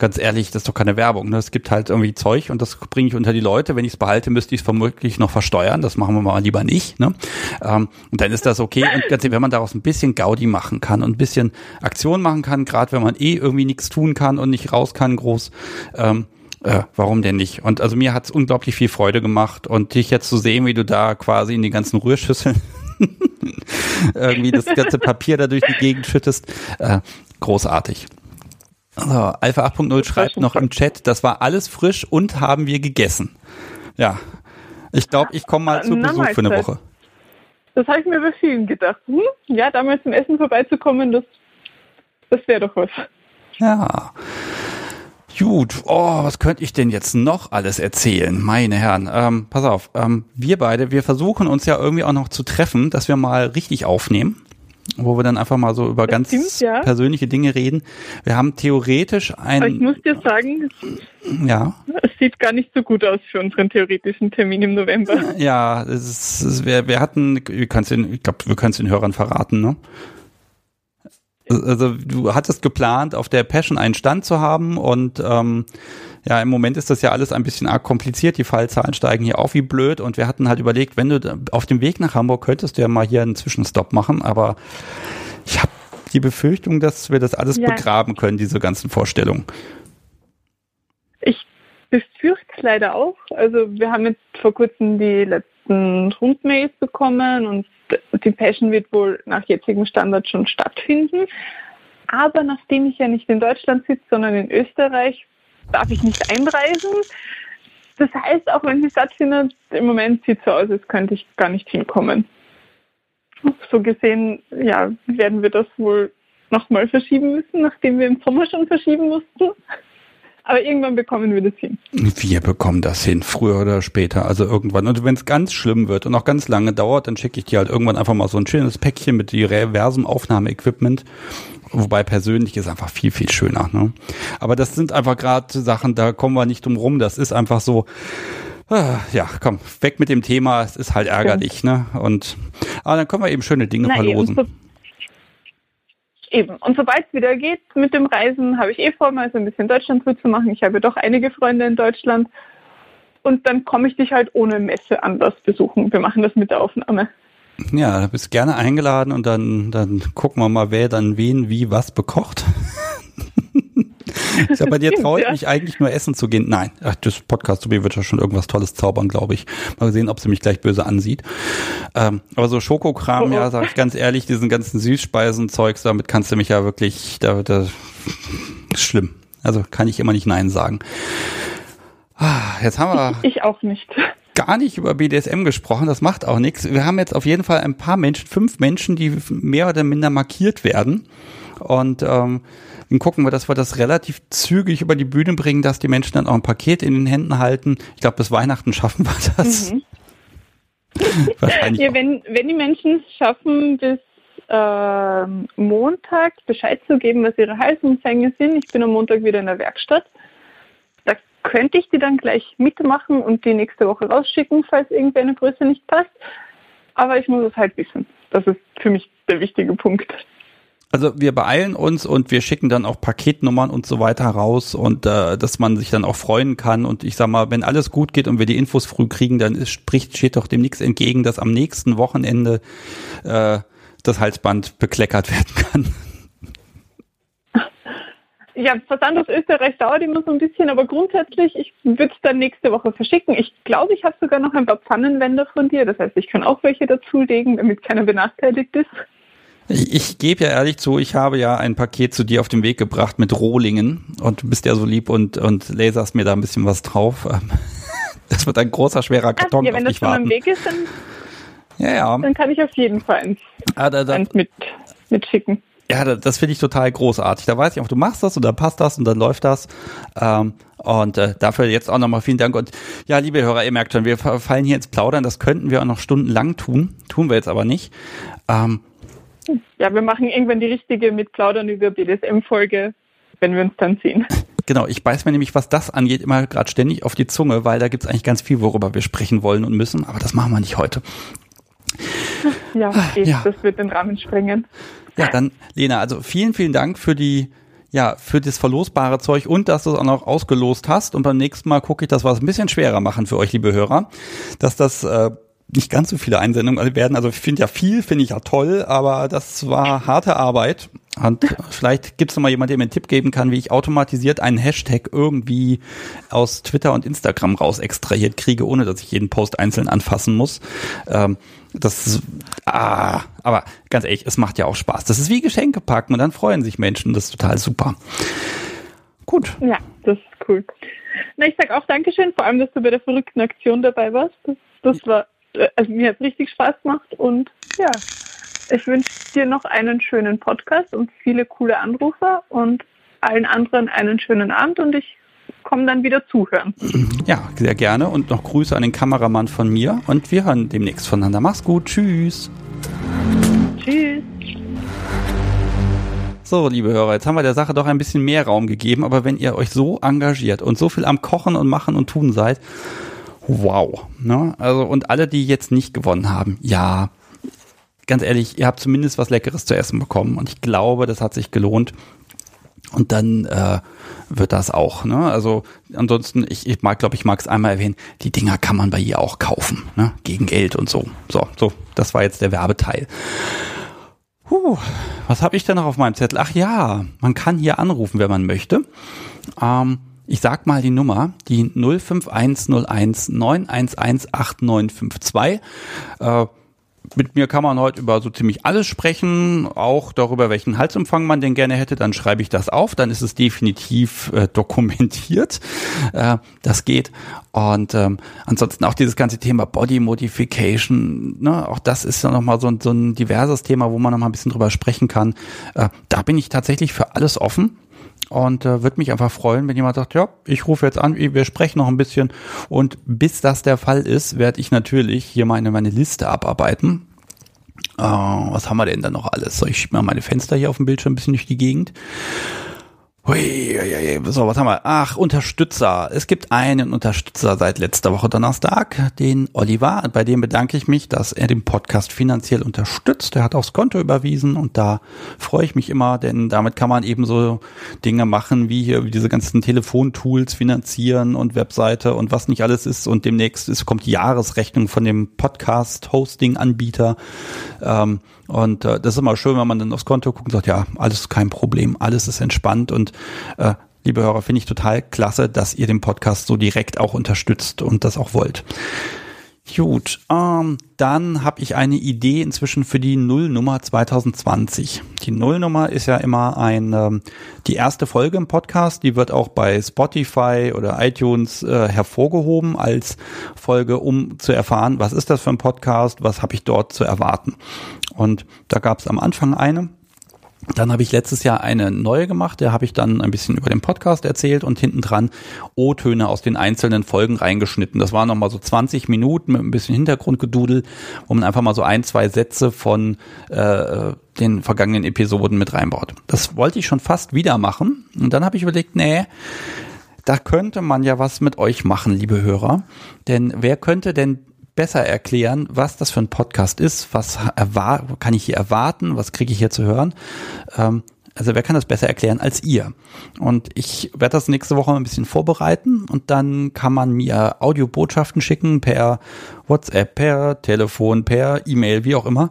ganz ehrlich, das ist doch keine Werbung. Ne? Es gibt halt irgendwie Zeug und das bringe ich unter die Leute. Wenn ich es behalte, müsste ich es vermutlich noch versteuern. Das machen wir mal lieber nicht. Ne? Ähm, und dann ist das okay. Und ganz ehrlich, wenn man daraus ein bisschen Gaudi machen kann und ein bisschen Aktion machen kann, gerade wenn man eh irgendwie nichts tun kann und nicht raus kann groß, ähm, äh, warum denn nicht? Und also mir hat es unglaublich viel Freude gemacht und dich jetzt zu sehen, wie du da quasi in die ganzen Rührschüsseln <laughs> irgendwie das ganze Papier da durch die Gegend schüttest, äh, großartig. So, Alpha 8.0 schreibt noch im Chat, das war alles frisch und haben wir gegessen. Ja, ich glaube, ich komme mal zu Besuch für eine Woche. Das habe ich mir bei vielen gedacht. Hm? Ja, damals zum Essen vorbeizukommen, das, das wäre doch was. Ja. Gut, oh, was könnte ich denn jetzt noch alles erzählen? Meine Herren, ähm, pass auf, ähm, wir beide, wir versuchen uns ja irgendwie auch noch zu treffen, dass wir mal richtig aufnehmen wo wir dann einfach mal so über das ganz stimmt, ja. persönliche Dinge reden. Wir haben theoretisch ein. Aber ich muss dir sagen, ja. es sieht gar nicht so gut aus für unseren theoretischen Termin im November. <laughs> Ja, es ist, es, wir, wir hatten, wir den, ich glaube, wir können es den Hörern verraten, ne? Also du hattest geplant, auf der Passion einen Stand zu haben und ähm, ja, im Moment ist das ja alles ein bisschen arg kompliziert. Die Fallzahlen steigen hier auf wie blöd und wir hatten halt überlegt, wenn du auf dem Weg nach Hamburg könntest du ja mal hier einen Zwischenstopp machen, aber ich habe die Befürchtung, dass wir das alles ja. begraben können, diese ganzen Vorstellungen. Ich befürchte es leider auch. Also wir haben jetzt vor kurzem die letzten Rundmails bekommen und die Passion wird wohl nach jetzigem Standard schon stattfinden. Aber nachdem ich ja nicht in Deutschland sitze, sondern in Österreich, darf ich nicht einreisen. Das heißt, auch wenn sie stattfindet, im Moment sieht es so aus, als könnte ich gar nicht hinkommen. So gesehen, ja, werden wir das wohl nochmal verschieben müssen, nachdem wir im Sommer schon verschieben mussten. Aber irgendwann bekommen wir das hin. Wir bekommen das hin, früher oder später, also irgendwann. Und wenn es ganz schlimm wird und auch ganz lange dauert, dann schicke ich dir halt irgendwann einfach mal so ein schönes Päckchen mit diversem Aufnahmeequipment Wobei persönlich ist einfach viel, viel schöner. Ne? Aber das sind einfach gerade Sachen, da kommen wir nicht drum rum. Das ist einfach so, ah, ja, komm, weg mit dem Thema. Es ist halt ärgerlich. Ne? Und aber dann können wir eben schöne Dinge Na, verlosen. Eben. Eben. Und sobald es wieder geht mit dem Reisen, habe ich eh vor, mal so ein bisschen Deutschland zu machen. Ich habe doch einige Freunde in Deutschland. Und dann komme ich dich halt ohne Messe anders besuchen. Wir machen das mit der Aufnahme. Ja, du bist gerne eingeladen und dann, dann gucken wir mal, wer dann wen, wie, was bekocht. Ja, bei dir traue ich mich eigentlich nur essen zu gehen. Nein, ach, das Podcast Tobi wird ja schon irgendwas Tolles zaubern, glaube ich. Mal sehen, ob sie mich gleich böse ansieht. Ähm, aber so Schokokram, oh, oh. ja, sag ich ganz ehrlich, diesen ganzen Süßspeisen-Zeugs, damit kannst du mich ja wirklich, da, da ist schlimm. Also kann ich immer nicht Nein sagen. Ah, jetzt haben wir. Ich, ich auch nicht gar nicht über BDSM gesprochen, das macht auch nichts. Wir haben jetzt auf jeden Fall ein paar Menschen, fünf Menschen, die mehr oder minder markiert werden. Und ähm, dann gucken wir, dass wir das relativ zügig über die Bühne bringen, dass die Menschen dann auch ein Paket in den Händen halten. Ich glaube, bis Weihnachten schaffen wir das. Mhm. <laughs> Wahrscheinlich ja, wenn, wenn die Menschen es schaffen, bis äh, Montag Bescheid zu geben, was ihre Halsumfänge sind. Ich bin am Montag wieder in der Werkstatt könnte ich die dann gleich mitmachen und die nächste Woche rausschicken, falls irgendwie eine Größe nicht passt. Aber ich muss es halt wissen. Das ist für mich der wichtige Punkt. Also wir beeilen uns und wir schicken dann auch Paketnummern und so weiter raus und äh, dass man sich dann auch freuen kann. Und ich sag mal, wenn alles gut geht und wir die Infos früh kriegen, dann ist, spricht, steht doch dem nichts entgegen, dass am nächsten Wochenende äh, das Halsband bekleckert werden kann. Ja, Versand aus Österreich dauert immer so ein bisschen, aber grundsätzlich, ich würde es dann nächste Woche verschicken. Ich glaube, ich habe sogar noch ein paar Pfannenwände von dir. Das heißt, ich kann auch welche dazulegen, damit keiner benachteiligt ist. Ich, ich gebe ja ehrlich zu, ich habe ja ein Paket zu dir auf den Weg gebracht mit Rohlingen und du bist ja so lieb und, und laserst mir da ein bisschen was drauf. <laughs> Das wird ein großer, schwerer Karton Ach, ja, wenn das warten. Weg ist, dann Ja, ja. Dann kann ich auf jeden Fall eins, Ah, da, da, eins mit, mitschicken. Ja, das, das finde ich total großartig. Da weiß ich auch, du machst das und dann passt das und dann läuft das. Ähm, und äh, dafür jetzt auch nochmal vielen Dank. Und ja, liebe Hörer, ihr merkt schon, wir fallen hier ins Plaudern. Das könnten wir auch noch stundenlang tun. Tun wir jetzt aber nicht. Ähm, Ja, wir machen irgendwann die richtige mit Plaudern über BDSM-Folge, wenn wir uns dann sehen. genau, ich beiß mir nämlich, was das angeht, immer gerade ständig auf die Zunge, weil da gibt's eigentlich ganz viel, worüber wir sprechen wollen und müssen. Aber das machen wir nicht heute. Ja, eh, ja. das wird den Rahmen sprengen. Ja, dann, Lena, also vielen, vielen Dank für die, ja, für das verlosbare Zeug und dass du es auch noch ausgelost hast. Und beim nächsten Mal gucke ich, dass wir es ein bisschen schwerer machen für euch, liebe Hörer, dass das äh, nicht ganz so viele Einsendungen werden. Also ich finde ja viel, finde ich ja toll, aber das war harte Arbeit. Und vielleicht gibt es noch mal jemand, der mir einen Tipp geben kann, wie ich automatisiert einen Hashtag irgendwie aus Twitter und Instagram raus extrahiert kriege, ohne dass ich jeden Post einzeln anfassen muss. Ähm, das ah, aber ganz ehrlich, es macht ja auch Spaß. Das ist wie Geschenke packen und dann freuen sich Menschen. Das ist total super. Gut. Ja, das ist cool. Na, ich sag auch Dankeschön, vor allem, dass du bei der verrückten Aktion dabei warst. Das, das war, also mir hat richtig Spaß gemacht und ja, ich wünsche dir noch einen schönen Podcast und viele coole Anrufer und allen anderen einen schönen Abend und ich komme dann wieder zuhören. <clears throat> Ja, sehr gerne. Und noch Grüße an den Kameramann von mir. Und wir hören demnächst voneinander. Mach's gut. Tschüss. Tschüss. So, liebe Hörer, jetzt haben wir der Sache doch ein bisschen mehr Raum gegeben. Aber wenn ihr euch so engagiert und so viel am Kochen und Machen und Tun seid, wow. Ne? Also, und alle, die jetzt nicht gewonnen haben, ja, ganz ehrlich, ihr habt zumindest was Leckeres zu essen bekommen. Und ich glaube, das hat sich gelohnt. Und dann äh, wird das auch. Ne? Also ansonsten, ich, ich mag, glaube ich, mag es einmal erwähnen, die Dinger kann man bei ihr auch kaufen, ne? gegen Geld und so. So, so, das war jetzt der Werbeteil. Puh, was habe ich denn noch auf meinem Zettel? Ach ja, man kann hier anrufen, wenn man möchte. Ähm, ich sag mal die Nummer, die 05101 911 8952. Äh, mit mir kann man heute über so ziemlich alles sprechen, auch darüber, welchen Halsumfang man denn gerne hätte. Dann schreibe ich das auf, dann ist es definitiv äh, dokumentiert. Äh, das geht. Und ähm, ansonsten auch dieses ganze Thema Body Modification, ne, auch das ist ja nochmal so, ein- so ein diverses Thema, wo man nochmal ein bisschen drüber sprechen kann. Äh, da bin ich tatsächlich für alles offen. Und äh, würde mich einfach freuen, wenn jemand sagt, ja, ich rufe jetzt an, wir sprechen noch ein bisschen. Und bis das der Fall ist, werde ich natürlich hier meine, meine Liste abarbeiten. Äh, was haben wir denn da noch alles? So, ich schiebe mal meine Fenster hier auf dem Bildschirm ein bisschen durch die Gegend. Hui, hui, hui. So, was haben wir? Ach, Unterstützer. Es gibt einen Unterstützer seit letzter Woche Donnerstag, den Oliver. Bei dem bedanke ich mich, dass er den Podcast finanziell unterstützt. Er hat aufs Konto überwiesen und da freue ich mich immer, denn damit kann man eben so Dinge machen, wie hier diese ganzen Telefontools finanzieren und Webseite und was nicht alles ist. Und demnächst ist, kommt die Jahresrechnung von dem Podcast-Hosting-Anbieter. Ähm, und äh, das ist immer schön, wenn man dann aufs Konto guckt und sagt, ja, alles kein Problem, alles ist entspannt und äh, liebe Hörer, finde ich total klasse, dass ihr den Podcast so direkt auch unterstützt und das auch wollt. Gut, ähm, dann habe ich eine Idee inzwischen für die Nullnummer 2020. Die Nullnummer ist ja immer ein ähm, die erste Folge im Podcast, die wird auch bei Spotify oder iTunes äh, hervorgehoben als Folge, um zu erfahren, was ist das für ein Podcast, was habe ich dort zu erwarten. Und da gab es am Anfang eine, dann habe ich letztes Jahr eine neue gemacht, da habe ich dann ein bisschen über den Podcast erzählt und hinten dran O-Töne aus den einzelnen Folgen reingeschnitten. Das waren nochmal so 20 Minuten mit ein bisschen Hintergrundgedudel, wo man einfach mal so ein, zwei Sätze von äh, den vergangenen Episoden mit reinbaut. Das wollte ich schon fast wieder machen und dann habe ich überlegt, nee, da könnte man ja was mit euch machen, liebe Hörer. Denn wer könnte denn besser erklären, was das für ein Podcast ist, was kann ich hier erwarten, was kriege ich hier zu hören. Ähm, also wer kann das besser erklären als ihr? Und ich werde das nächste Woche ein bisschen vorbereiten und dann kann man mir Audiobotschaften schicken per WhatsApp, per Telefon, per E-Mail, wie auch immer.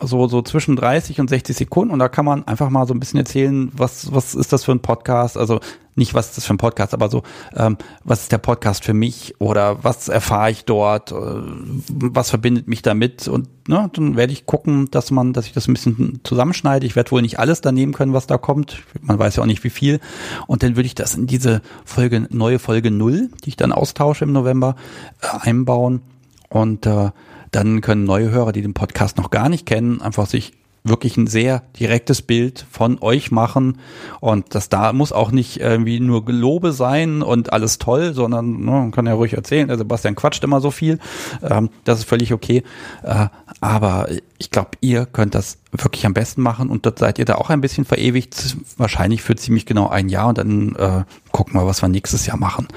So, so zwischen 30 und 60 Sekunden und da kann man einfach mal so ein bisschen erzählen, was, was ist das für ein Podcast? Also nicht, was ist das für ein Podcast, aber so, ähm, was ist der Podcast für mich oder was erfahre ich dort, äh, was verbindet mich damit und ne, dann werde ich gucken, dass man, dass ich das ein bisschen zusammenschneide. Ich werde wohl nicht alles daneben können, was da kommt. Man weiß ja auch nicht, wie viel. Und dann würde ich das in diese Folge, neue Folge null, die ich dann austausche im November, äh, einbauen. Und äh, dann können neue Hörer, die den Podcast noch gar nicht kennen, einfach sich wirklich ein sehr direktes Bild von euch machen und das da muss auch nicht irgendwie nur Gelobe sein und alles toll, sondern ne, man kann ja ruhig erzählen, der Sebastian quatscht immer so viel, ähm, das ist völlig okay, äh, aber ich glaube, ihr könnt das wirklich am besten machen und dort seid ihr da auch ein bisschen verewigt, wahrscheinlich für ziemlich genau ein Jahr und dann äh, gucken wir, was wir nächstes Jahr machen.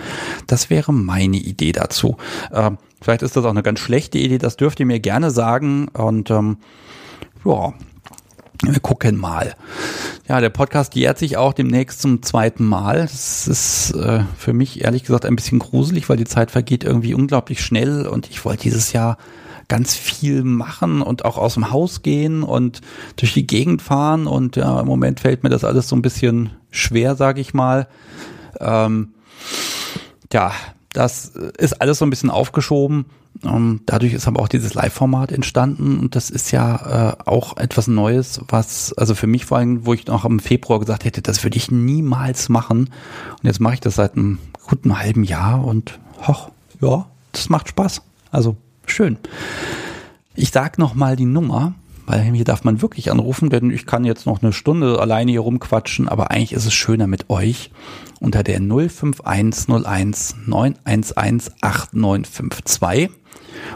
Das wäre meine Idee dazu. Äh, vielleicht ist das auch eine ganz schlechte Idee, das dürft ihr mir gerne sagen und ähm, ja, wir gucken mal. Ja, der Podcast jährt sich auch demnächst zum zweiten Mal. Das ist äh, für mich ehrlich gesagt ein bisschen gruselig, weil die Zeit vergeht irgendwie unglaublich schnell und ich wollte dieses Jahr ganz viel machen und auch aus dem Haus gehen und durch die Gegend fahren und ja, im Moment fällt mir das alles so ein bisschen schwer, sage ich mal. Ähm, ja, das ist alles so ein bisschen aufgeschoben ähm, dadurch ist aber auch dieses Live-Format entstanden und das ist ja äh, auch etwas Neues, was, also für mich vor allem, wo ich noch im Februar gesagt hätte, das würde ich niemals machen. Und jetzt mache ich das seit einem guten halben Jahr und hoch, ja, das macht Spaß. Also schön. Ich sag noch mal die Nummer, weil hier darf man wirklich anrufen, denn ich kann jetzt noch eine Stunde alleine hier rumquatschen, aber eigentlich ist es schöner mit euch unter der 05101 911 8952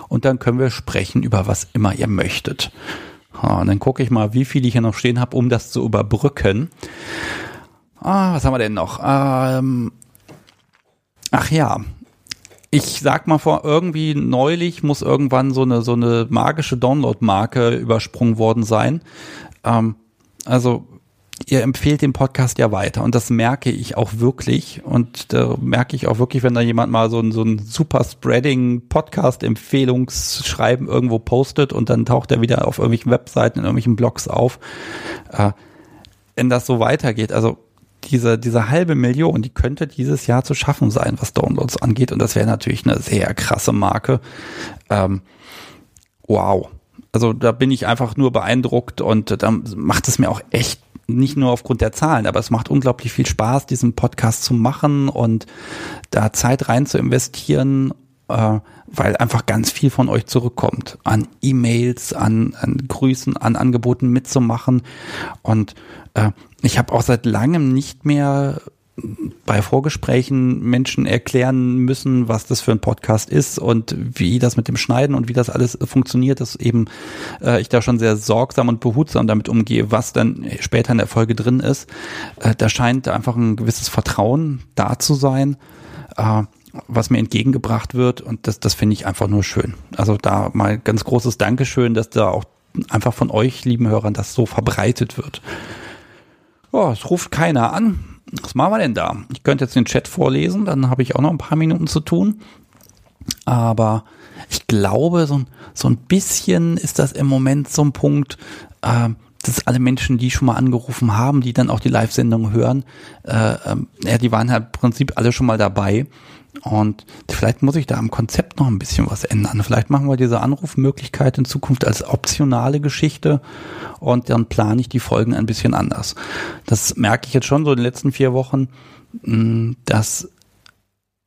und dann können wir sprechen über was immer ihr möchtet. und dann gucke ich mal, wie viel ich hier noch stehen habe, um das zu überbrücken. Ah, was haben wir denn noch? Ähm, ach ja, ich sag mal vor, irgendwie neulich muss irgendwann so eine, so eine magische Download-Marke übersprungen worden sein. Ähm, also ihr empfehlt den Podcast ja weiter und das merke ich auch wirklich und da merke ich auch wirklich, wenn da jemand mal so ein, so ein super Spreading Podcast Empfehlungsschreiben irgendwo postet und dann taucht er wieder auf irgendwelchen Webseiten, in irgendwelchen Blogs auf. Äh, wenn das so weitergeht, also diese, diese halbe Million, die könnte dieses Jahr zu schaffen sein, was Downloads angeht und das wäre natürlich eine sehr krasse Marke. Ähm, wow. Also da bin ich einfach nur beeindruckt und dann macht es mir auch echt nicht nur aufgrund der Zahlen, aber es macht unglaublich viel Spaß, diesen Podcast zu machen und da Zeit rein zu investieren, äh, weil einfach ganz viel von euch zurückkommt. An E-Mails, an, an Grüßen, an Angeboten mitzumachen. Und äh, ich habe auch seit langem nicht mehr bei Vorgesprächen Menschen erklären müssen, was das für ein Podcast ist und wie das mit dem Schneiden und wie das alles funktioniert, dass eben äh, ich da schon sehr sorgsam und behutsam damit umgehe, was dann später in der Folge drin ist. Äh, da scheint einfach ein gewisses Vertrauen da zu sein, äh, was mir entgegengebracht wird und das, das finde ich einfach nur schön. Also da mal ganz großes Dankeschön, dass da auch einfach von euch, lieben Hörern, das so verbreitet wird. Oh, es ruft keiner an was machen wir denn da? Ich könnte jetzt den Chat vorlesen, dann habe ich auch noch ein paar Minuten zu tun. Aber ich glaube, so, so ein bisschen ist das im Moment so ein Punkt, äh, dass alle Menschen, die schon mal angerufen haben, die dann auch die Live-Sendung hören, äh, äh, ja, die waren halt im Prinzip alle schon mal dabei. Und vielleicht muss ich da am Konzept noch ein bisschen was ändern. Vielleicht machen wir diese Anrufmöglichkeit in Zukunft als optionale Geschichte und dann plane ich die Folgen ein bisschen anders. Das merke ich jetzt schon so in den letzten vier Wochen, mm, dass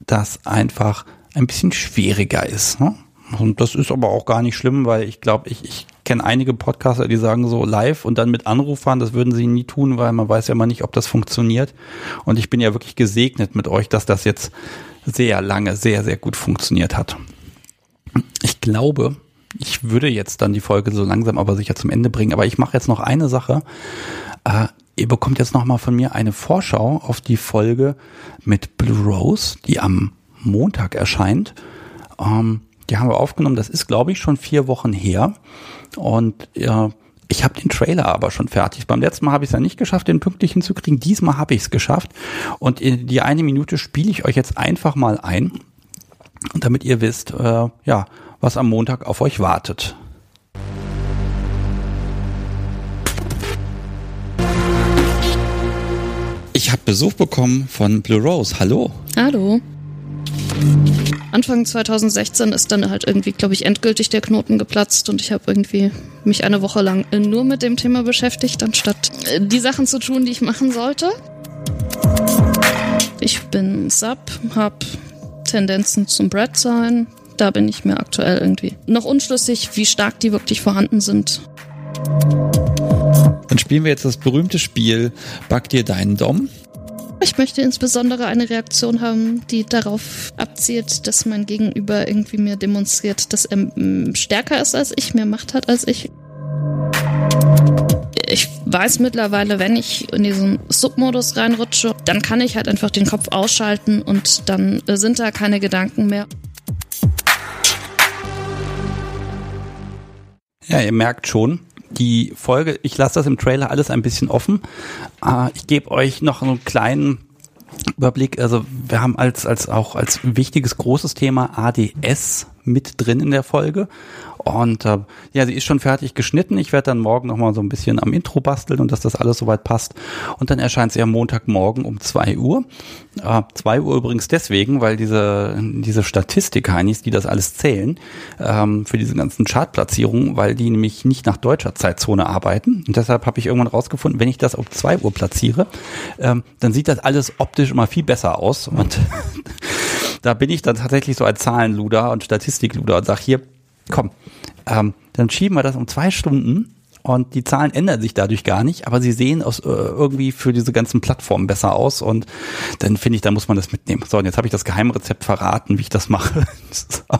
das einfach ein bisschen schwieriger ist. Ne? Und das ist aber auch gar nicht schlimm, weil ich glaube, ich, ich kenne einige Podcaster, die sagen so live und dann mit Anruf fahren, das würden sie nie tun, weil man weiß ja immer nicht, ob das funktioniert. Und ich bin ja wirklich gesegnet mit euch, dass das jetzt sehr lange sehr, sehr gut funktioniert hat. Ich glaube, ich würde jetzt dann die Folge so langsam aber sicher zum Ende bringen, aber ich mache jetzt noch eine Sache. Äh, ihr bekommt jetzt nochmal von mir eine Vorschau auf die Folge mit Blue Rose, die am Montag erscheint. Ähm, die haben wir aufgenommen, das ist, glaube ich, schon vier Wochen her. Und äh, ich habe den Trailer aber schon fertig. Beim letzten Mal habe ich es ja nicht geschafft, den pünktlich hinzukriegen. Diesmal habe ich es geschafft. Und in die eine Minute spiele ich euch jetzt einfach mal ein, damit ihr wisst, äh, ja, was am Montag auf euch wartet. Ich habe Besuch bekommen von Blue Rose. Hallo. Hallo. Anfang 2016 ist dann halt irgendwie, glaube ich, endgültig der Knoten geplatzt und ich habe irgendwie mich eine Woche lang nur mit dem Thema beschäftigt, anstatt äh, die Sachen zu tun, die ich machen sollte. Ich bin Sub, habe Tendenzen zum Brett sein, da bin ich mir aktuell irgendwie noch unschlüssig, wie stark die wirklich vorhanden sind. Dann spielen wir jetzt das berühmte Spiel Back dir deinen Dom. Ich möchte insbesondere eine Reaktion haben, die darauf abzielt, dass mein Gegenüber irgendwie mir demonstriert, dass er mm, stärker ist als ich, mehr Macht hat als ich. Ich weiß mittlerweile, wenn ich in diesen Submodus reinrutsche, dann kann ich halt einfach den Kopf ausschalten und dann sind da keine Gedanken mehr. Ja, ihr merkt schon, die Folge, ich lasse das im Trailer alles ein bisschen offen. Äh, ich gebe euch noch einen kleinen Überblick. Also wir haben als, als auch als wichtiges großes Thema ADS mit drin in der Folge. Und äh, ja, sie ist schon fertig geschnitten. Ich werde dann morgen nochmal so ein bisschen am Intro basteln und dass das alles soweit passt. Und dann erscheint sie am Montagmorgen um zwei Uhr. Äh, 2 Uhr übrigens deswegen, weil diese, diese Statistik-Heinis, die das alles zählen, ähm, für diese ganzen Chartplatzierungen, weil die nämlich nicht nach deutscher Zeitzone arbeiten. Und deshalb habe ich irgendwann rausgefunden, wenn ich das um zwei Uhr platziere, ähm, dann sieht das alles optisch immer viel besser aus. Und da bin ich dann tatsächlich so ein Zahlenluder und Statistikluder und sag hier, komm, ähm, dann schieben wir das um zwei Stunden und die Zahlen ändern sich dadurch gar nicht, aber sie sehen aus, äh, irgendwie für diese ganzen Plattformen besser aus und dann finde ich, da muss man das mitnehmen. So, und jetzt habe ich das Geheimrezept verraten, wie ich das mache. <laughs> so.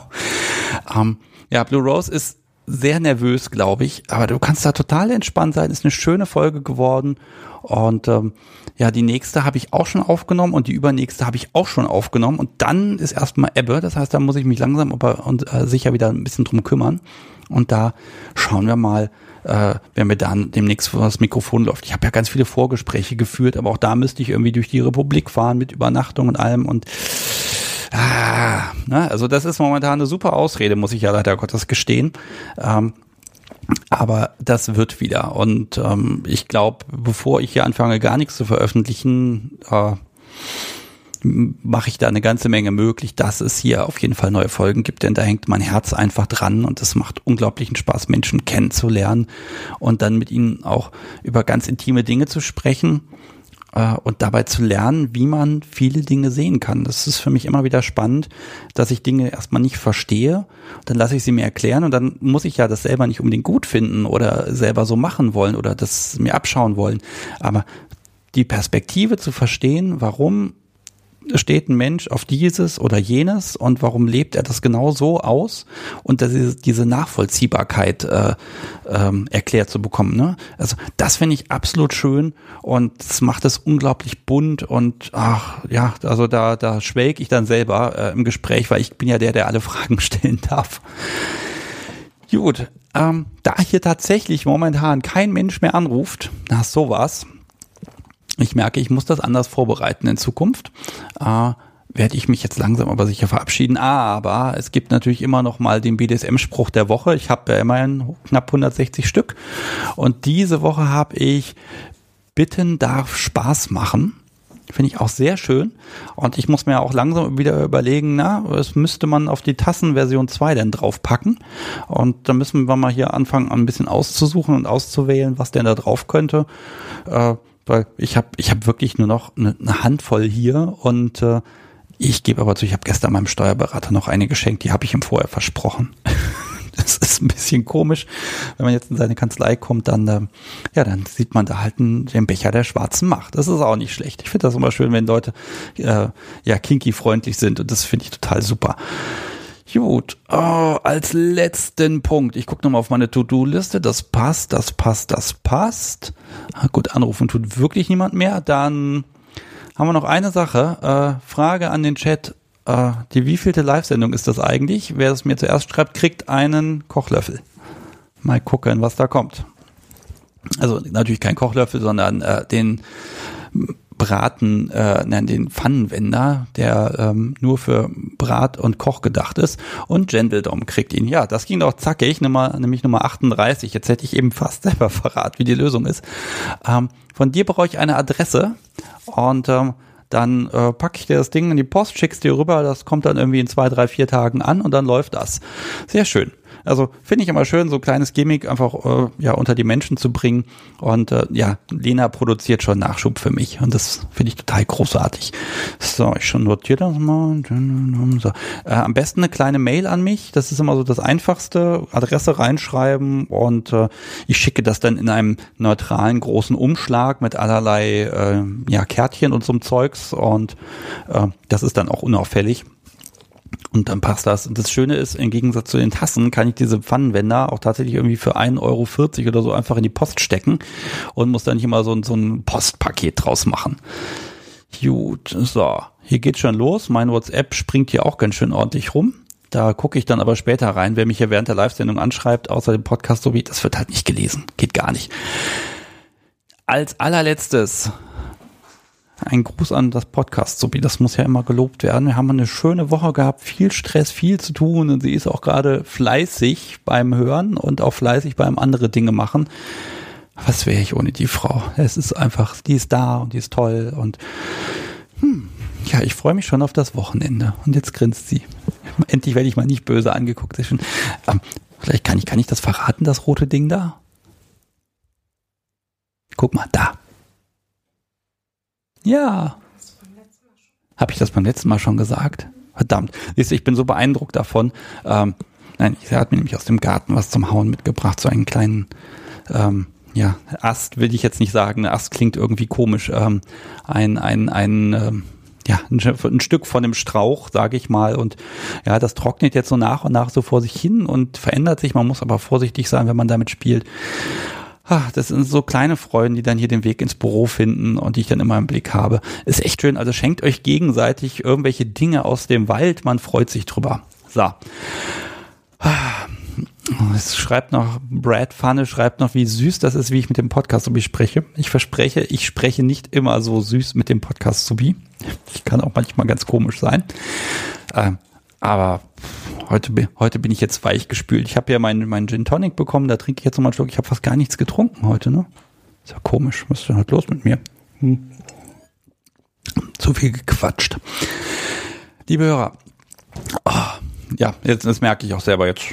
ähm, ja, Blue Rose ist sehr nervös, glaube ich, aber du kannst da total entspannt sein. Ist eine schöne Folge geworden und ähm, ja, die nächste habe ich auch schon aufgenommen und die übernächste habe ich auch schon aufgenommen und dann ist erstmal Ebbe. Das heißt, da muss ich mich langsam aber und äh, sicher wieder ein bisschen drum kümmern. Und da schauen wir mal, äh, wenn mir dann demnächst vor das Mikrofon läuft. Ich habe ja ganz viele Vorgespräche geführt, aber auch da müsste ich irgendwie durch die Republik fahren mit Übernachtung und allem und ah, ne? also das ist momentan eine super Ausrede, muss ich ja leider Gottes gestehen. Ähm, aber das wird wieder. Und ähm, ich glaube, bevor ich hier anfange, gar nichts zu veröffentlichen, äh, mache ich da eine ganze Menge möglich, dass es hier auf jeden Fall neue Folgen gibt, denn da hängt mein Herz einfach dran und es macht unglaublichen Spaß, Menschen kennenzulernen und dann mit ihnen auch über ganz intime Dinge zu sprechen äh, und dabei zu lernen, wie man viele Dinge sehen kann. Das ist für mich immer wieder spannend, dass ich Dinge erstmal nicht verstehe, dann lasse ich sie mir erklären und dann muss ich ja das selber nicht unbedingt gut finden oder selber so machen wollen oder das mir abschauen wollen. Aber die Perspektive zu verstehen, warum steht ein Mensch auf dieses oder jenes und warum lebt er das genau so aus und diese Nachvollziehbarkeit äh, ähm, erklärt zu bekommen. Ne? Also das finde ich absolut schön und es macht es unglaublich bunt und ach ja, also da da schwelg ich dann selber äh, im Gespräch, weil ich bin ja der, der alle <laughs> Fragen stellen darf. Gut, ähm, da hier tatsächlich momentan kein Mensch mehr anruft, na sowas, ich merke, ich muss das anders vorbereiten in Zukunft. Äh, werde ich mich jetzt langsam aber sicher verabschieden. Aber es gibt natürlich immer noch mal den BDSM-Spruch der Woche. Ich habe ja immerhin knapp 160 Stück. Und diese Woche habe ich Bitten darf Spaß machen. Finde ich auch sehr schön. Und ich muss mir auch langsam wieder überlegen, na, es müsste man auf die Tassenversion 2 denn draufpacken. Und da müssen wir mal hier anfangen, ein bisschen auszusuchen und auszuwählen, was denn da drauf könnte. Äh, weil ich habe ich hab wirklich nur noch eine, eine Handvoll hier und äh, ich gebe aber zu, ich habe gestern meinem Steuerberater noch eine geschenkt, die habe ich ihm vorher versprochen. <laughs> das ist ein bisschen komisch. Wenn man jetzt in seine Kanzlei kommt, dann, äh, ja, dann sieht man da halt einen, den Becher der schwarzen Macht. Das ist auch nicht schlecht. Ich finde das immer schön, wenn Leute äh, ja kinky-freundlich sind und das finde ich total super. Gut, oh, als letzten Punkt. Ich gucke nochmal auf meine To-Do-Liste. Das passt, das passt, das passt. Ah, gut, anrufen tut wirklich niemand mehr. Dann haben wir noch eine Sache. Äh, Frage an den Chat. Äh, die wievielte Live-Sendung ist das eigentlich? Wer es mir zuerst schreibt, kriegt einen Kochlöffel. Mal gucken, was da kommt. Also natürlich kein Kochlöffel, sondern äh, den Braten, äh, nein, den Pfannenwender, der ähm, nur für Brat und Koch gedacht ist. Und Gendeldom kriegt ihn. Ja, das ging doch zackig, Nummer, nämlich Nummer 38. Jetzt hätte ich eben fast <laughs> selber verraten, wie die Lösung ist. Ähm, von dir brauche ich eine Adresse und ähm, dann äh, packe ich dir das Ding in die Post, schick's dir rüber, das kommt dann irgendwie in zwei, drei, vier Tagen an und dann läuft das. Sehr schön. Also finde ich immer schön, so ein kleines Gimmick einfach äh, ja unter die Menschen zu bringen. Und äh, ja, Lena produziert schon Nachschub für mich und das finde ich total großartig. So, ich schon notiert das mal. So. Äh, am besten eine kleine Mail an mich. Das ist immer so das Einfachste. Adresse reinschreiben und äh, ich schicke das dann in einem neutralen großen Umschlag mit allerlei äh, ja, Kärtchen und so einem Zeugs und äh, das ist dann auch unauffällig. Und dann passt das. Und das Schöne ist, im Gegensatz zu den Tassen kann ich diese Pfannenwender auch tatsächlich irgendwie für 1,40 Euro oder so einfach in die Post stecken und muss dann nicht immer so, so ein Postpaket draus machen. Gut, so. Hier geht's schon los. Mein WhatsApp springt hier auch ganz schön ordentlich rum. Da gucke ich dann aber später rein, wer mich hier während der Live-Sendung anschreibt, außer dem Podcast so wie, das wird halt nicht gelesen. Geht gar nicht. Als allerletztes ein Gruß an das Podcast, Subi, das muss ja immer gelobt werden. Wir haben eine schöne Woche gehabt, viel Stress, viel zu tun und sie ist auch gerade fleißig beim Hören und auch fleißig beim andere Dinge machen. Was wäre ich ohne die Frau? Es ist einfach, die ist da und die ist toll und hm, ja, ich freue mich schon auf das Wochenende. Und jetzt grinst sie. Endlich werde ich mal nicht böse angeguckt. Ähm, vielleicht kann ich, kann ich das verraten, das rote Ding da? Guck mal, da. Ja. Habe ich das beim letzten Mal schon gesagt? Verdammt. Ich bin so beeindruckt davon. Ähm, nein, er hat mir nämlich aus dem Garten was zum Hauen mitgebracht, so einen kleinen, ähm, ja, Ast will ich jetzt nicht sagen. Ast klingt irgendwie komisch. Ähm, ein, ein, ein, ähm, ja, ein, ein, Stück von dem Strauch, sage ich mal. Und ja, das trocknet jetzt so nach und nach so vor sich hin und verändert sich. Man muss aber vorsichtig sein, wenn man damit spielt. Ach, das sind so kleine Freunde, die dann hier den Weg ins Büro finden und die ich dann immer im Blick habe. Ist echt schön. Also schenkt euch gegenseitig irgendwelche Dinge aus dem Wald. Man freut sich drüber. So. Es schreibt noch, Brad Pfanne schreibt noch, wie süß das ist, wie ich mit dem Podcast Subi spreche. Ich verspreche, ich spreche nicht immer so süß mit dem Podcast Subi. Ich kann auch manchmal ganz komisch sein. Ähm, aber heute, heute bin ich jetzt weich gespült. Ich habe ja meinen mein Gin Tonic bekommen, da trinke ich jetzt nochmal einen Schluck. Ich habe fast gar nichts getrunken heute, ne? Ist ja komisch. Was ist denn heute los mit mir? Hm. Zu viel gequatscht. Liebe Hörer, oh, ja, jetzt das merke ich auch selber, jetzt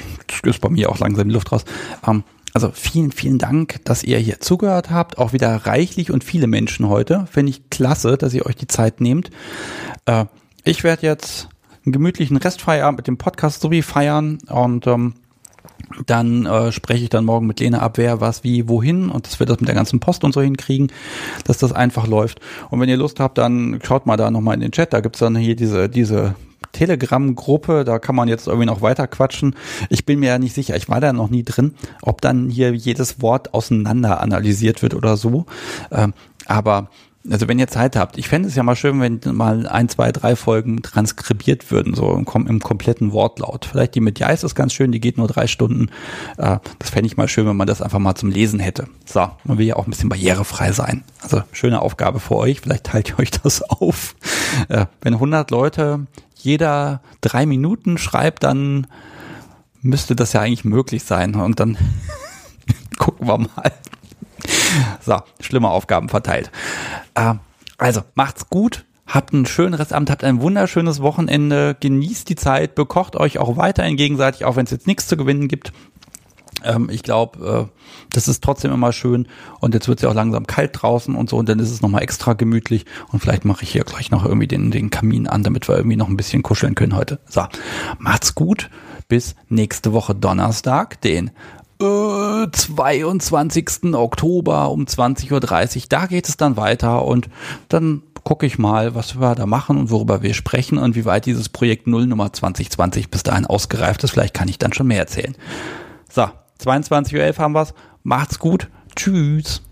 ist bei mir auch langsam die Luft raus. Ähm, also vielen, vielen Dank, dass ihr hier zugehört habt. Auch wieder reichlich und viele Menschen heute. Finde ich klasse, dass ihr euch die Zeit nehmt. Äh, ich werde jetzt einen gemütlichen Restfeierabend mit dem Podcast sowie feiern und ähm, dann äh, spreche ich dann morgen mit Lena ab, wer was wie wohin und dass wir das mit der ganzen Post und so hinkriegen, dass das einfach läuft. Und wenn ihr Lust habt, dann schaut mal da nochmal in den Chat, da gibt's dann hier diese, diese Telegram-Gruppe, da kann man jetzt irgendwie noch weiter quatschen. Ich bin mir ja nicht sicher, ich war da noch nie drin, ob dann hier jedes Wort auseinander analysiert wird oder so. Ähm, aber also wenn ihr Zeit habt, ich fände es ja mal schön, wenn mal ein, zwei, drei Folgen transkribiert würden, so im, im kompletten Wortlaut. Vielleicht die mit Ja ist das ganz schön, die geht nur drei Stunden. Äh, das fände ich mal schön, wenn man das einfach mal zum Lesen hätte. So, man will ja auch ein bisschen barrierefrei sein. Also schöne Aufgabe für euch, vielleicht teilt ihr euch das <laughs> auf. Äh, wenn 100 Leute jeder drei Minuten schreibt, dann müsste das ja eigentlich möglich sein. Und dann <laughs> gucken wir mal. So, schlimme Aufgaben verteilt. Äh, also, macht's gut. Habt einen schönen Restabend, habt ein wunderschönes Wochenende, genießt die Zeit, bekocht euch auch weiterhin gegenseitig, auch wenn es jetzt nichts zu gewinnen gibt. Ähm, ich glaube, äh, das ist trotzdem immer schön und jetzt wird es ja auch langsam kalt draußen und so und dann ist es nochmal extra gemütlich und vielleicht mache ich hier gleich noch irgendwie den, den Kamin an, damit wir irgendwie noch ein bisschen kuscheln können heute. So, macht's gut, bis nächste Woche Donnerstag, den 22. Äh, Oktober um 20.30 Uhr. Da geht es dann weiter und dann gucke ich mal, was wir da machen und worüber wir sprechen und wie weit dieses Projekt Null Nummer 2020 bis dahin ausgereift ist. Vielleicht kann ich dann schon mehr erzählen. So, 22.11 Uhr haben wir's. Macht's gut. Tschüss.